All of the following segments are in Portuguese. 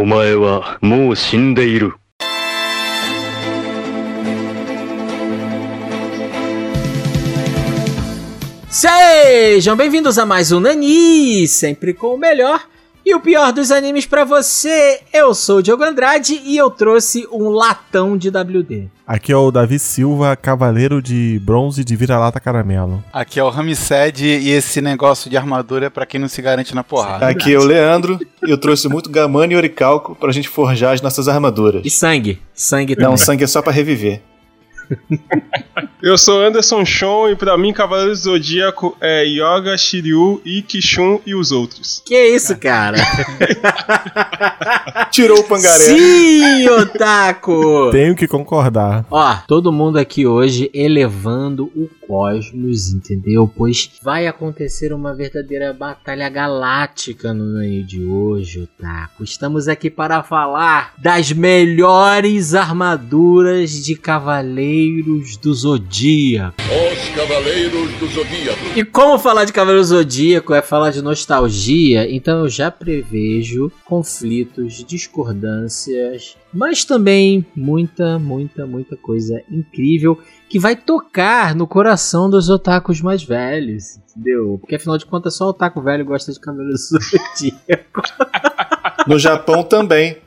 お前はもう死んでいる。 Sejam bem-vindos a mais um Nani, sempre com o melhor e o pior dos animes pra você. Eu sou o Diogo Andrade e eu trouxe um latão de WD. Aqui é o Davi Silva, cavaleiro de bronze de vira-lata caramelo. Aqui é o Ramsed e esse negócio de armadura é pra quem não se garante na porrada. Aqui é o Leandro e eu trouxe muito gamano e oricalco pra gente forjar as nossas armaduras. E sangue, sangue também. Não, sangue é só pra reviver. Eu sou Anderson Shon e pra mim Cavaleiro do Zodíaco é Yoga, Shiryu, Ikishun e os outros. Que isso, cara? Tirou o pangaré. Sim, otaku! Tenho que concordar. Ó, todo mundo aqui hoje elevando o cosmos, entendeu? Pois vai acontecer uma verdadeira batalha galáctica no meio de hoje, Otaku. Estamos aqui para falar das melhores armaduras de Cavaleiros do Zodíaco. Os Cavaleiros do Zodíaco. E como falar de Cavaleiro Zodíaco é falar de nostalgia, então eu já prevejo conflitos, discordâncias, mas também muita, muita, muita coisa incrível que vai tocar no coração dos otakus mais velhos, entendeu? Porque afinal de contas só o otaku velho gosta de Cavaleiro Zodíaco. No Japão também.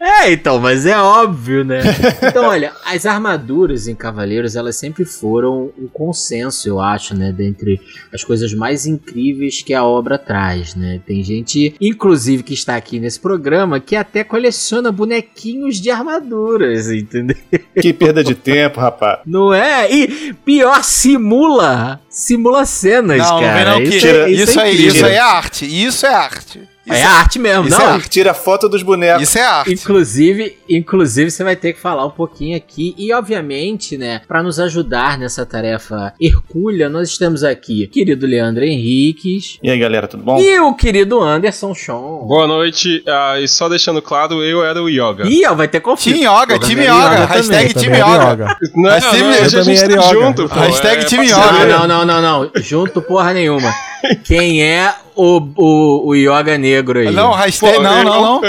É, então, mas é óbvio, né? Então, olha, as armaduras em Cavaleiros, elas sempre foram um consenso, eu acho, né? Dentre as coisas mais incríveis que a obra traz, né? Tem gente, inclusive, que está aqui nesse programa, que até coleciona bonequinhos de armaduras, entendeu? Que perda de tempo, rapaz. Não é? E pior, simula! Simula cenas, Não, não cara. vem não, que isso, é, isso, é aí, incrível. isso aí é arte. Isso é arte. Isso É arte mesmo, isso não? é arte. Tira foto dos bonecos. Isso é arte. Inclusive, inclusive você vai ter que falar um pouquinho aqui e obviamente, né, para nos ajudar nessa tarefa hercúlea, nós estamos aqui, querido Leandro Henriques E aí, galera, tudo bom? e o querido Anderson Chon. Boa noite, ah, e só deixando claro, eu era o Yoga. Ih, ó, vai ter conflito. Team Yoga, também, Yoga. Yoga Hashtag era Yoga. Não, Mas não, a gente tá Yoga. junto, pô. Hashtag é time parceria. Yoga. Não, não, não, não, não. Junto porra nenhuma. Quem é o, o, o Yoga Negro aí? Não, hashtag. Pô, Não, não, não.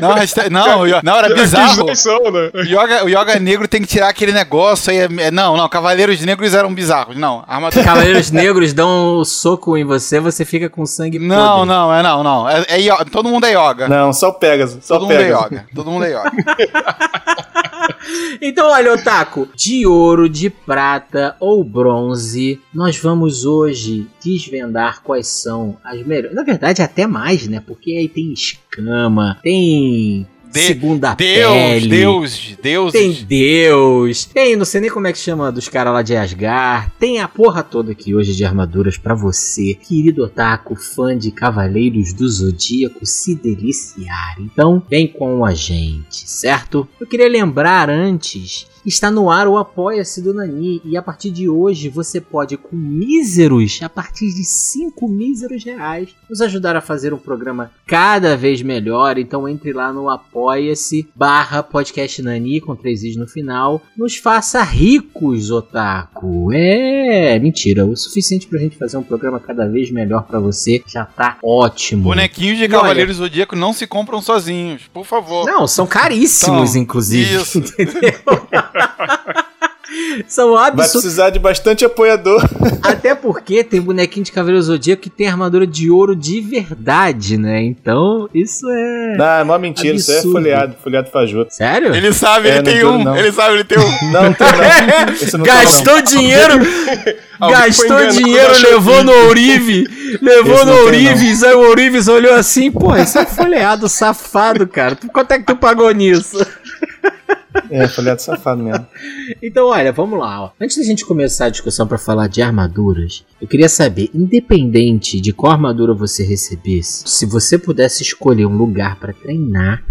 Não, hashtag. Não, não, era bizarro. né? O yoga, o yoga negro tem que tirar aquele negócio aí. é- Não, não, Cavaleiros Negros eram bizarros. Não, armadura. Cavaleiros Negros dão um soco em você, você fica com sangue Não, podre. não, é não, não. É, é. Todo mundo é yoga. Não, só o Pegasus. Só Todo o mundo é Pegasus. yoga. Todo mundo é yoga. Então, olha, Otaku, de ouro, de prata ou bronze, nós vamos hoje desvendar quais são as melhores. Na verdade, até mais, né? Porque aí tem escama, tem De- segunda Deus, pele. Deus, Deus. Tem Deus, tem, não sei nem como é que chama dos caras lá de Asgard, tem a porra toda aqui hoje de armaduras pra você, querido otaku, fã de Cavaleiros do Zodíaco, se deliciar. Então, vem com a gente, certo? Eu queria lembrar antes Está no ar o Apoia-se do Nani e a partir de hoje você pode, com míseros, a partir de 5 míseros reais, nos ajudar a fazer um programa cada vez melhor. Então entre lá no Apoia-se barra podcast Nani com três i's no final. Nos faça ricos, Otaku. É, mentira. O suficiente pra gente fazer um programa cada vez melhor pra você já tá ótimo. Bonequinhos de Cavaleiros Zodíaco não se compram sozinhos, por favor. Não, são caríssimos, Então, inclusive. isso. Entendeu? São Vai absurdos. precisar de bastante apoiador. Até porque tem bonequinho de Cavaleiro Zodíaco que tem armadura de ouro de verdade, né? Então, isso é. Não, é uma mentira. Isso aí é Absurdo. folheado. Folheado fajuto. Sério? Ele sabe, É, ele tem um. não. Ele sabe, ele tem um. Não, não tem não. Não tem, não. Gastou dinheiro, gastou dinheiro, levou no Ourive, levou Esse no Ourives, aí o Ourives olhou assim, pô, esse é folheado safado, cara. Quanto é que tu pagou nisso? É, folheado safado mesmo. Então, olha, vamos lá. Ó. Antes da gente começar a discussão pra falar de armaduras, eu queria saber, independente de qual armadura você recebesse, se você pudesse escolher um lugar pra treinar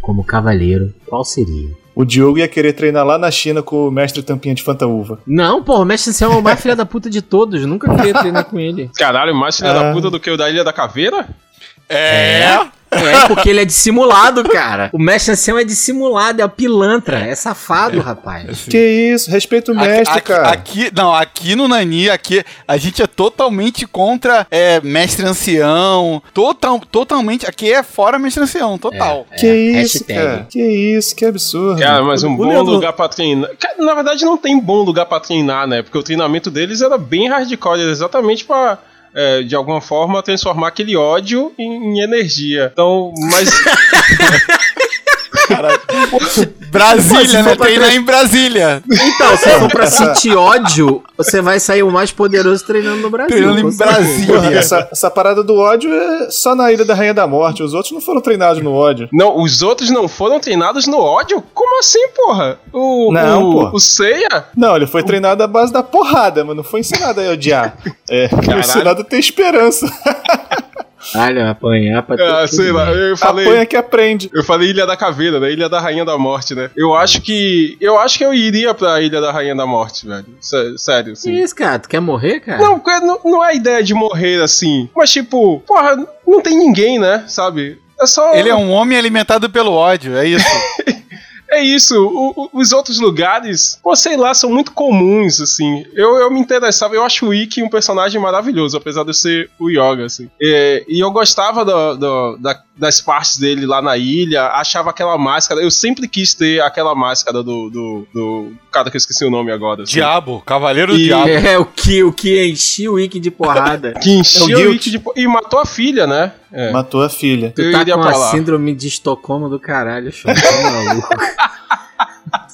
como cavaleiro, qual seria? O Diogo ia querer treinar lá na China com o mestre Tampinha de Fantaúva. Não, pô, o mestre Ancião é o mais filho da puta de todos. Nunca queria treinar com ele. Caralho, mais filha Ah. da puta do que o da Ilha da Caveira? É. É, porque ele é dissimulado, cara. O mestre ancião é dissimulado, é o pilantra, é safado, rapaz. Que isso, respeita o mestre, aqui, cara. Aqui, não, aqui no Nani, aqui, a gente é totalmente contra é, mestre ancião. Total, totalmente. Aqui é fora mestre ancião, total. que isso, hashtag. cara. Que isso, que absurdo. Cara, mas um O bom Leandro- lugar pra treinar. Cara, na verdade, não tem bom lugar pra treinar, né? Porque o treinamento deles era bem hardcore, era exatamente pra. É, de alguma forma, transformar aquele ódio em, em energia. Então, mas. Brasília, né? trás- em Brasília. Então, se for pra sentir ódio, você vai sair o mais poderoso treinando no Brasil. Treinando em. Brasília. Porra, essa, essa parada do ódio é só na Ilha da Rainha da Morte. Os outros não foram treinados no ódio. Não, os outros não foram treinados no ódio? Como assim, porra? O, Não, o, porra. o Seiya? Não, ele foi treinado à base da porrada, mas não foi ensinado a odiar. É, foi ensinado a ter esperança. Olha, apanhar pra Ah, tudo sei lá, eu falei. Apanha que aprende. Eu falei Ilha da Caveira, né? Ilha da Rainha da Morte, né? Eu acho que. Eu acho que eu iria pra Ilha da Rainha da Morte, velho. Sé- Sério, Que assim. isso, cara? Tu quer morrer, cara? Não, não, não é a ideia de morrer assim. Mas, tipo, porra, não tem ninguém, né? Sabe? É só. Ele é um homem alimentado pelo ódio, é isso. É isso, o- o- os outros lugares, pô, sei lá, são muito comuns, assim. Eu, eu me interessava, eu acho o Ikki um personagem maravilhoso, apesar de eu ser o Yoga, assim. É, e eu gostava do- do- da- das partes dele lá na ilha, achava aquela máscara, eu sempre quis ter aquela máscara do, do, do cara que eu esqueci o nome agora. assim. Diabo, Cavaleiro do E- Diabo. É, o que, o que enchia o Wiki de porrada. Que encheu É o o. Ikki de... po- E matou a filha, né? É. Matou a filha. Tu Eu tá com a lá. síndrome de Estocolmo do caralho, show. Tá maluco.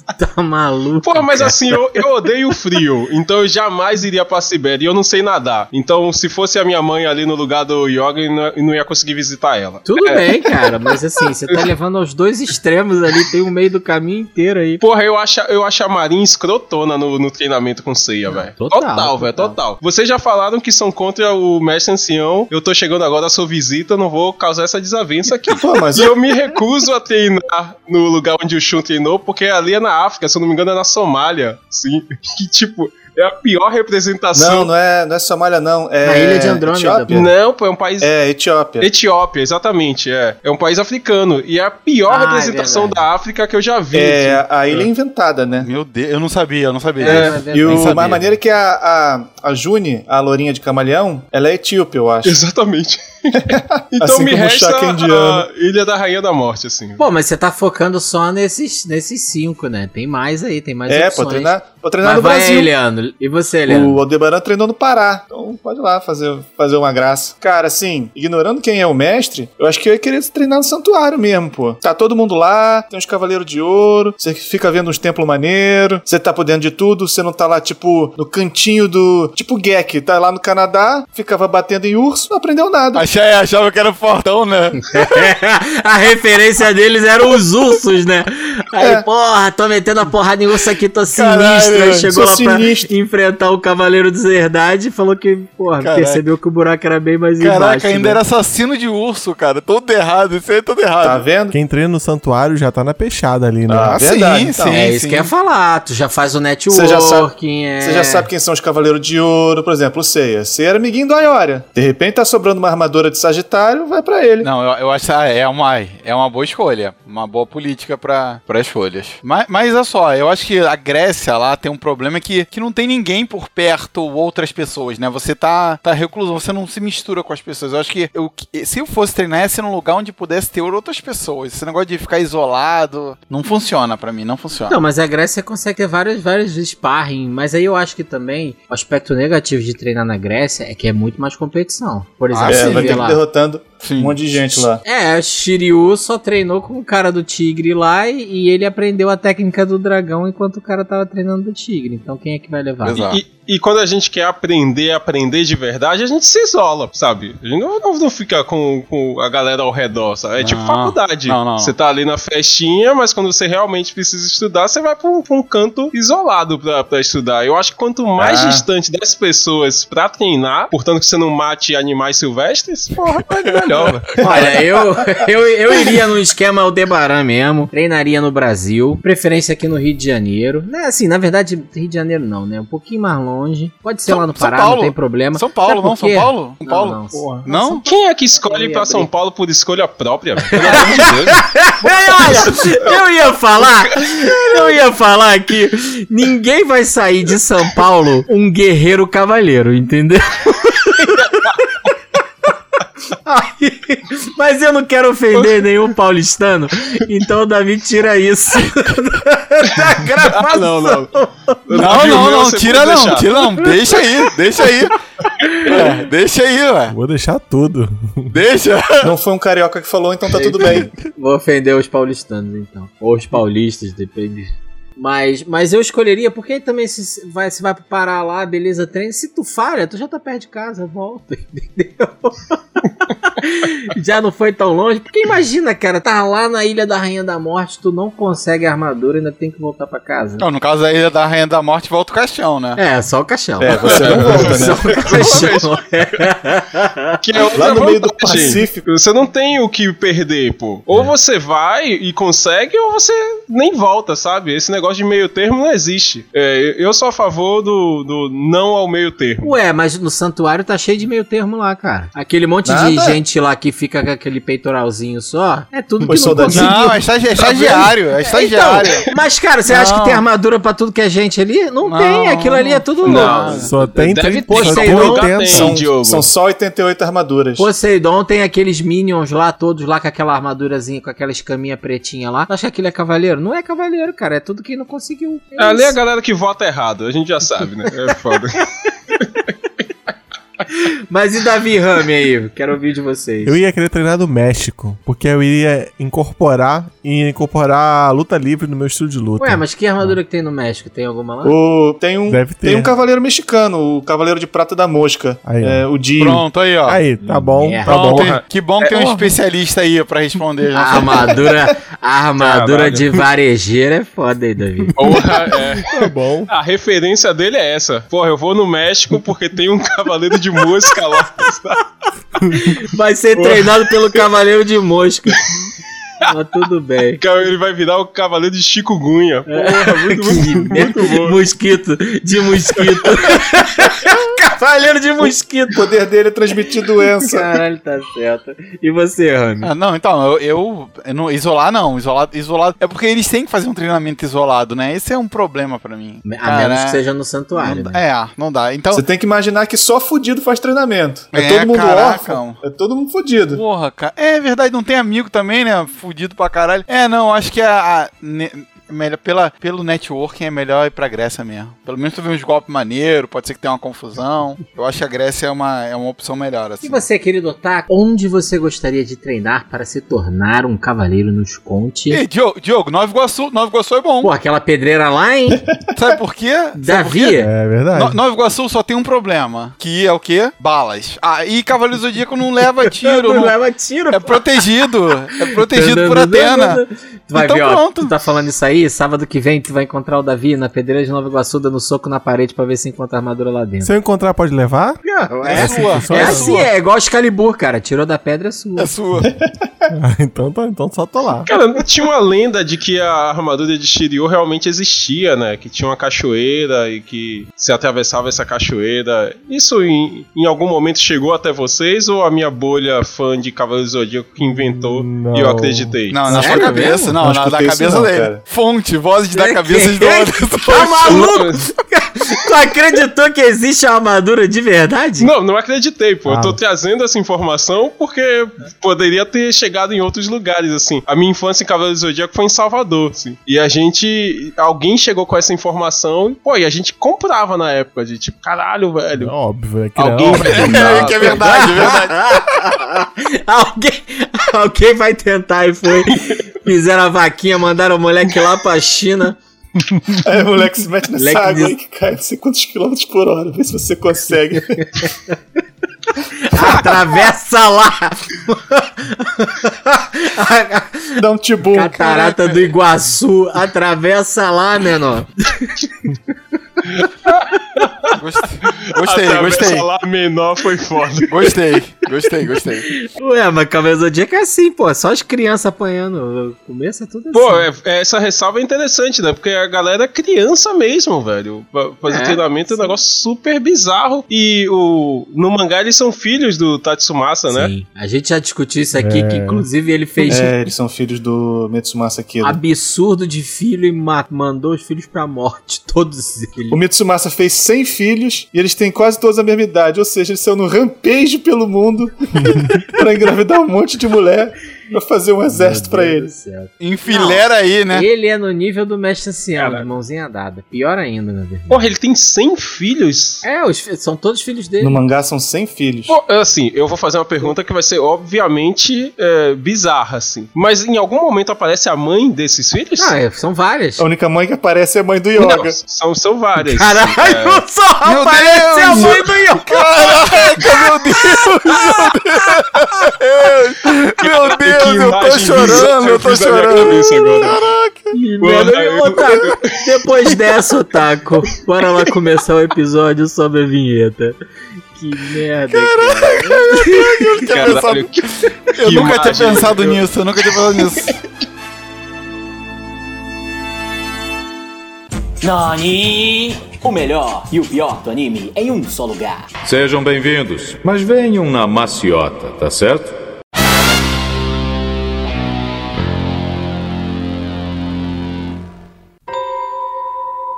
Tá maluco. Porra, mas cara. assim, eu, eu odeio o frio, então eu jamais iria pra Sibéria e eu não sei nadar. Então, se fosse a minha mãe ali no lugar do Yoga, eu não, eu não ia conseguir visitar ela. Tudo bem, cara, mas assim, você tá levando aos dois extremos ali, tem o meio do caminho inteiro aí. Porra, eu acho, eu acho a Marinha escrotona no, no treinamento com ceia, velho. total, Total, velho, total. total. Vocês já falaram que são contra o mestre ancião. Eu tô chegando agora à sua visita, não vou causar essa desavença aqui. Pô, mas E eu me recuso a treinar no lugar onde o Shun treinou, porque ali é na África, se eu não me engano, é na Somália. Sim. Que, tipo, é a pior representação. Não, não é, não é Somália, não. É Na ilha de Andrômeda, Etiópia? Não, pô, é um país. É, Etiópia. Etiópia, exatamente, é. É um país africano. E é a pior Ah, é representação verdade. da África que eu já vi. É, assim. a ilha é inventada, né? Meu Deus, eu não sabia, eu não sabia. É, disso. E o sabia. mais maneiro é que a, a, a June, a lourinha de camaleão, ela é etíope, eu acho. Exatamente. então Assim me resta a Ilha da Rainha da Morte, assim. Pô, mas você tá focando só nesses, nesses cinco, né? Tem mais aí, tem mais É, opções. pode treinar, pode treinar Mas no vai Brasil. aí, Leandro. E você, Leandro? O Aldebaran treinou no Pará. Então pode lá fazer, fazer uma graça. Cara, assim, ignorando quem é o mestre, eu acho que eu ia querer treinar no santuário mesmo, pô. Tá todo mundo lá, tem uns cavaleiros de ouro, você fica vendo uns templos maneiros, você tá por dentro de tudo, você não tá lá, tipo, no cantinho do. Tipo Gek, tá lá no Canadá, ficava batendo em urso, não aprendeu nada. Achei, achava que era fortão, né? a referência deles eram os ursos, né? Aí, É. porra, tô metendo a porrada em urso aqui, tô Caralho, sinistro. Aí chegou lá sinistro. pra enfrentar o Cavaleiro de Verdade e falou que, porra, Caraca. percebeu que o buraco era bem mais Caraca, embaixo. ainda né? era assassino de urso, cara. Todo errado, isso aí é todo errado. Tá vendo? Quem treina no santuário já tá na peixada ali, né? Ah, sim, verdade, então. sim. É isso que eu ia falar, tu já faz o networking, Você já sabe- é... Você já sabe quem são os Cavaleiros de Ouro, por exemplo, o Seiya. Seiya era amiguinho do Ayoria. De repente tá sobrando uma armadura de Sagitário, vai pra ele. Não, eu, eu acho que é uma, é uma boa escolha. Uma boa política para as folhas. Mas, mas olha só, eu acho que a Grécia lá tem um problema que, que não tem ninguém por perto ou outras pessoas, né? Você tá, tá recluso, você não se mistura com as pessoas. Eu acho que eu, se eu fosse treinar, ia ser num lugar onde pudesse ter outras pessoas. Esse negócio de ficar isolado não funciona pra mim, não funciona. Não, mas a Grécia consegue ter vários, vários sparring, mas aí eu acho que também o aspecto negativo de treinar na Grécia é que é muito mais competição. Por exemplo, Ah, É, você vai vê ter que lá. ir derrotando Sim. um monte de gente lá. É, o Shiryu só treinou com o cara do tigre lá e, e ele aprendeu a técnica do dragão enquanto o cara tava treinando do tigre. Então quem é que vai levar? Exato. E, e quando a gente quer aprender, aprender de verdade, a gente se isola, sabe? A gente não, não, não fica com, com a galera ao redor, sabe? É tipo Não. faculdade. Não. Você tá ali na festinha, mas quando você realmente precisa estudar, você vai pra um, pra um canto isolado pra, pra estudar. Eu acho que quanto mais Ah. distante das pessoas pra treinar, portanto que você não mate animais silvestres, porra, é melhor. Olha, eu, eu, eu iria no esquema Aldebaran mesmo, treinaria no Brasil, preferência aqui no Rio de Janeiro. Né, assim, na verdade, Rio de Janeiro não, né? Um pouquinho mais longe longe. Pode ser São- lá no São Pará, Paulo. não tem problema. São Paulo, não? São? Paulo? São Não, Paulo? não. Porra. Não? Quem é que escolhe pra São. Paulo por escolha própria? Pelo amor de Deus. Olha, eu ia falar, eu ia falar que ninguém vai sair de São Paulo um guerreiro cavaleiro, entendeu? Mas eu não quero ofender nenhum paulistano, então o Davi tira isso da gravação. Ah, não, não. Não, não, não, você tira não, deixar. tira não. Deixa aí, deixa aí. É, deixa aí, ué. Vou deixar tudo. Deixa. Não foi um carioca que falou, então tá tudo bem. Vou ofender os paulistanos, então. Ou os paulistas, depende. Mas, mas eu escolheria, porque aí também se vai, se vai Pará lá, beleza, trem. Se tu falha, tu já tá perto de casa, volta, entendeu? já não foi tão longe. Porque imagina, cara, tá lá na Ilha da Rainha da Morte, tu não consegue a armadura e ainda tem que voltar pra casa. Não, no caso aí da Rainha da Morte, volta o caixão, né? É, só o caixão. É, você não volta, Só né? o caixão. Que é outra Lá no meio do. Pacífico. Você não tem o que perder, pô. Ou você vai e consegue, ou você nem volta, sabe? Esse negócio de meio termo não existe. É, eu sou a favor do, do não ao meio termo. Ué, mas no santuário tá cheio de meio termo lá, cara. Aquele monte de Nada. gente lá que fica com aquele peitoralzinho só, é tudo Os que não conseguiu. Não, é estagi- é estagiário, é estagiário. Então, mas, cara, você acha Não. que tem armadura pra tudo que é gente ali? Não, Não, tem, aquilo ali é tudo Não. louco. Só tem Deve 30, ter, só em tem algum lugar 80. tem. São, Diogo. são só 88 armaduras. Poseidon tem aqueles minions lá, todos lá com aquela armadurazinha, com aquela escaminha pretinha lá. Acha que aquilo é cavaleiro? Não é cavaleiro, cara, é tudo que não conseguiu. É Ali é a galera que vota errado, a gente já sabe, né? É foda. Mas e Davi Rami aí? Quero ouvir de vocês. Eu ia querer treinar do México, porque eu iria incorporar e incorporar a luta livre no meu estilo de luta. Ué, mas que armadura que tem no México? Tem alguma lá? O, tem, um, Deve ter. tem um cavaleiro mexicano, o Cavaleiro de Prata da Mosca. Aí, é, o Dio. Pronto, aí, ó. Aí, tá bom, Merda. tá bom. Pronto, que bom que tem um especialista aí pra responder. A Já. armadura, a armadura Caralho. de varejeira é foda aí, Davi. Porra, é. Tá bom. A referência dele é essa. Porra, eu vou no México porque tem um cavaleiro de mosca lá. Vai ser treinado pelo Cavaleiro de Mosca. Mas tudo bem. Ele vai virar o cavaleiro de chikungunya. Porra, muito, Que muito, merda. muito bom. Mosquito, de mosquito. Cavaleiro de mosquito. O poder dele é transmitir doença. Caralho, tá certo. E você, Rami? Ah, não, então, eu, eu, eu não, isolar não, isolado, isolado. É porque eles têm que fazer um treinamento isolado, né? Esse é um problema pra mim. A Cara, menos que seja no santuário, não, né? É, não dá. Então, Você tem que imaginar que só fudido faz treinamento. É, É, todo mundo caraca. órfão. É todo mundo fudido. porra, cara. É verdade, não tem amigo também, né? Fudido pra caralho. É, não, acho que a. a ne- melhor, pela, pelo networking é melhor ir pra Grécia mesmo. Pelo menos tu vê uns golpes maneiros, pode ser que tenha uma confusão. Eu acho que a Grécia é uma, é uma opção melhor, assim. E você, querido Otaku, onde você gostaria de treinar para se tornar um cavaleiro nos conte? Ei, Diogo, Diogo, Nova Iguaçu, Nova Iguaçu é bom. Pô, aquela pedreira lá, hein? Sabe por quê? Sabe por Davi? quê? É verdade. No- Nova Iguaçu só tem um problema, que é o quê? Balas. Ah, e Cavaleiro do Zodíaco não leva tiro, Não não- leva tiro, é protegido. É protegido por Atena. Tu vai Então ver, ó, pronto. tu tá falando isso aí, sábado que vem tu vai encontrar o Davi na pedreira de NovaIguaçu dando soco na parede pra ver se encontra a armadura lá dentro. Se eu encontrar, pode levar? É, assim sua. que funciona? É Só assim, é igual Excalibur, cara. Tirou da pedra é sua. É sua. Ah, então, tá- então só tô lá. Cara, tinha uma lenda de que a armadura de Shiryu realmente existia, né? Que tinha uma cachoeira e que se atravessava essa cachoeira. Isso em, em algum momento chegou até vocês ou a minha bolha fã de Cavaleiro Zodíaco que inventou Não. e eu acreditei? Não, na sua cabeça, não, Não na, cabeça não, dele. cara. Fonte, vozes da cabeça de Anderson. Tá maluco? tu acreditou que existe a armadura de verdade? Não, não acreditei, pô. Ah. Eu tô trazendo essa informação porque poderia ter chegado em outros lugares, assim. A minha infância em Cavaleiro do Zodíaco foi em Salvador, assim. E a gente. Alguém chegou com essa informação e, pô, e a gente comprava na época, de tipo, caralho, velho. Óbvio, é que Alguém É, tentar. que é verdade, é verdade. alguém, alguém vai tentar e foi. Fizeram a vaquinha, mandaram o moleque lá pra China. Aí o moleque se mete nessa água diz- aí que cai não sei quantos quilômetros por hora. Vê se você consegue. Atravessa lá! Dá um tibum. Catarata do Iguaçu, atravessa lá, menor. Gostei, gostei, Até gostei. O salário menor foi foda. Gostei, gostei, gostei. Ué, mas Cavaleiro do Zodíaco é assim, pô. Só as crianças apanhando. Começa tudo assim. Pô, é- é- essa ressalva é interessante, né? Porque a galera é criança mesmo, velho. Fa- Fazer É, treinamento é um negócio super bizarro. E o, no mangá eles são filhos do Tatsumasa, né? Sim. A gente já discutiu isso aqui, É. que inclusive ele fez É, eles são filhos do Mitsumasa Kido. absurdo de filho e ma- mandou os filhos pra morte. Todos eles. O Mitsumasa fez 100 filhos e eles têm quase todos a mesma idade, ou seja, eles são no rampage pelo mundo pra engravidar um monte de mulher pra fazer um exército Meu Deus do céu. Enfileira aí, né? Ele é no nível do mestre ancião, Cara. de mãozinha dada. Pior ainda, meu Deus. Porra, ele tem 100 filhos? É, os são todos filhos dele. No mangá são 100 filhos. Pô, assim, eu vou fazer uma pergunta que vai ser obviamente é, bizarra, assim. Mas em algum momento aparece a mãe desses filhos? Ah, é, são várias. A única mãe que aparece é a mãe do Não, Yoga. são, são várias. Caralho, É, só Meu aparece a Deus! mãe do Yoga. Caraca, meu Deus! Meu Deus, que eu tô chorando, eu tô chorando. Mano, eu- Otaku, depois dessa, Otaku, bora lá começar o episódio sobre a vinheta. Que merda, cara. tinha Caralho, pensado- que, Eu que nunca tinha pensado nisso, eu nunca tinha pensado nisso. Nani! O melhor e o pior do anime em um só lugar. Sejam bem-vindos, mas venham na maciota, tá certo?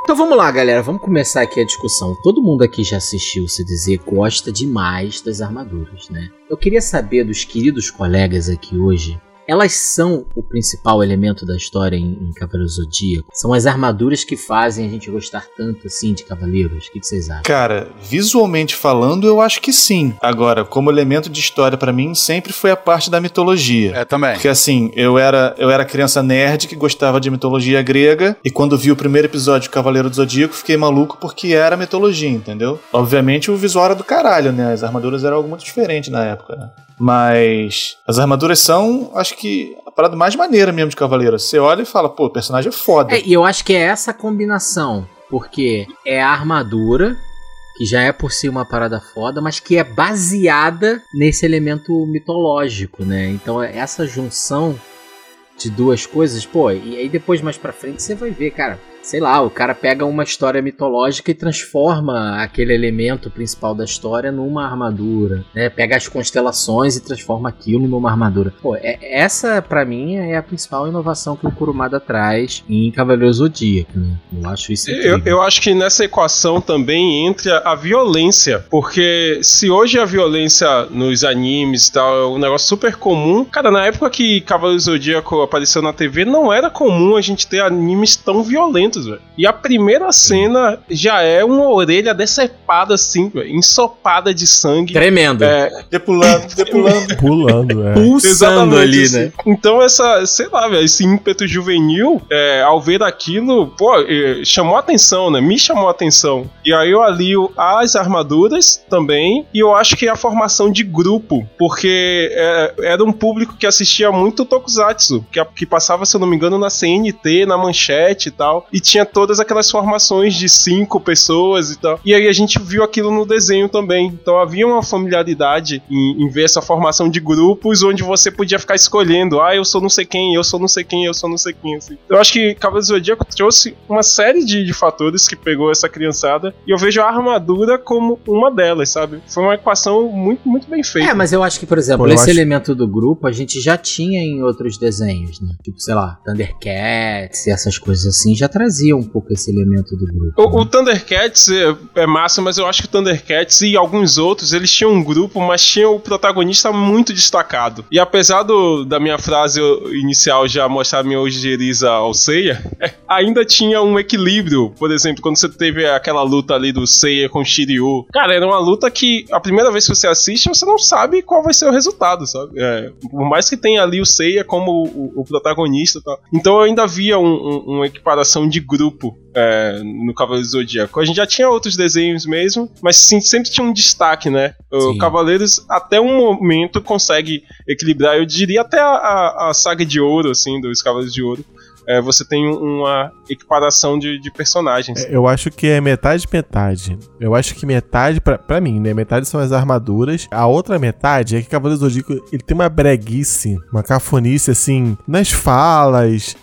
Então vamos lá, galera. Vamos começar aqui a discussão. Todo mundo aqui já assistiu o CDZ, gosta demais das armaduras, né? Eu queria saber dos queridos colegas aqui hoje. Elas são o principal elemento da história em, em Cavaleiro Zodíaco? São as armaduras que fazem a gente gostar tanto assim de Cavaleiros? O que, que vocês acham? Cara, visualmente falando, eu acho que sim. Agora, como elemento de história pra mim, sempre foi a parte da mitologia. É, também. Porque assim, eu era, eu era criança nerd que gostava de mitologia grega, e quando vi o primeiro episódio de Cavaleiro do Zodíaco, fiquei maluco porque era mitologia, entendeu? Obviamente o visual era do caralho, né? As armaduras eram algo muito diferente na época, né? Mas as armaduras são, acho que, a parada mais maneira mesmo de Cavaleiro. Você olha e fala, pô, o personagem é foda. É, e eu acho que é essa combinação. Porque é a armadura, que já é por si uma parada foda, mas que é baseada nesse elemento mitológico, né? Então é essa junção de duas coisas, pô, e aí depois mais pra frente você vai ver, cara. Sei lá, o cara pega uma história mitológica e transforma aquele elemento principal da história numa armadura, né? Pega as constelações e transforma aquilo numa armadura. Pô, é- essa pra mim é a principal inovação que o Kurumada traz em Cavaleiro Zodíaco, né? Eu acho isso. Eu, eu acho que nessa equação também entra a violência. Porque se hoje a violência nos animes e tal é um negócio super comum, cara, na época que Cavaleiro Zodíaco apareceu na TV, não era comum a gente ter animes tão violentos, velho. E a primeira cena já é uma orelha decepada, assim, velho, ensopada de sangue. Tremendo. É, Depulando, depulando. Pulando, é. Pulsando ali, assim. né? Então, essa, sei lá, velho, esse ímpeto juvenil, é, ao ver aquilo, pô, é, chamou a atenção, né? Me chamou a atenção. E aí eu alio as armaduras também, e eu acho que é a formação de grupo, porque é, era um público que assistia muito Tokusatsu, que, que passava, se eu não me engano, na CNT, na manchete e tal, e tinha todas aquelas formações de cinco pessoas e tal. E aí a gente viu aquilo no desenho também. Então havia uma familiaridade em, em ver essa formação de grupos onde você podia ficar escolhendo, ah, eu sou não sei quem, eu sou não sei quem, eu sou não sei quem. Assim. Eu acho que Cavaleiro do Zodíaco trouxe uma série de, de fatores que pegou essa criançada e eu vejo a armadura como uma delas, sabe? Foi uma equação muito, muito bem feita. É, mas eu acho que, por exemplo, Pô, esse acho- elemento do grupo a gente já tinha em outros desenhos, né? Tipo, sei lá, Thundercats e essas coisas assim já trazia um pouco esse elemento do grupo. O, o Thundercats é, é massa, mas eu acho que o Thundercats e alguns outros, eles tinham um grupo, mas tinham o protagonista muito destacado. E apesar do, da minha frase inicial já mostrar minha ojeriza ao Seiya, ainda tinha um equilíbrio. Por exemplo, quando você teve aquela luta ali do Seiya com Shiryu. Cara, era uma luta que a primeira vez que você assiste, você não sabe qual vai ser o resultado, sabe? É, por mais que tenha ali o Seiya como o, o protagonista tal. Então eu ainda via um, um- uma equiparação de grupo é, no Cavaleiros do Zodíaco. A gente já tinha outros desenhos mesmo, mas sim, sempre tinha um destaque, né? O Sim. Cavaleiros, até um momento, consegue equilibrar. Eu diria até a, a, a saga de ouro, assim, dos Cavaleiros de Ouro. É, você tem um- uma equiparação de, de personagens. Eu acho que é metade metade. Eu acho que metade, pra mim, né? Metade são as armaduras. A outra metade é que Cavaleiro Zodíaco, ele tem uma breguice, uma cafonice, assim, nas falas,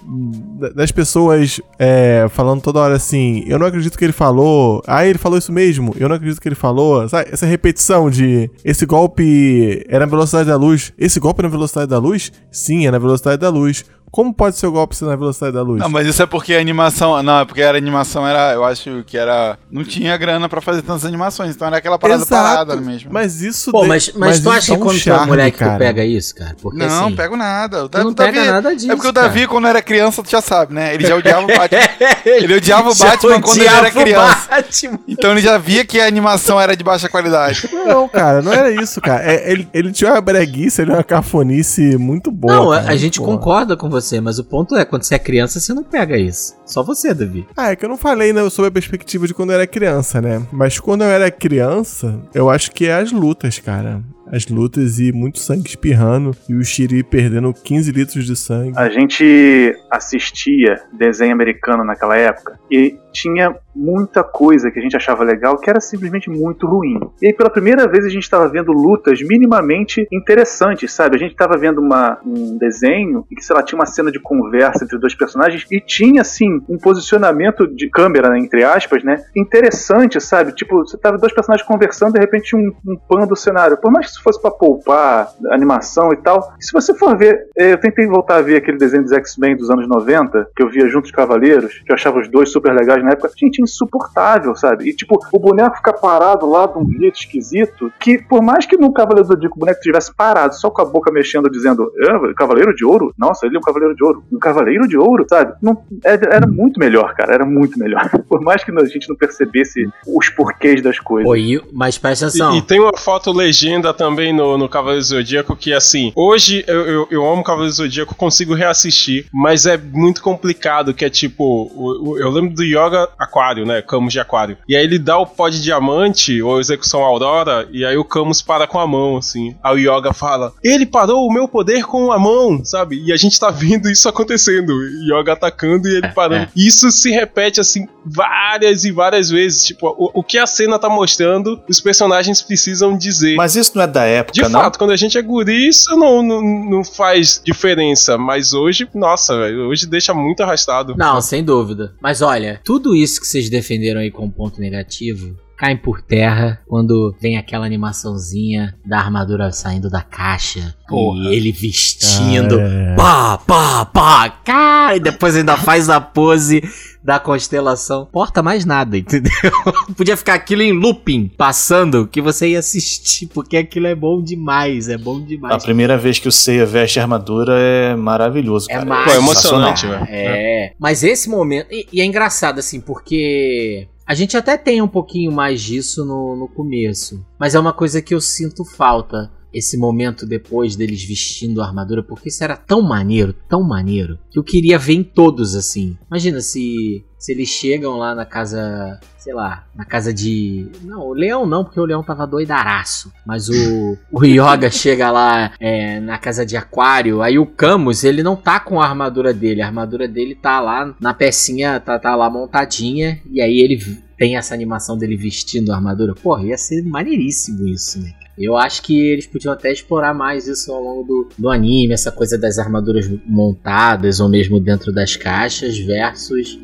da- das pessoas é, falando toda hora assim, eu não acredito que ele falou. Ah, ele falou isso mesmo. Eu não acredito que ele falou. Sabe? Essa repetição de esse golpe era na velocidade da luz. Esse golpe é na velocidade da luz? Sim, é na velocidade da luz. Como pode ser o golpe ser na velocidade da luz? Não, mas isso é porque a animação. Não, é porque a animação era. Eu acho que era. Não tinha grana pra fazer tantas animações, então era aquela parada parada mesmo. Mas isso. Pô, de- mas, mas, tu acha dá que quando tu é moleque cara. tu pega isso, cara? Porque não, assim, pego nada. O tu não o Davi- pega nada disso, É porque o Davi, cara. quando era criança, tu já sabe, né? Ele já odiava o Batman. ele odiava o Batman quando ele era odiava o criança. Batman. Então ele já via que a animação era de baixa qualidade. Não, cara, não era isso, cara. É, ele, ele tinha uma breguice, ele tinha uma cafonice muito boa. Não, a- cara, a gente boa. concorda com você, mas o ponto é, quando você é criança, você não pega isso. Só você, Davi. Ah, é que eu não falei né, sobre a perspectiva de quando eu era criança, né? Mas quando eu era criança, eu acho que é as lutas, cara. As lutas e muito sangue espirrando e o Shiri perdendo 15 litros de sangue. A gente assistia desenho americano naquela época e tinha muita coisa que a gente achava legal que era simplesmente muito ruim. E aí, pela primeira vez, a gente estava vendo lutas minimamente interessantes, sabe? A gente estava vendo uma, um desenho que, sei lá, tinha uma cena de conversa entre dois personagens e tinha, assim, um posicionamento de câmera, né, entre aspas, né? Interessante, sabe? Tipo, você tava dois personagens conversando, de repente um, um do cenário. Por mais que isso fosse pra poupar animação e tal, se você for ver, eh, eu tentei voltar a ver aquele desenho dos X-Men dos anos 90, que eu via junto os Cavaleiros, que eu achava os dois super legais na época, gente, insuportável, sabe? E tipo, o boneco fica parado lá de um jeito esquisito, que por mais que no Cavaleiro do Zodíaco o boneco estivesse parado, só com a boca mexendo, dizendo, "É, Cavaleiro de Ouro? Nossa, ele é um Cavaleiro de Ouro. Um Cavaleiro de Ouro, sabe? Não, era, era muito melhor, cara, era muito melhor. Por mais que a gente não percebesse os porquês das coisas. Oi, mas presta atenção. E, e tem uma foto legenda também no, no Cavaleiro Zodíaco que, assim, hoje eu, eu, eu amo Cavaleiro Zodíaco, consigo reassistir, mas é muito complicado, que é tipo, o- eu lembro do Yoga Aquário, né, Camus de Aquário, e aí ele dá o pó de diamante, ou execução Aurora, e aí o Camus para com a mão, assim, aí o Yoga fala, ele parou o meu poder com a mão, sabe, e a gente tá vendo isso acontecendo, Yoga atacando e ele parando. Isso se repete, assim, várias e várias vezes, tipo, o, o que a cena tá mostrando, os personagens precisam dizer. Mas isso não é da época, De não? fato, quando a gente é guri, isso não, não, não faz diferença. Mas hoje, nossa, velho, hoje deixa muito arrastado. Não, sem dúvida. Mas olha, tudo isso que vocês defenderam aí como ponto negativo caem por terra quando vem aquela animaçãozinha da armadura saindo da caixa Porra. e ele vestindo. Ah, é. Pá, pá, pá, cara, e depois ainda faz a pose da constelação. Porta mais nada, entendeu? Podia ficar aquilo em looping, passando, que você ia assistir, porque aquilo é bom demais, é bom A demais. primeira vez que o Seiya veste a armadura é maravilhoso, É cara. Pô, é emocionante, velho. É. Mas esse momento. E, e é engraçado, assim, porque. A gente até tem um pouquinho mais disso no, no começo. Mas é uma coisa que eu sinto falta. Esse momento depois deles vestindo a armadura, porque isso era tão maneiro, tão maneiro, que eu queria ver em todos assim. Imagina se, se eles chegam lá na casa, sei lá, na casa de. Não, o leão não, porque o leão tava doidaraço. Mas o, o Yoga chega lá é, na casa de aquário, aí o Camus, ele não tá com a armadura dele, a armadura dele tá lá na pecinha, tá, tá lá montadinha, e aí ele tem essa animação dele vestindo a armadura. Porra, ia ser maneiríssimo isso, né? Eu acho que eles podiam até explorar mais isso ao longo do, do anime, essa coisa das armaduras montadas ou mesmo dentro das caixas versus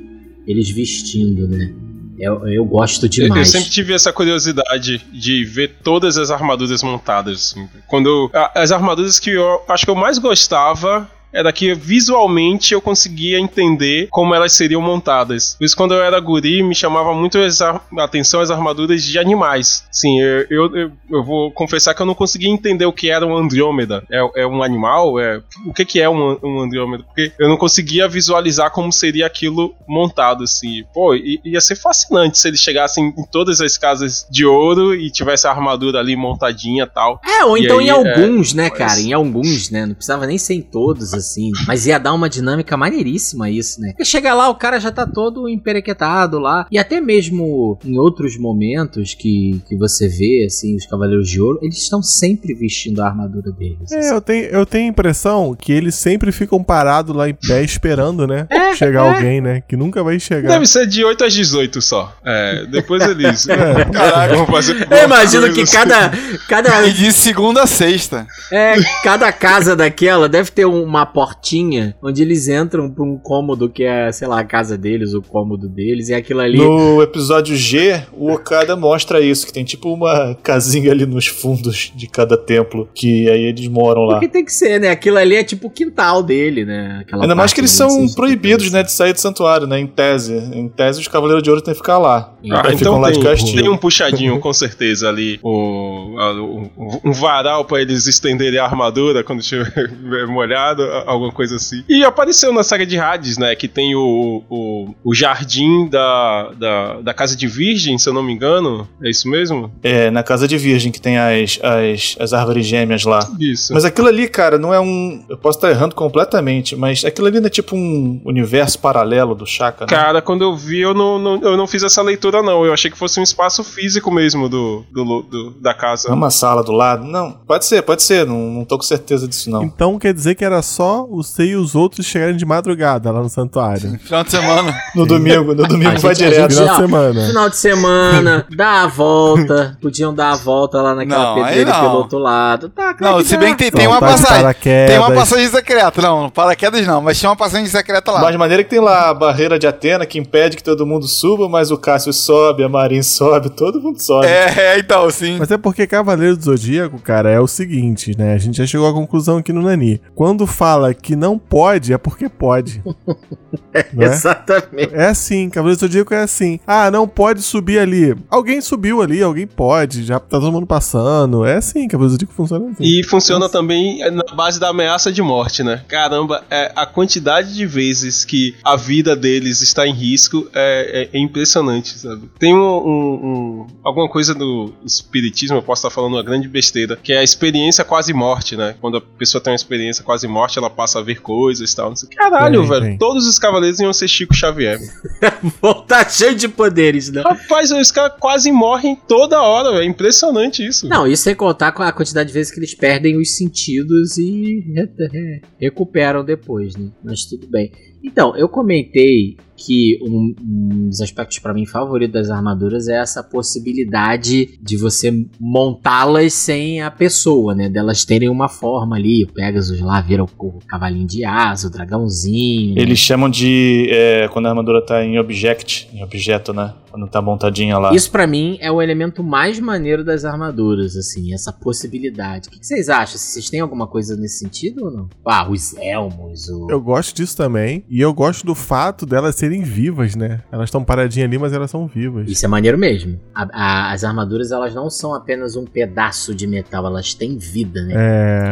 eles vestindo, né? Eu, eu gosto Eu, demais. eu sempre tive essa curiosidade de ver todas as armaduras montadas. assim. Quando eu- as armaduras que eu acho que eu mais gostava era que visualmente eu conseguia entender como elas seriam montadas. Por isso, quando eu era guri, me chamava muito a atenção as armaduras de animais. Sim, eu, eu, eu- eu vou confessar que eu não conseguia entender o que era um Andrômeda. É, é um animal? É, o que, que é um, um Andrômeda? Porque eu não conseguia visualizar como seria aquilo montado, assim. Pô, ia ser fascinante se eles chegassem em todas as casas de ouro e tivesse a armadura ali montadinha e tal. É, ou então aí, em é, alguns, né, mas- cara? Em alguns, né? Não precisava nem ser em todos, assim. Mas ia dar uma dinâmica maneiríssima isso, né? Porque chega lá, o cara já tá todo emperequetado lá. E até mesmo em outros momentos que, que você vê, assim, os Cavaleiros de Ouro, eles estão sempre vestindo a armadura deles. É, eu tenho, eu tenho a impressão que eles sempre ficam parados lá em pé esperando, né? É, chegar é. alguém, né? Que nunca vai chegar. Deve ser de 8 às 18 só. É, depois eles. É. Caraca. vão fazer Eu imagino que assim. cada, cada, E de segunda a sexta. é, cada casa daquela deve ter uma portinha onde eles entram pra um cômodo que é, sei lá, a casa deles, o cômodo deles, e aquilo ali. No episódio G, o Okada mostra isso, que tem tipo uma casinha ali nos fundos de cada templo, que aí eles moram lá. Porque tem que ser, né? Aquilo ali é tipo o quintal dele, né? Aquela Ainda mais que eles são assim, proibidos, né, de sair do santuário, né, em tese. Em tese, os Cavaleiros de Ouro têm que ficar lá. Ah, ficam então lá de tem, castigo. tem um puxadinho, com certeza, ali. O, a- o- um varal pra eles estenderem a armadura quando estiver molhado, a- alguma coisa assim. E apareceu na saga de Hades, né? Que tem o, o, o jardim da, da, da Casa de Virgem, se eu não me engano. É isso mesmo? É, na Casa de Virgem, que tem as, as, as árvores gêmeas lá. Isso. Mas aquilo ali, cara, não é um. Eu posso estar errando completamente, mas aquilo ali não é tipo um universo paralelo do Shaka, né? Cara, quando eu vi, eu não, não- eu não fiz essa leitura, não. Eu achei que fosse um espaço físico mesmo do, do, do- da casa. É uma sala do lado? Não, pode ser, pode ser, não, não tô com certeza disso, não. Então quer dizer que era só o C e os outros chegarem de madrugada lá no santuário. Final de semana. No domingo, no domingo A vai gente- direto. gente- Final de semana. Final de semana, dá a volta. Podiam dar a volta lá naquela Não, pedreira não. pelo outro lado. Tá, claro Não, que se dá. bem que tem, tem uma de passagem. Tem uma passagem secreta. Não, paraquedas não, mas tinha uma passagem secreta lá. Mas de maneira que tem lá a barreira de Atena que impede que todo mundo suba, mas o Cássio sobe, a Marin sobe, todo mundo sobe. É, é, então, sim. Mas é porque Cavaleiro do Zodíaco, cara, é o seguinte, né? A gente já chegou à conclusão aqui no Nani. Quando fala que não pode, é porque pode. É? Exatamente. É assim, Cavaleiro do Zodíaco é assim. Ah, não pode subir ali. Alguém subiu ali, alguém pode, já tá todo mundo passando. É assim, Cavaleiro do Zodíaco funciona assim. E funciona também na base da ameaça de morte, né? Caramba, é, a quantidade de vezes que a vida deles está em risco é, é- é impressionante, sabe? Tem um, um- um- alguma coisa do espiritismo, eu posso estar falando uma grande besteira, que é a experiência quase morte, né? Quando a pessoa tem uma experiência quase morte, ela passa a ver coisas e tal. Não sei. Caralho, Tem, velho. tem. Todos os cavaleiros iam ser Chico Xavier. Voltar cheio de poderes, né? Rapaz, os caras quase morrem toda hora, velho. É impressionante isso. Não, isso sem contar com a quantidade de vezes que eles perdem os sentidos e re- re- recuperam depois, né? Mas tudo bem. Então, eu comentei que um, um dos aspectos pra mim favorito das armaduras é essa possibilidade de você montá-las sem a pessoa, né? Delas terem uma forma ali. O Pegasus lá vira o, o cavalinho de asa, o dragãozinho. né? Eles chamam de. é, quando a armadura tá em object, em objeto, né? Quando tá montadinha lá. Isso pra mim é o elemento mais maneiro das armaduras, assim, essa possibilidade. O que que vocês acham? Vocês têm alguma coisa nesse sentido ou não? Ah, os elmos, o... Eu gosto disso também. E eu gosto do fato delas serem vivas, né? Elas estão paradinhas ali, mas elas são vivas. Isso é maneiro mesmo. A- a- as armaduras, elas não são apenas um pedaço de metal, elas têm vida, né?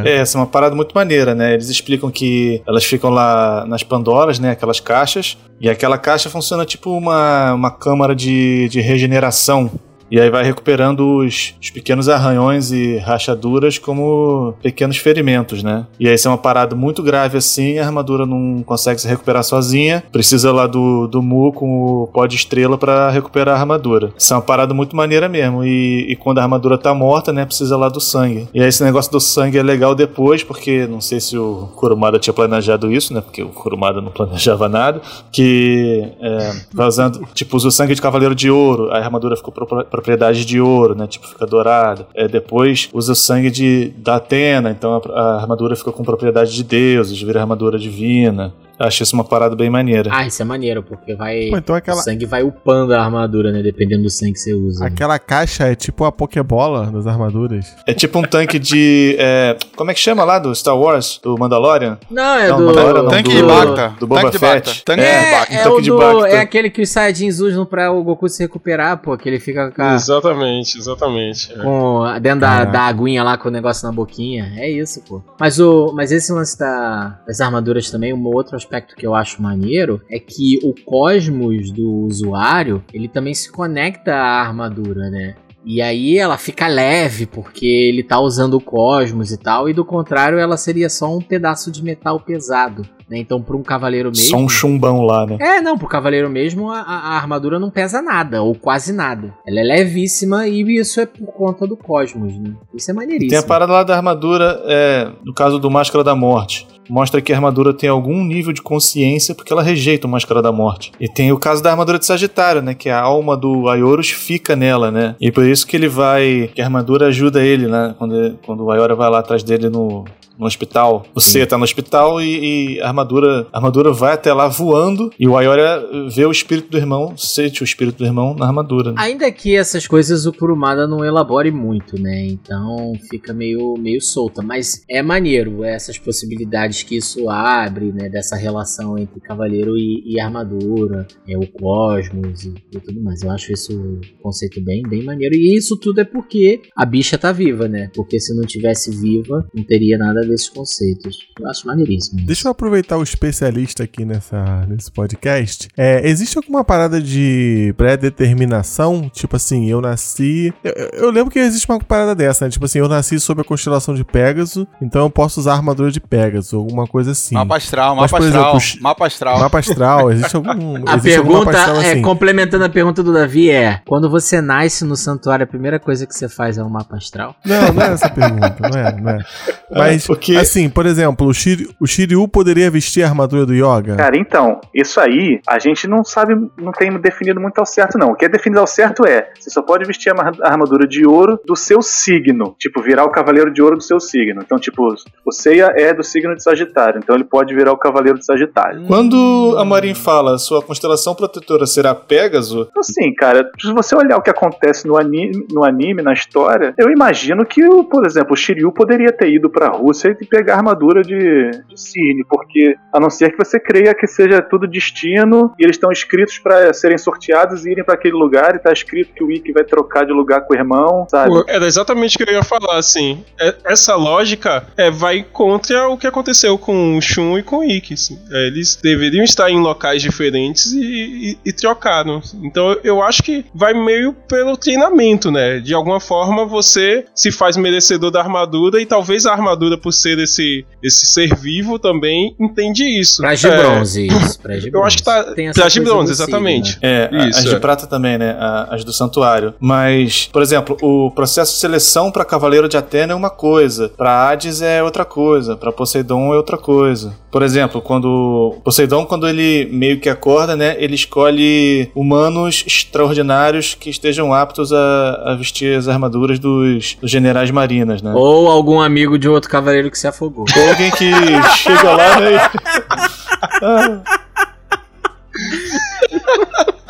É. É, essa é uma parada muito maneira, né? Eles explicam que elas ficam lá nas Pandoras, né? Aquelas caixas. E aquela caixa funciona tipo uma, uma câmara de, de regeneração. E aí vai recuperando os, os pequenos arranhões e rachaduras como pequenos ferimentos, né? E aí se é uma parada muito grave assim, a armadura não consegue se recuperar sozinha. Precisa lá do, do Mu com o pó de estrela pra recuperar a armadura. Isso é uma parada muito maneira mesmo. E, e quando a armadura tá morta, né? Precisa lá do sangue. E aí esse negócio do sangue é legal depois, porque não sei se o Kurumada tinha planejado isso, né? Porque o Kurumada não planejava nada. Que é, usando, tipo, usa o sangue de Cavaleiro de Ouro, a armadura ficou pro- propriedade de ouro, né? Tipo, fica dourada. É, depois usa o sangue de, da Atena, então a, a armadura fica com propriedade de deuses, vira armadura divina. Acho isso uma parada bem maneira. Ah, isso é maneiro, porque vai... Pô, então aquela, O sangue vai upando a armadura, né? Dependendo do sangue que você usa. né? aquela caixa é tipo a Pokébola das armaduras. É tipo um tanque de. é, como é que chama lá do Star Wars? Do Mandalorian? Não, é Não, do... Mandalorian não, Tanque do- de Bacta. do Boba Tanque de Fett. Tanque É, de Bacta. É, tanque o de do, Bacta. é aquele que os Saiyajins usam pra o Goku se recuperar, pô. Que ele fica com, a- Exatamente, exatamente. É. com a- dentro da, da aguinha lá com o negócio na boquinha. É isso, pô. Mas, o, mas esse lance da, das armaduras também, um outro aspecto que eu acho maneiro é que o cosmos do usuário, ele também se conecta à armadura, né? E aí ela fica leve porque ele tá usando o cosmos e tal, e do contrário ela seria só um pedaço de metal pesado. Né? Então, para um cavaleiro mesmo. Só um chumbão lá, né? É, não, pro cavaleiro mesmo a, a armadura não pesa nada, ou quase nada. Ela é levíssima e isso é por conta do cosmos, né? Isso é maneiríssimo. Tem a parada lá da armadura, é, no caso do Máscara da Morte. Mostra que a armadura tem algum nível de consciência porque ela rejeita o Máscara da Morte. E tem o caso da armadura de Sagitário, né? Que a alma do Aioros fica nela, né? E por isso que ele vai. Que a armadura ajuda ele, né? Quando, quando o Aiora vai lá atrás dele no, no hospital. Você tá no hospital e, e a armadura, a armadura vai até lá voando e o Ayora vê o espírito do irmão, sente o espírito do irmão na armadura. Né? Ainda que essas coisas o Kurumada não elabore muito, né? Então fica meio, meio solta. Mas é maneiro essas possibilidades que isso abre, né? Dessa relação entre cavaleiro e, e armadura, é o cosmos e, e, tudo mais. Eu acho isso um conceito bem, bem maneiro. E isso tudo é porque a bicha tá viva, né? Porque se não tivesse viva, não teria nada desses conceitos. Eu acho maneiríssimo. Deixa eu aproveitar o especialista aqui nessa, nesse podcast. É, existe alguma parada de pré-determinação? Tipo assim, eu nasci. Eu, eu, lembro que existe uma parada dessa, né? Tipo assim, eu nasci sob a constelação de Pégaso, então eu posso usar a armadura de Pégaso, alguma coisa assim. Mapa astral, mapa Mas, astral. Exemplo, mapa astral. Mapa astral, existe algum. a existe pergunta, astral, é, assim? complementando a pergunta do Davi, é: quando você nasce no santuário, a primeira coisa que você faz é um mapa astral? Não, não é essa a pergunta, não é, não é. Mas, porque... assim, por exemplo, o, Shiri, o Shiryu poderia vestir a armadura do Yoga? Cara, então, isso aí a gente não sabe, não tem definido muito ao certo, não. O que é definido ao certo é: você só pode vestir a armadura de ouro do seu signo. Tipo, virar o cavaleiro de ouro do seu signo. Então, tipo, o Seiya é do signo de Sagitário, então ele pode virar o cavaleiro de Sagitário. Quando a Marin fala sua constelação protetora será Pégaso. Assim, cara, se você olhar o que acontece no anime, no anime na história, eu imagino que, por exemplo, o Shiryu poderia ter ido pra Rússia e pegar armadura de, de porque a não ser que você creia que seja tudo destino e eles estão escritos para serem sorteados e irem para aquele lugar e tá escrito que o Ikki vai trocar de lugar com o irmão, sabe? Era exatamente o que eu ia falar, assim. É, essa lógica é, vai contra o que aconteceu com o Shun e com o Ikki, assim. É, eles deveriam estar em locais diferentes e, e, e trocaram. Então eu acho que vai meio pelo treinamento, né? De alguma forma você se faz merecedor da armadura e talvez a armadura, por ser esse, esse ser vivo, também entende isso. Praxe de É, bronze, isso. Praxe de Eu bronze. acho que tá. Essa Praxe de bronze, exatamente. É, a- Isso, as de é. prata também, né? A- As do santuário. Mas, por exemplo, o processo de seleção para Cavaleiro de Atena é uma coisa, para Hades é outra coisa, para Poseidon é outra coisa. Por exemplo, quando Poseidon, quando ele meio que acorda, né, ele escolhe humanos extraordinários que estejam aptos a, a vestir as armaduras dos, dos generais marinas, né? Ou algum amigo de outro cavaleiro que se afogou. Ou alguém que chega lá, né? e-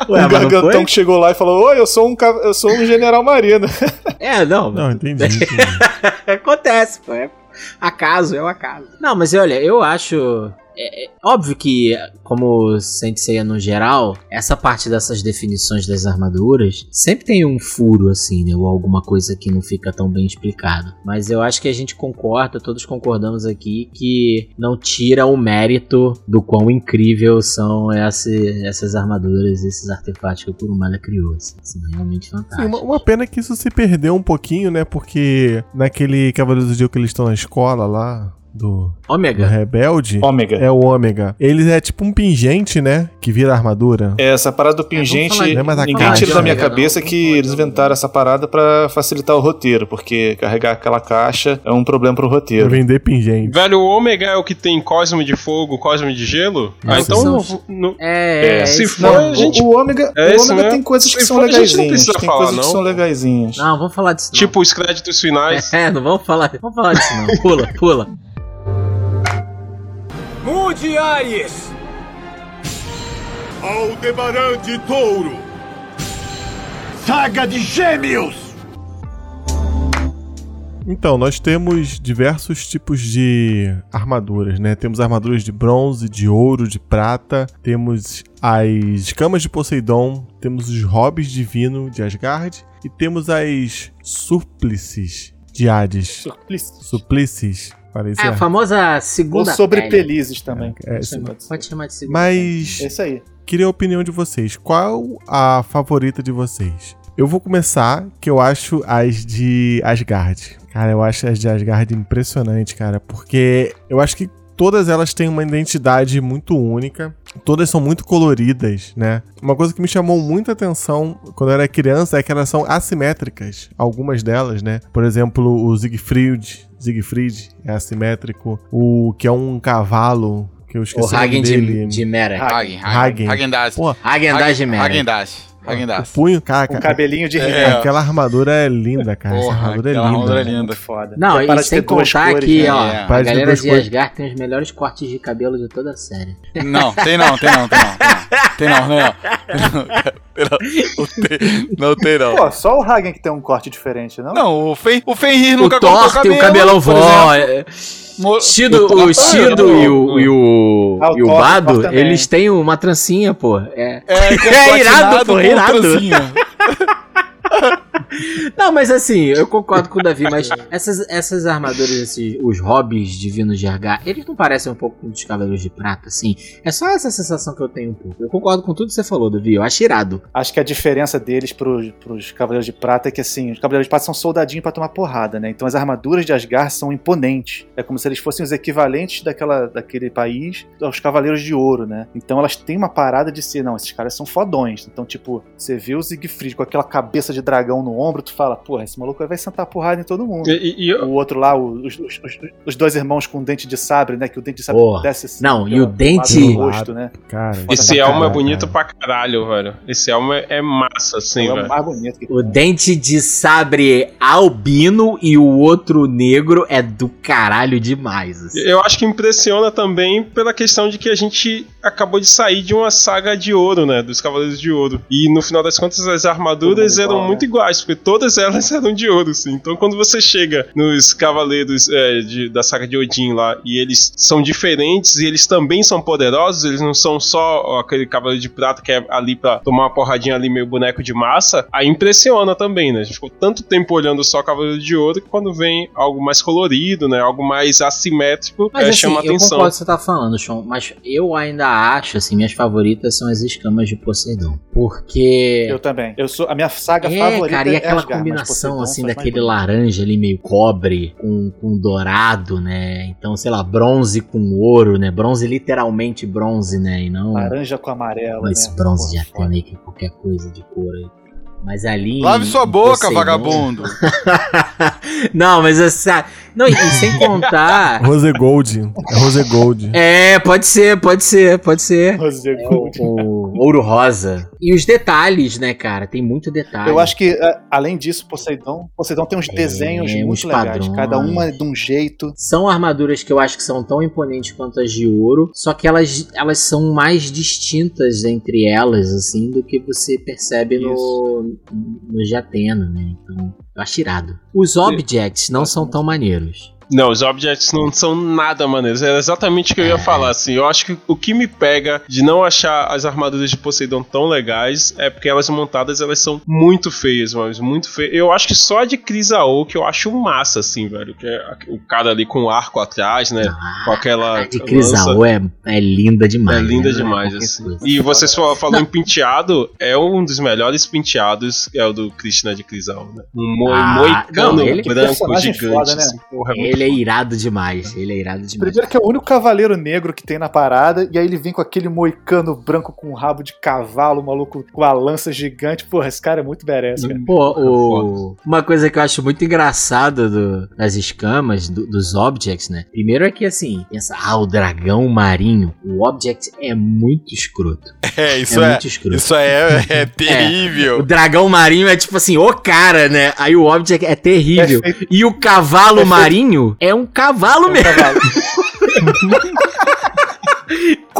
Ué, um gargantão que chegou lá e falou: Oi, eu sou um, eu sou um general marino. É, não. Não, entendi. entendi. Acontece, pô. É acaso, é o acaso. Não, mas olha, eu acho. É, é óbvio que, como Sensei no geral, essa parte dessas definições das armaduras sempre tem um furo, assim, né? Ou alguma coisa que não fica tão bem explicado. Mas eu acho que a gente concorda, todos concordamos aqui, que não tira o mérito do quão incrível são essas armaduras, esses artefatos que o Kurumada criou. Assim, são realmente Sim, fantásticos. uma, uma pena que isso se perdeu um pouquinho, né? Porque naquele Cavaleiro do Dia que eles estão na escola lá, do, do Ômega? Rebelde, Ômega. é o Ômega. Ele é tipo um pingente, né? Que vira armadura. É, Essa parada do pingente, Não é mais a ninguém tira da minha Não, não, cabeça não que pode, eles não inventaram essa parada pra facilitar o roteiro, porque carregar aquela caixa é um problema pro Pra roteiro. vender pingente. Velho, o Ômega é o que tem Cosmo de fogo, Cosmo de gelo? Não, ah, então são não, os- não- É, É, se for- Não, a gente- o, o ômega, É o ômega tem coisas que Se são for, a gente não legaisinhas. precisa Tem falar, coisas que não. são legaisinhas. Não, vamos falar disso. não. tipo os créditos finais. É, não vamos falar, vamos falar disso não. Pula, pula. Mude Ares! Aldebaran de Touro! Saga de Gêmeos! Então, nós temos diversos tipos de armaduras, né? Temos armaduras de bronze, de ouro, de prata, temos as camas de Poseidon, temos os hobbies divino de Asgard e temos as súplices de Hades. Suplices, É a famosa Ou segunda sobre pele. pelizes também. É, sim. Pode chamar de segunda Mas É isso aí. queria a opinião de vocês. Qual a favorita de vocês? Eu vou começar que eu acho as de Asgard. Cara, eu acho as de Asgard impressionante, cara, porque eu acho que todas elas têm uma identidade muito única. Todas são muito coloridas, né? Uma coisa que me chamou muita atenção quando eu era criança é que elas são assimétricas. Algumas delas, né? Por exemplo, o Siegfried. Siegfried é assimétrico. O que é um cavalo. Que eu O esqueci o nome Hagen dele. de, de Merek. Hagen, Hagen. Hagen. Hagen Dazs. Pô, Hagen Dazs de Merek. Hagen Dazs. O punho, cara, cara, cabelinho de É. aquela armadura é linda, cara. Essa Porra, armadura é linda. armadura é né? linda. Foda. Não, e para sem contar cores, que, né? ó, É. a de galera de. Asgard tem os melhores cortes de cabelo de toda a série. Não, tem não, tem não, tem não. Tem não, tem não. Tem não, não, tem, não tem não. Pô, só o Hagen que tem um corte diferente, não? Não, o, Fen, o Fenrir O nunca Thor cortou tem o cabelão vó. Shido, o Shido e o, e o, Ah, o e o Bado, eles têm uma trancinha, pô. É. É, É irado, pô, com irado. Não, mas assim, eu concordo com o Davi, mas essas, essas armaduras, esses, os hobbies divinos de Argar, eles não parecem um pouco com os Cavaleiros de Prata, assim? É só essa sensação que eu tenho um pouco. Eu concordo com tudo que você falou, Davi, eu acho irado. Acho que a diferença deles pros, pros Cavaleiros de Prata é que, assim, os Cavaleiros de Prata são soldadinhos pra tomar porrada, né? Então as armaduras de Asgard são imponentes. É como se eles fossem os equivalentes daquela, daquele país aos Cavaleiros de Ouro, né? Então elas têm uma parada de ser, não, esses caras são fodões. Então, tipo, você vê o Siegfried com aquela cabeça de dragão no ombro, tu fala, porra, esse maluco vai sentar porrada em todo mundo. E, e- e eu- O outro lá, o- os, os- os- os dois irmãos com dente de sabre, né? Que o dente de sabre Porra. desce assim. Não, e o dente- do rosto, né? Cara, esse elmo é bonito cara. pra caralho, velho. Esse elmo é, é massa, assim, é o velho. mais bonito que O dente de sabre albino e o outro negro é do caralho demais. assim. Eu acho que impressiona também pela questão de que a gente acabou de sair de uma saga de ouro, né? Dos Cavaleiros de Ouro. E no final das contas, as armaduras eram igual, muito iguais, porque todas elas eram de ouro, assim. Então quando você chega nos Cavaleiros é, de- da saga de Odin lá, e eles são diferentes e eles também são poderosos, eles não são só aquele Cavaleiro de Prata que é ali pra tomar uma porradinha ali, meio boneco de massa, aí impressiona também, né? A gente ficou tanto tempo olhando só Cavaleiro de Ouro que quando vem algo mais colorido, né? Algo mais assimétrico, Mas é, assim, chama eu atenção. concordo com o que você tá falando, Sean, mas eu ainda acho, assim, minhas favoritas são as escamas de Poseidon. Porque. Eu também. Eu sou a minha saga É, favorita. cara, e é aquela Asgard, mas combinação, assim, daquele laranja ali meio cobre com, com dourado, né? Então, sei lá, bronze com ouro, né? Bronze literalmente bronze, né? E não Laranja com amarelo. esse né? bronze de. Atena aí, que é qualquer coisa de cor aí. Mas ali. Lave sua boca, Poseidon- vagabundo. não, mas essa. Não, e sem contar. Rose Gold. É Rose Gold. é, pode ser, pode ser, pode ser. Rose Gold. O ouro rosa. E os detalhes, né, cara? Tem muito detalhe. Eu acho que, a- além disso, Poseidon, Poseidon tem uns É, desenhos uns muito legais. padrões. Cada uma é de um jeito. São armaduras que eu acho que são tão imponentes quanto as de ouro, só que elas, elas são mais distintas entre elas, assim, do que você percebe no, no Atena, né? Então, eu acho irado. Os objects não são tão maneiros. Não, os objects não são nada maneiros. Era exatamente o que eu ia falar, assim. Eu acho que o que me pega de não achar as armaduras de Poseidon tão legais é porque elas montadas, elas são muito feias, mas muito feias. Eu acho que só a de Crisaô que eu acho massa, assim, velho. Que é o cara ali com o arco atrás, né? com aquela A de. Crisaô é, é linda demais. É linda né? Não demais, qualquer assim. coisa. E vocês fal- falou em penteado, é um dos melhores penteados, é o do Krishna de Crisal, né? Um mo Ah, moicano não, ele- branco gigante, foda, né? assim. Porra, é muito Ele é irado demais. Ele é irado demais. Primeiro que é o único cavaleiro negro que tem na parada, e aí ele vem com aquele moicano branco com um rabo de cavalo, maluco com a lança gigante. Porra, esse cara é muito badass, cara. Pô, o- uma coisa que eu acho muito engraçada do- das escamas, do- dos objects, né? Primeiro é que assim, pensa, ah, o dragão marinho. O object é muito escroto. É, isso é, é. muito escroto. Isso é, é O terrível. dragão marinho é tipo assim, o cara, né? Aí o object é terrível. É feito- E o cavalo marinho é um cavalo é um mesmo. cavalo.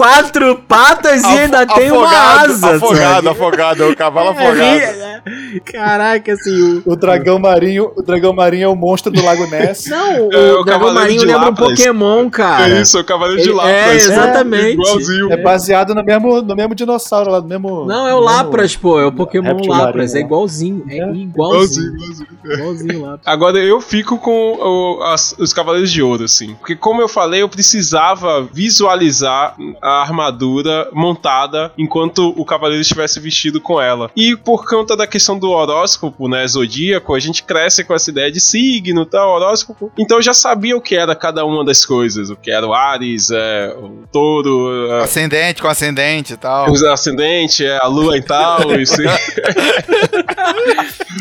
Quatro patas e ainda tem uma afogado, asa. afogado, sabe? afogado, é o cavalo É, afogado. né? Caraca, assim, o, O dragão marinho, o dragão marinho é o monstro do Lago Ness. Não, o, É, o dragão Cavaleiro marinho lembra um Lapras. Pokémon, cara. É isso, é o Cavaleiro de Lapras. é, exatamente. igualzinho. É baseado no mesmo, no mesmo dinossauro lá, no mesmo. Não, é o mesmo- Lapras, pô. É o Pokémon Lapras. É igualzinho. É É. igualzinho. Igualzinho, igualzinho. Igualzinho Lapras. Agora eu fico com o- as- os Cavaleiros de Ouro, assim. Porque, como eu falei, eu precisava visualizar a, a armadura montada enquanto o cavaleiro estivesse vestido com ela. E por conta da questão do horóscopo, né, zodíaco, a gente cresce com essa ideia de signo, tal, horóscopo. Então eu já sabia o que era cada uma das coisas, o que era o Ares, é, o touro, é, Ascendente com ascendente e tal. o ascendente, é, a lua e tal, isso.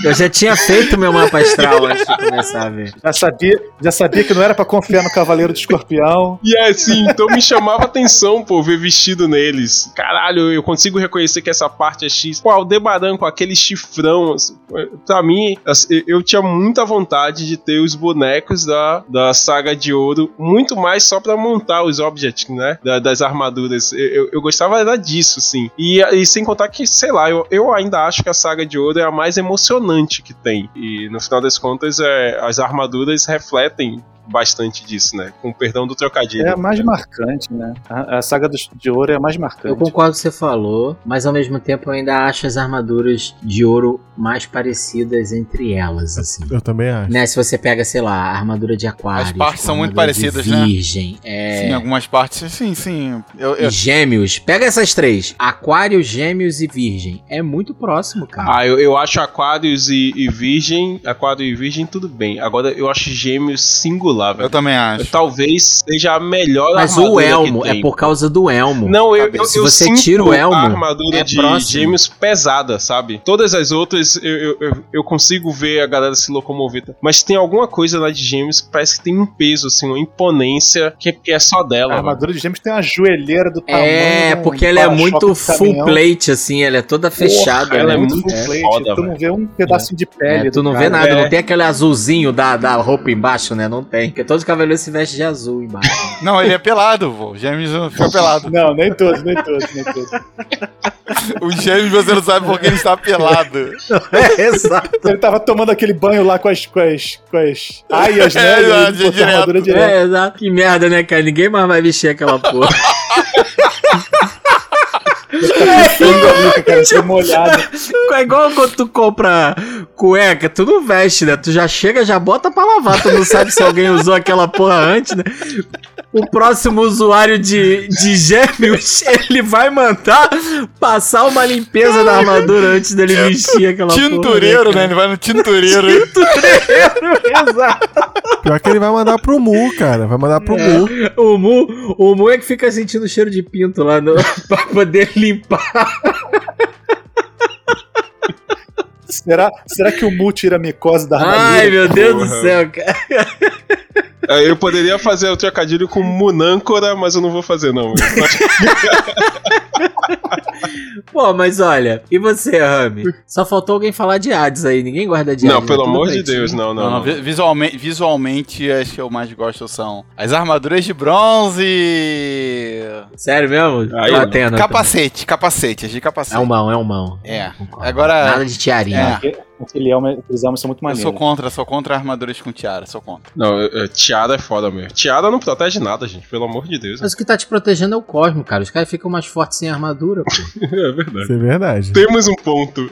Eu já tinha feito meu mapa astral antes de começar a ver. Já sabia, já sabia que não era pra confiar no Cavaleiro de Escorpião. E é assim, então me chamava atenção, pô, ver vestido neles. Caralho, eu consigo reconhecer que essa parte é X. Pô, o Debaran com aquele chifrão, assim, pra mim, assim, eu tinha muita vontade de ter os bonecos da, da saga de ouro, muito mais só pra montar os objects, né, da- das armaduras. Eu, eu, eu gostava era disso, sim. E, e sem contar que, sei lá, eu, eu ainda acho que a saga de ouro é a mais emocionante que tem. E no final das contas, é, as armaduras refletem bastante disso, né? Com o perdão do trocadilho. É a mais marcante, né? A, a saga dos- de ouro é a mais Eu marcante. concordo com o que você falou, mas ao mesmo tempo eu ainda acho as armaduras de ouro mais parecidas entre elas, assim. Eu também acho. Né, se você pega, sei lá, a armadura de aquário. As partes são muito parecidas, né? virgem, é... Sim, algumas partes, sim, sim. Eu, eu- E gêmeos. Pega essas três. Aquário, gêmeos e virgem. É muito próximo, cara. Ah, eu, eu acho Aquários e, e Virgem, Aquário e Virgem, tudo bem. Agora eu acho Gêmeos singular, velho. eu também acho. Talvez seja a melhor Mas armadura o elmo que é por causa do elmo. Não, eu, eu, Se eu você sinto tira o elmo, a armadura é de próximo. gêmeos pesada, sabe? Todas as outras eu, eu, eu, eu consigo ver a galera se locomover. tá? Mas tem alguma coisa lá de gêmeos que parece que tem um peso, assim, uma imponência que, que é só dela. A armadura de gêmeos tem uma joelheira do tamanho. É, de um porque ela é muito full plate, assim, ela é toda fechada. ela né? é muito Full É plate, foda, tu não vê um pedacinho de pele. É, tu do não cara. vê nada, É. não tem aquele azulzinho da, da roupa embaixo, né? Não tem. Porque todos os cavaleiros se vestem de azul embaixo. Não, ele é pelado, vô. Gêmeos não fica pelado. Não, nem todos, nem todos, nem todos. O gêmeos você não sabe porque ele está pelado. é, exato. Ele tava tomando aquele banho lá com as, com as, com as aias, né? É, E é, ele direto. armadura direto. É, exato. Que merda, né, cara? Ninguém mais vai vestir aquela porra. Cara, fica molhado. É igual quando tu compra cueca, tu não veste, né? Tu já chega, já bota pra lavar. Tu não sabe se alguém usou aquela porra antes, né? O próximo usuário de, de gêmeos, ele vai mandar passar uma limpeza na armadura antes dele vestir aquela Tintureiro, porra. né? Ele vai no tintureiro. Exato. Pior que ele vai mandar pro Mu, cara. Vai mandar pro Mu. O Mu, o Mu é que fica sentindo o cheiro de pinto lá no, pra poder limpar. Será, será que o Mu tira a micose da? Ai, meu Deus porra. do céu, cara. É, Eu poderia fazer o trocadilho com Munâncora, mas eu não vou fazer, não. Pô, mas olha, e você, Rami? Só faltou alguém falar de Hades aí. Ninguém guarda de não, Hades. pelo né? Tudo amor de. Deus, não, não. Não, não, não. vi- visualmente, visualmente, as que eu mais gosto são as armaduras de bronze. Sério mesmo? Aí, Tá não. tendo, Capacete, capacete, as de É capacete. um mão, é um mão. É. Agora- Nada de tiarinha. É. Aquele elmo, aqueles elmos são muito Eu maneiros. sou contra, sou contra armaduras com tiara, sou contra. Não, é- é, tiara é foda mesmo. Tiara não protege nada, gente, pelo amor de Deus. Mas o que tá te protegendo é o Cosmo, cara. Os caras ficam mais fortes sem armadura, pô. É verdade. Isso é verdade. Temos um ponto.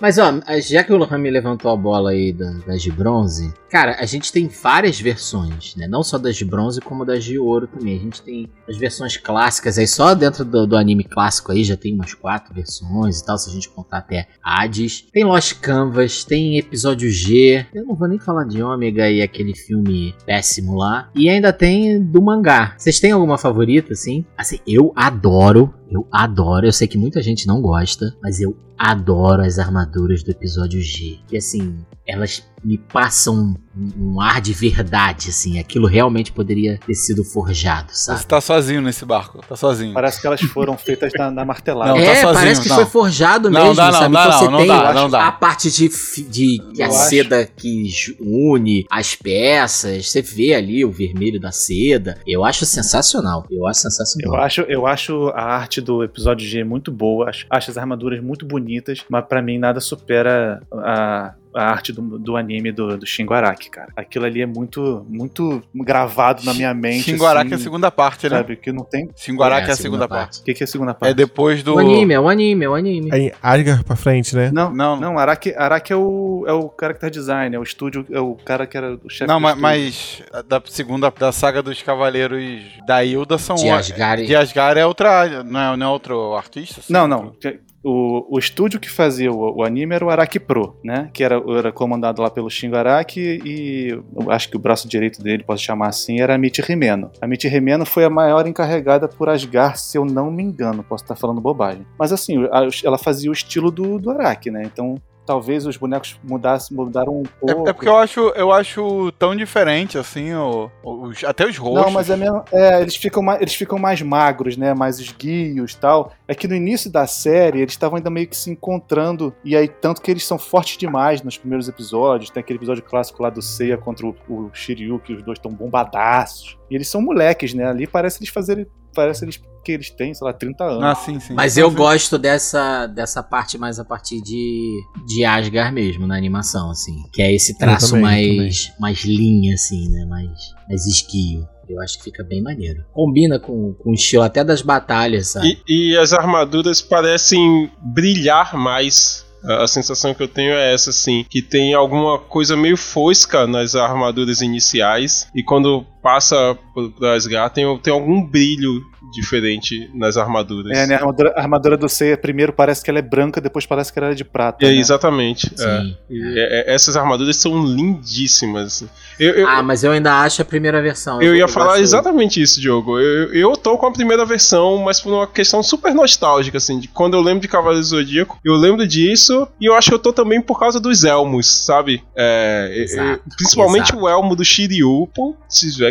Mas ó, já que o Rami levantou a bola aí da- das de bronze, cara, a gente tem várias versões, né? Não só das de bronze, como das de ouro também. A gente tem as versões clássicas aí, só dentro do, do anime clássico aí já tem umas quatro versões e tal, se a gente contar até Hades. Tem Lost Canvas, tem episódio G. Eu não vou nem falar de Ômega e aquele filme péssimo lá. E ainda tem do mangá. Vocês têm alguma favorita, assim? Assim, eu adoro, eu adoro. Eu sei que muita gente não gosta, mas eu adoro as armaduras do episódio G. E assim, elas me passam um, um ar de verdade, assim. Aquilo realmente poderia ter sido forjado, sabe? Você tá sozinho nesse barco, tá sozinho. Parece que elas foram feitas na, na martelada. Não, tá é, sozinho, parece que não. foi forjado Não, mesmo, dá não, sabe? dá então não, você não tem dá, não dá. a parte de, de que a Eu acho. seda que une as peças, você vê ali o vermelho da seda. Eu acho sensacional. Eu acho Eu sensacional. acho, eu acho a arte do episódio G muito boa, acho, acho as armaduras muito bonitas, mas pra mim nada supera a, a arte do, do anime do, do Shingo Araki, cara. Aquilo ali é muito, muito gravado na minha mente. Shingo Araki assim, é a segunda parte, né? Sabe, que não tem. Shingo Araki é, a segunda, parte. O que, que é a segunda parte? É depois do. O anime, é o anime, é o anime. Aí, Asgard pra frente, né? Não, Não. não. Araki, Araki é o, é o character design, é o estúdio, é o cara que era o chefe Não, mas a da segunda da saga dos Cavaleiros da Hilda são De Asgard. De Asgard é outra, não é, não é outro artista? Não, não. O, o estúdio que fazia o, o anime era o Araki Pro, né? Que era, era comandado lá pelo Shingo Araki e acho que o braço direito dele, posso chamar assim, era a Michi Rimeno. A Michi Rimeno foi a maior encarregada por Asgard, se eu não me engano. Posso estar falando bobagem. Mas assim, ela fazia o estilo do, do Araki, né? Então talvez os bonecos mudassem, mudaram um pouco. É, é porque eu acho, eu acho tão diferente, assim, o, os- até os rostos. Não, mas é mesmo. É, eles ficam mais, eles ficam mais magros, né? Mais esguios e tal. É que no início da série eles estavam ainda meio que se encontrando. E aí, tanto que eles são fortes demais nos primeiros episódios. Tem aquele episódio clássico lá do Seiya contra o, o Shiryu, que os dois estão bombadaços. E eles são moleques, né? Ali parece eles fazerem. Parece eles que eles têm, sei lá, 30 anos. Ah, sim, sim. Mas eu gosto dessa, dessa parte mais a partir de, de Asgard mesmo, na animação, assim. Que é esse traço também, mais, mais linha, assim, né? Mais, mais esguio. Eu acho que fica bem maneiro. Combina com, com o estilo até das batalhas, sabe? E, e as armaduras parecem brilhar mais. A a sensação que eu tenho é essa, assim, que tem alguma coisa meio fosca nas armaduras iniciais, e quando passa por por Asgard tem, tem algum brilho diferente nas armaduras. É, né? A armadura, a armadura do Seiya primeiro parece que ela é branca, depois parece que ela é de prata. É, né? exatamente. é. Sim. E, é, é, essas armaduras são lindíssimas. Eu, eu, Ah, mas eu ainda acho a primeira versão. eu ia falar gosto- exatamente isso, Diogo. Eu, eu tô com a primeira versão, mas por uma questão super nostálgica, assim. De quando eu lembro de Cavaleiro do Zodíaco, eu lembro disso, e eu acho que eu tô também por causa dos elmos, sabe? É, é, Exato, principalmente exato. o elmo do Shiryu, pô,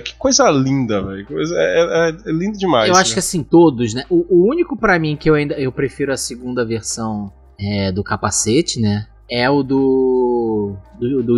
que coisa linda, velho. Coisa- É, é- é lindo demais. Eu acho que assim, todos, né? O, o único pra mim que eu ainda eu prefiro a segunda versão é, do capacete, né? É o do. do, do.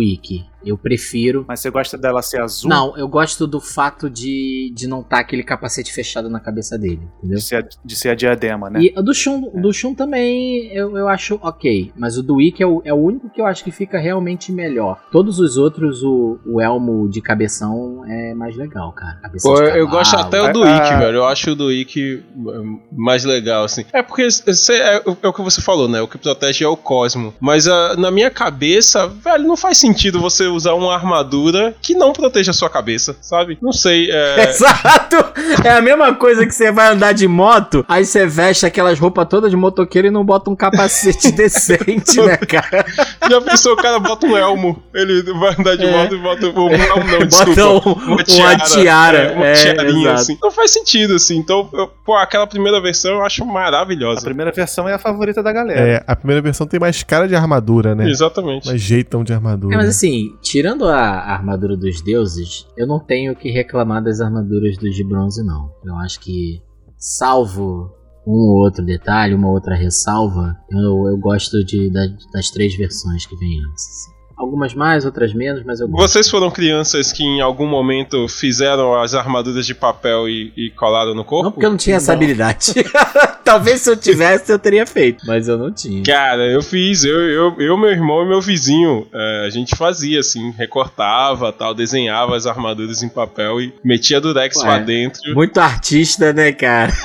Eu prefiro. Mas você gosta dela ser azul? Não, eu gosto do fato de, de não estar aquele capacete fechado na cabeça dele, entendeu? De ser, a- de ser a diadema, né? E o do Shun, do Shun também eu, eu acho ok, mas o do Ikki é o, é o único que eu acho que fica realmente melhor. Todos os outros, o, o elmo de cabeção é mais legal, cara. Cabeça Pô, de eu, eu gosto até o do Ah, Ikki, ah. velho. Eu acho o do Ikki hum, mais legal, assim. É porque cê- é, o- é o que você falou, né? O que protege é o cosmo. Mas ah, na minha cabeça, velho, não faz sentido você usar uma armadura que não proteja a sua cabeça, sabe? Não sei. É... Exato! É a mesma coisa que você vai andar de moto, aí você veste aquelas roupas todas de motoqueiro e não bota um capacete decente, né, cara? Já pensou, o cara bota um elmo, ele vai andar de É. moto e bota um elmo, não, Bota desculpa. um- uma tiara, é, uma é, tiarinha, exato. assim. Não faz sentido, assim. Então, eu- pô, aquela primeira versão eu acho A maravilhosa. primeira versão é a favorita da galera. É, a primeira versão tem mais cara de armadura, né? Exatamente. Mais jeitão de armadura. É, mas assim, tirando a armadura dos deuses, eu não tenho que reclamar das armaduras dos de bronze, não. Eu acho que, salvo um ou outro detalhe, uma outra ressalva, eu, eu gosto de, da- das três versões que vem antes. Algumas mais, outras menos, mas gosto. Vocês foram crianças que em algum momento fizeram as armaduras de papel e, e colaram no corpo? Não porque eu não tinha essa habilidade. Talvez se eu tivesse, eu teria feito, mas eu não tinha. Cara, eu fiz, eu, eu, eu, meu irmão e meu vizinho, é, a gente fazia assim, recortava, tal, desenhava as armaduras em papel e metia durex Ué. lá dentro. Muito artista, né, cara?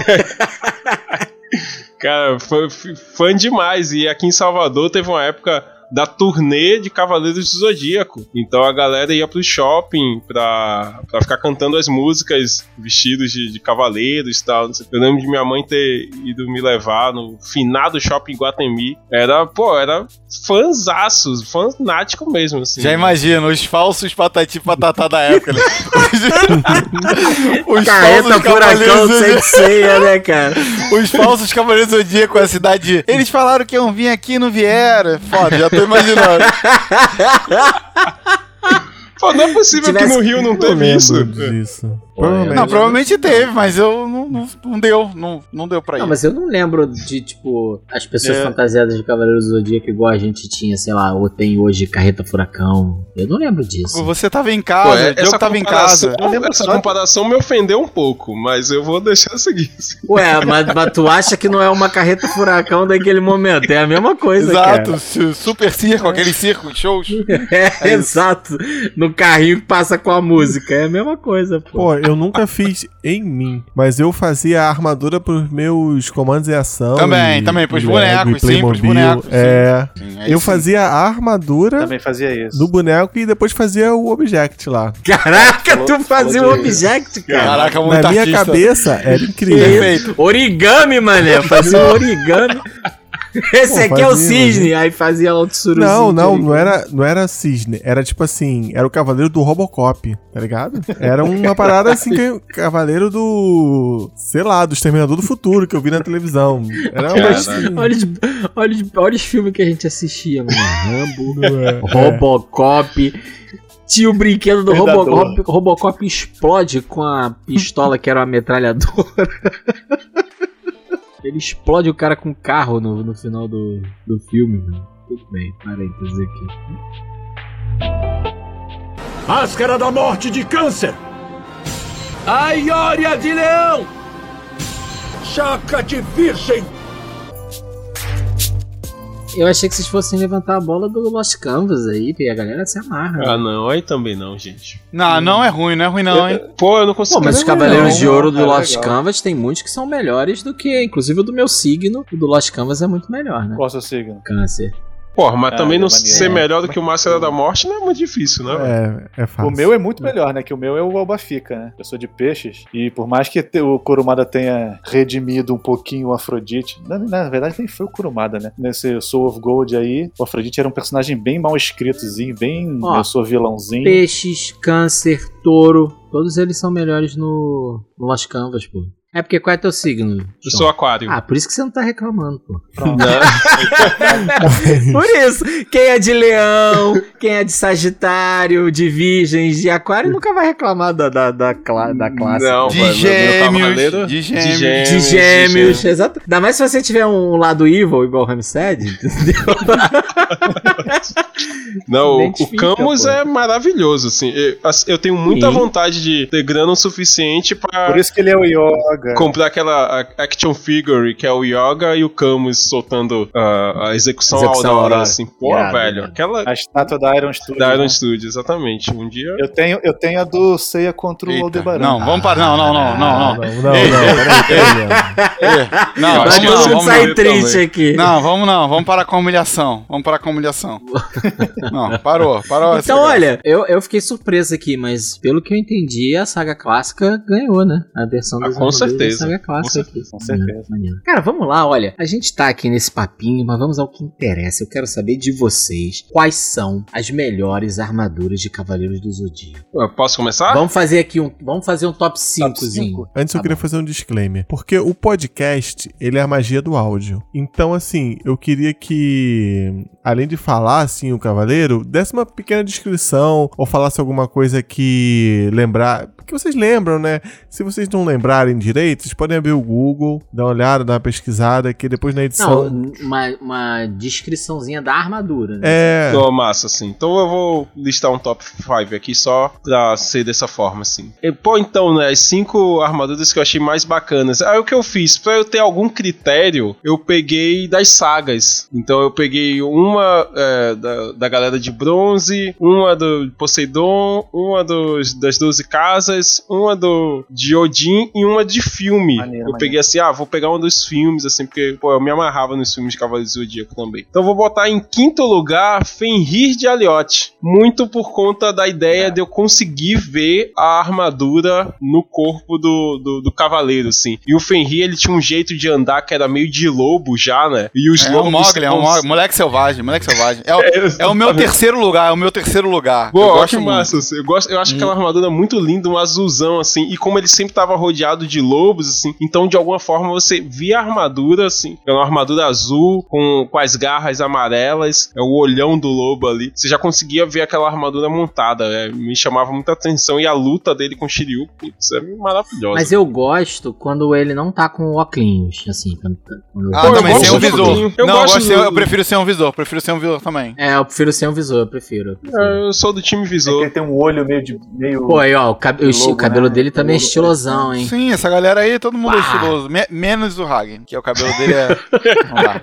Cara, fã, fã demais. E aqui em Salvador teve uma época da turnê de Cavaleiros do Zodíaco. Então a galera ia pro shopping pra, pra ficar cantando as músicas vestidos de, de cavaleiros e tal. não sei. Eu lembro de minha mãe ter ido me levar no finado shopping Guatemi. Era, pô, era fãzaço, fanático mesmo, assim. Já imagino, os falsos patati patatá da época. né? os Carreta furacão ceia, né, cara? Os falsos cavaleiros do com a cidade. Eles falaram que iam vir aqui e não vieram. Foda, já tô imaginando. Pô, não é possível que no Rio não teve isso. disso. Provavelmente. Não, provavelmente teve, mas eu não, não, não deu. Não, não deu pra ir. Não, mas eu não lembro de, tipo, as pessoas É. fantasiadas de Cavaleiros do Zodíaco igual a gente tinha, sei lá, ou tem hoje Carreta Furacão. Eu não lembro disso. Você tava em Pô, casa, é- o Diogo tava em casa. Essa comparação me ofendeu um pouco, mas eu vou deixar seguir. Ué, mas, mas tu acha que não é uma Carreta Furacão daquele momento? É a mesma coisa, Exato, cara. su- super circo, aquele circo, shows. É, exato. No carrinho que passa com a música. É a mesma coisa, pô. Pô, eu nunca fiz em mim, mas eu fazia a armadura pros meus comandos de ação. Também, e- também, pros e bonecos, e sim, pros Playmobil. bonecos. É. Sim, Eu sim. fazia a armadura Também fazia isso. do boneco e depois fazia o object lá. Caraca, tu fazia um falou de- object, cara. Caraca, muito Na minha artista. cabeça era incrível. Perfeito. Origami, mané. Fazia um origami. Esse Pô, aqui é o fazia, cisne. Aí fazia outro suruzinho. Não, de não, origami. não era, não era cisne. Era tipo assim, era o cavaleiro do Robocop, tá ligado? Era uma parada assim, que, cavaleiro do. sei lá, do Exterminador do Futuro que eu vi na televisão. Era uma Caralho. Olha os, olha, os, olha os filmes que a gente assistia, mano. Rambo, É. Robocop. Tinha o brinquedo do. Robocop. Robocop explode com a pistola que era uma metralhadora. Ele explode o cara com o carro no, no final do, do filme, mano. Tudo bem, parênteses aqui. Máscara da morte de câncer. A Iória de leão. Chaca de virgem. Eu achei que vocês fossem levantar a bola do Lost Canvas aí, porque a galera se amarra. Ah, não, aí também não, gente. Não, não é ruim, não é ruim não, hein? Pô, eu não consigo. Pô, mas os Cavaleiros não. de Ouro do cara, Lost legal. Canvas tem muitos que são melhores do que, inclusive o do meu signo, o do Lost Canvas é muito melhor, né? Qual é o seu signo? Câncer. Porra, mas Ah, também não maneiro. ser melhor do que o Máscara da Morte não é muito difícil, né? É, é fácil. O meu é muito melhor, né? Que o meu é o Albafica, né? Eu sou de peixes. E por mais que o Kurumada tenha redimido um pouquinho o Afrodite. Na, na verdade, nem foi o Kurumada, né? Nesse Soul of Gold aí, o Afrodite era um personagem bem mal escritozinho, bem. Ó, eu sou vilãozinho. Peixes, câncer, touro, todos eles são melhores no, no Lost Canvas, pô. É porque qual é teu signo? Eu sou aquário. Ah, por isso que você não tá reclamando, pô. Por isso, quem é de leão, quem é de sagitário, de virgens, de aquário, nunca vai reclamar da, da, da, cla- da classe. Não, De mano, meu gêmeos, cavaleiro- de gêmeos. De gêmeos, exato. Ainda mais se você tiver um lado evil igual o Ramsed, entendeu? Não, o- o Camus pô. é maravilhoso, assim. Eu, assim, eu tenho muita Sim. vontade de ter grana o suficiente pra Por isso que ele é o Yoga. Comprar aquela action figure que é o Yoga e o Camus soltando ah, a execução, Execução Aurora, Aurora. assim. Pô, Irado, velho, irado. aquela A estátua da Iron Studio. da Iron né? Studio, exatamente. Um dia Eu tenho, eu tenho a do Ceia contra o Eita, Aldebaran. Não, vamos parar. Não, não, não, não, Não, não. não, não, peraí, peraí, Leandro. Não, vamos não, sair não. triste aqui. Não, vamos não, vamos parar com a humilhação. Vamos parar com a humilhação. Não, parou, parou. Então, olha, eu, eu fiquei surpreso aqui, mas pelo que eu entendi, a saga clássica ganhou, né? A versão Ah, dos com certeza, saga clássica. com aqui. com certeza. Maneiro. Cara, vamos lá, olha. A gente tá aqui nesse papinho, mas vamos ao que interessa. Eu quero saber de vocês quais são as melhores armaduras de Cavaleiros do Zodíaco. Eu Posso começar? Vamos fazer aqui um. Vamos fazer um top 5zinho. cinco? Antes eu Tá queria bom. fazer um disclaimer. Porque o podcast, ele é a magia do áudio. Então, assim, eu queria que, além de falar, assim, o cavaleiro, desse uma pequena descrição ou falasse alguma coisa que lembrar. Que vocês lembram, né? Se vocês não lembrarem direito, vocês podem abrir o Google, dar uma olhada, dar uma pesquisada, que depois na edição. Não, uma, uma descriçãozinha da armadura. Né? É. Tô massa, assim. Então eu vou listar um top 5 aqui só pra ser dessa forma, assim. E, pô, então, né, as cinco armaduras que eu achei mais bacanas. Aí o que eu fiz? Pra eu ter algum critério, eu peguei das sagas. Então eu peguei uma é, da, da galera de bronze, uma do Poseidon, uma dos, das 12 casas, uma do de Odin e uma de filme. Maneiro, eu maneiro. peguei assim, ah, vou pegar um dos filmes, assim, porque, pô, eu me amarrava nos filmes de Cavaleiros do Zodíaco também. Então eu vou botar em quinto lugar Fenrir de Aliotte. Muito por conta da ideia de eu conseguir ver a armadura no corpo do, do, do cavaleiro, assim. E o Fenrir, ele tinha um jeito de andar que era meio de lobo já, né? E os É lobos... um Mogli, é um cons- Mogli, moleque selvagem, moleque selvagem. É, o- é o meu terceiro lugar, é o meu terceiro lugar. Pô, eu gosto que muito. massa. assim, Eu, gosto, eu acho aquela armadura muito linda, um azulzão, assim. E como ele sempre tava rodeado de lobos, assim. Então, de alguma forma, você via a armadura, assim. É uma armadura azul, com, com as garras amarelas, é o olhão do lobo ali. Você já conseguia ver aquela armadura montada. é, me chamava muita atenção. E a luta dele com o Shiryu, putz, é maravilhosa. Mas eu gosto quando ele não tá com óculos, assim. Quando, quando- Ah, eu também, gosto sem um visor. Eu não, eu, gosto gosto de ser- do- eu prefiro ser um visor, prefiro ser um visor também. É, eu prefiro sem um visor, eu prefiro. eu prefiro. É, eu sou do time É que visor. ele tem um olho meio de. Meio... Pô, aí, ó, o, cab- o o cabelo né? dele também é estilosão, hein? Sim, essa galera aí, todo mundo é Pá. estiloso. Me- menos o Hagen, que é o cabelo dele é. Não dá.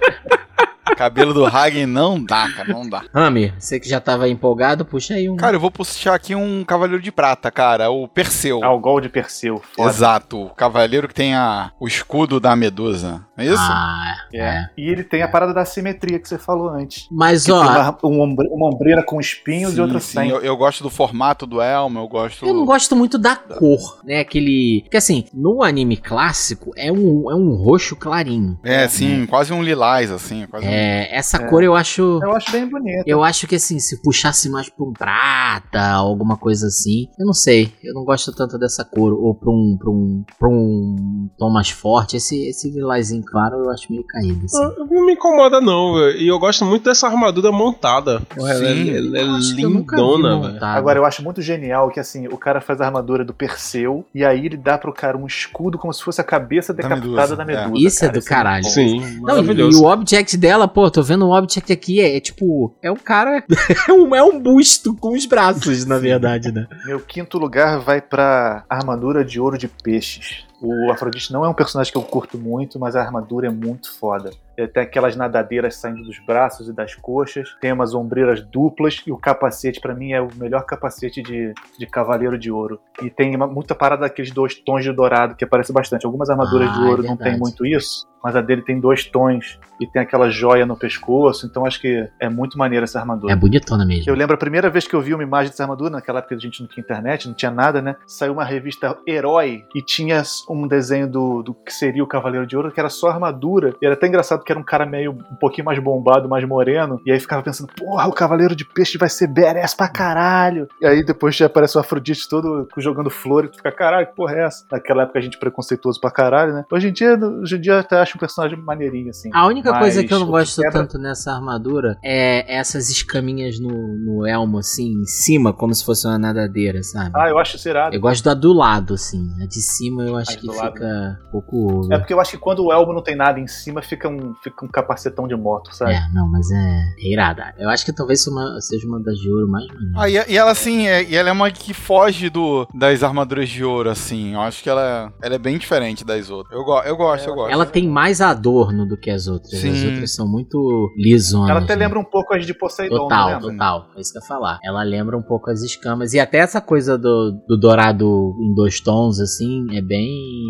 O cabelo do Hagen não dá, cara, não dá. Rami, você que já tava empolgado, puxa aí um. Cara, eu vou puxar aqui um cavaleiro de prata, cara, o Perseu. Ah, o gol de Perseu. Foda. Exato, o cavaleiro que tem a, o escudo da medusa. Não é isso? Ah, É. E ele tem a parada da simetria que você falou antes. mas ó, uma, um uma ombreira com espinhos Sim, e outra sim, sem. eu, eu gosto do formato do elmo, eu gosto. eu não gosto muito da cor, né? Aquele. Porque assim, no anime clássico é um, é um roxo clarinho. É, sim, quase um lilás, assim. Quase um- É, essa É. cor eu acho. Eu acho bem bonito. Eu acho que assim, se puxasse mais pra um prata, alguma coisa assim, eu não sei. Eu não gosto tanto dessa cor. Ou pra um, pra um, pra um tom mais forte. Esse, esse lilazinho claro eu acho meio caído. Assim. Ah, Não me incomoda, não, velho. E eu gosto muito dessa armadura montada. Porra, ela, é- Sim. ela é nunca vi lindona, velho. Agora, eu acho muito genial que, assim, o cara faz a armadura do Perseu e aí ele dá pro cara um escudo como se fosse a cabeça decapitada medusa, da é. medusa. Isso é do muito caralho. Sim, Não, e, e o object dela, pô, tô vendo o object aqui, é, é tipo, é um cara, é um, é um busto com os braços, na verdade, né? Meu quinto lugar vai pra armadura de ouro de peixes. O Afrodite não é um personagem que eu curto muito, mas a armadura é muito foda. Ele tem aquelas nadadeiras saindo dos braços e das coxas, tem umas ombreiras duplas e o capacete, pra mim, é o melhor capacete de, de cavaleiro de ouro. E tem uma- muita parada daqueles dois tons de dourado que aparece bastante. Algumas armaduras Ah, de ouro é não tem muito isso, mas a dele tem dois tons e tem aquela joia no pescoço, então acho que é muito maneira essa armadura. É bonitona mesmo. Eu lembro a primeira vez que eu vi uma imagem dessa armadura, naquela época a gente não tinha internet, não tinha nada, né? Saiu uma revista Herói e tinha um desenho do, do que seria o Cavaleiro de Ouro, que era só armadura. E era até engraçado que era um cara meio um pouquinho mais bombado, mais moreno. E aí ficava pensando, porra, o Cavaleiro de Peixe vai ser badass pra caralho. E aí depois já aparece o Afrodite todo jogando flor e tu fica, caralho, que porra é essa? Naquela época a gente preconceituoso pra caralho, né? Hoje em dia, hoje em dia eu até acho um personagem maneirinho, assim. A única Mas coisa que eu não gosto quebra- tanto nessa armadura é essas escaminhas no, no elmo, assim, em cima, como se fosse uma nadadeira, sabe? Ah, eu acho serado. Eu gosto da do lado, assim. A de cima eu acho A que do lado. fica um pouco over. É porque eu acho que quando o elmo não tem nada em cima, fica um, fica um capacetão de moto, sabe? É, não, mas é, é irada. Eu acho que talvez seja uma, seja uma das de ouro mais maneiras. Ah, e, e ela assim, é, e ela é uma que foge do, das armaduras de ouro, assim. Eu acho que ela, ela é bem diferente das outras. Eu, go, eu gosto, eu gosto. Ela tem mais adorno do que as outras. As Sim. outras são muito lisonas. Ela até né? lembra um pouco as de Poseidon, Total, lembra? total. É isso que eu ia falar. Ela lembra um pouco as escamas. E até essa coisa do, do dourado em dois tons, assim, é bem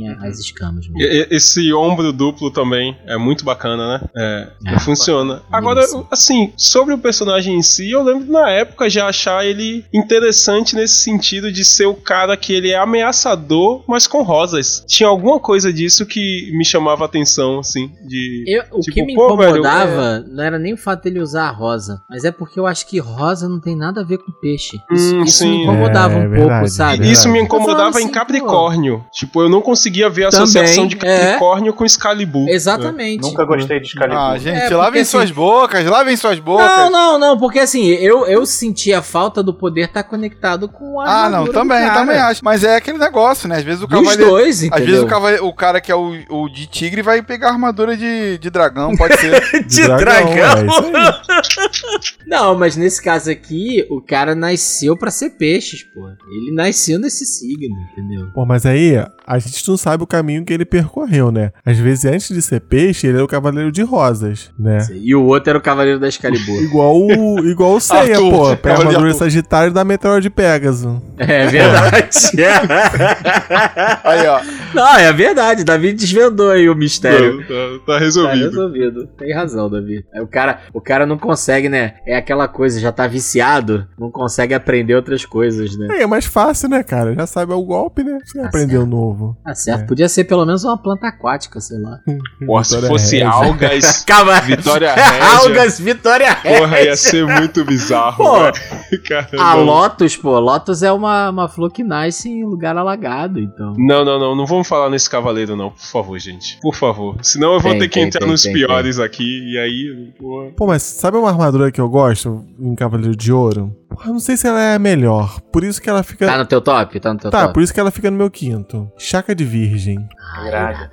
Uhum. as escamas mesmo. Esse ombro duplo também é muito bacana, né? É, É. funciona. Agora, assim, sobre o personagem em si, eu lembro na época já achar ele interessante nesse sentido de ser o cara que ele é ameaçador, mas com rosas. Tinha alguma coisa disso que me chamava a atenção, assim, de... Eu- o Tipo, que me pô, velho, incomodava não era nem o fato dele usar a rosa, mas é porque eu acho que rosa não tem nada a ver com peixe. Isso, Hum, isso sim. me incomodava É, um é pouco, verdade. sabe? Isso me incomodava em assim, Capricórnio. Tipo, eu não conseguia ver a Também, associação de é. Capricórnio com Excalibur. Exatamente. Nunca gostei de Excalibur. Ah, gente, É, porque lavem assim- suas bocas, lavem suas bocas. Não, não, não, porque assim, eu, eu senti a falta do poder estar conectado com a Ah, não, também, também acho. Mas é aquele negócio, né? Às vezes o Dos cavaleiro. dois, Às entendeu? vezes o, cavale- o cara que é o, o de tigre vai pegar a armadura de, de dragão, pode ser. De é dragão. isso aí. Não, mas nesse caso aqui, o cara nasceu pra ser peixes, pô. Ele nasceu nesse signo, entendeu? Pô, mas aí a gente não sabe o caminho que ele percorreu, né? Às vezes, antes de ser peixe, ele é o cavaleiro de rosas, né? E o outro era o Cavaleiro da Excalibur. Igual o, igual o Seiya, Arthur, pô. Pega a cavaleiro armadura. Sagitário da Meteoro de Pegasus. É verdade. Aí, ó. Não, é verdade. Davi desvendou aí o mistério. Tá, tá- tá Tá resolvido. resolvido. Tem razão, Davi. Aí o cara, o cara não consegue, né? É aquela coisa, já tá viciado, não consegue aprender outras coisas, né? É, é mais fácil, né, cara? Já sabe o golpe, né? Você Tá aprendeu certo. novo. Tá certo. É. Podia ser pelo menos uma planta aquática, sei lá. Pô, se fosse Regia. Algas Calma. Vitória Régia. Algas Vitória Régia. Porra, ia ser muito bizarro. Pô, velho. Caramba. A Lotus, pô, Lotus é uma, uma flor que nasce em lugar alagado, então. Não, não, não, não vamos falar nesse cavaleiro, não, por favor, gente. Por favor. Senão eu vou Tem, ter que tem, entrar tem, nos tem, piores aqui, e aí. Porra. Pô, mas sabe uma armadura que eu gosto em Cavaleiro de Ouro? Porra, não sei se ela é a melhor. Por isso que ela fica. Tá no teu top? Tá no teu Tá, top. por isso que ela fica no meu quinto. Chaca de Virgem. Ah, Irado.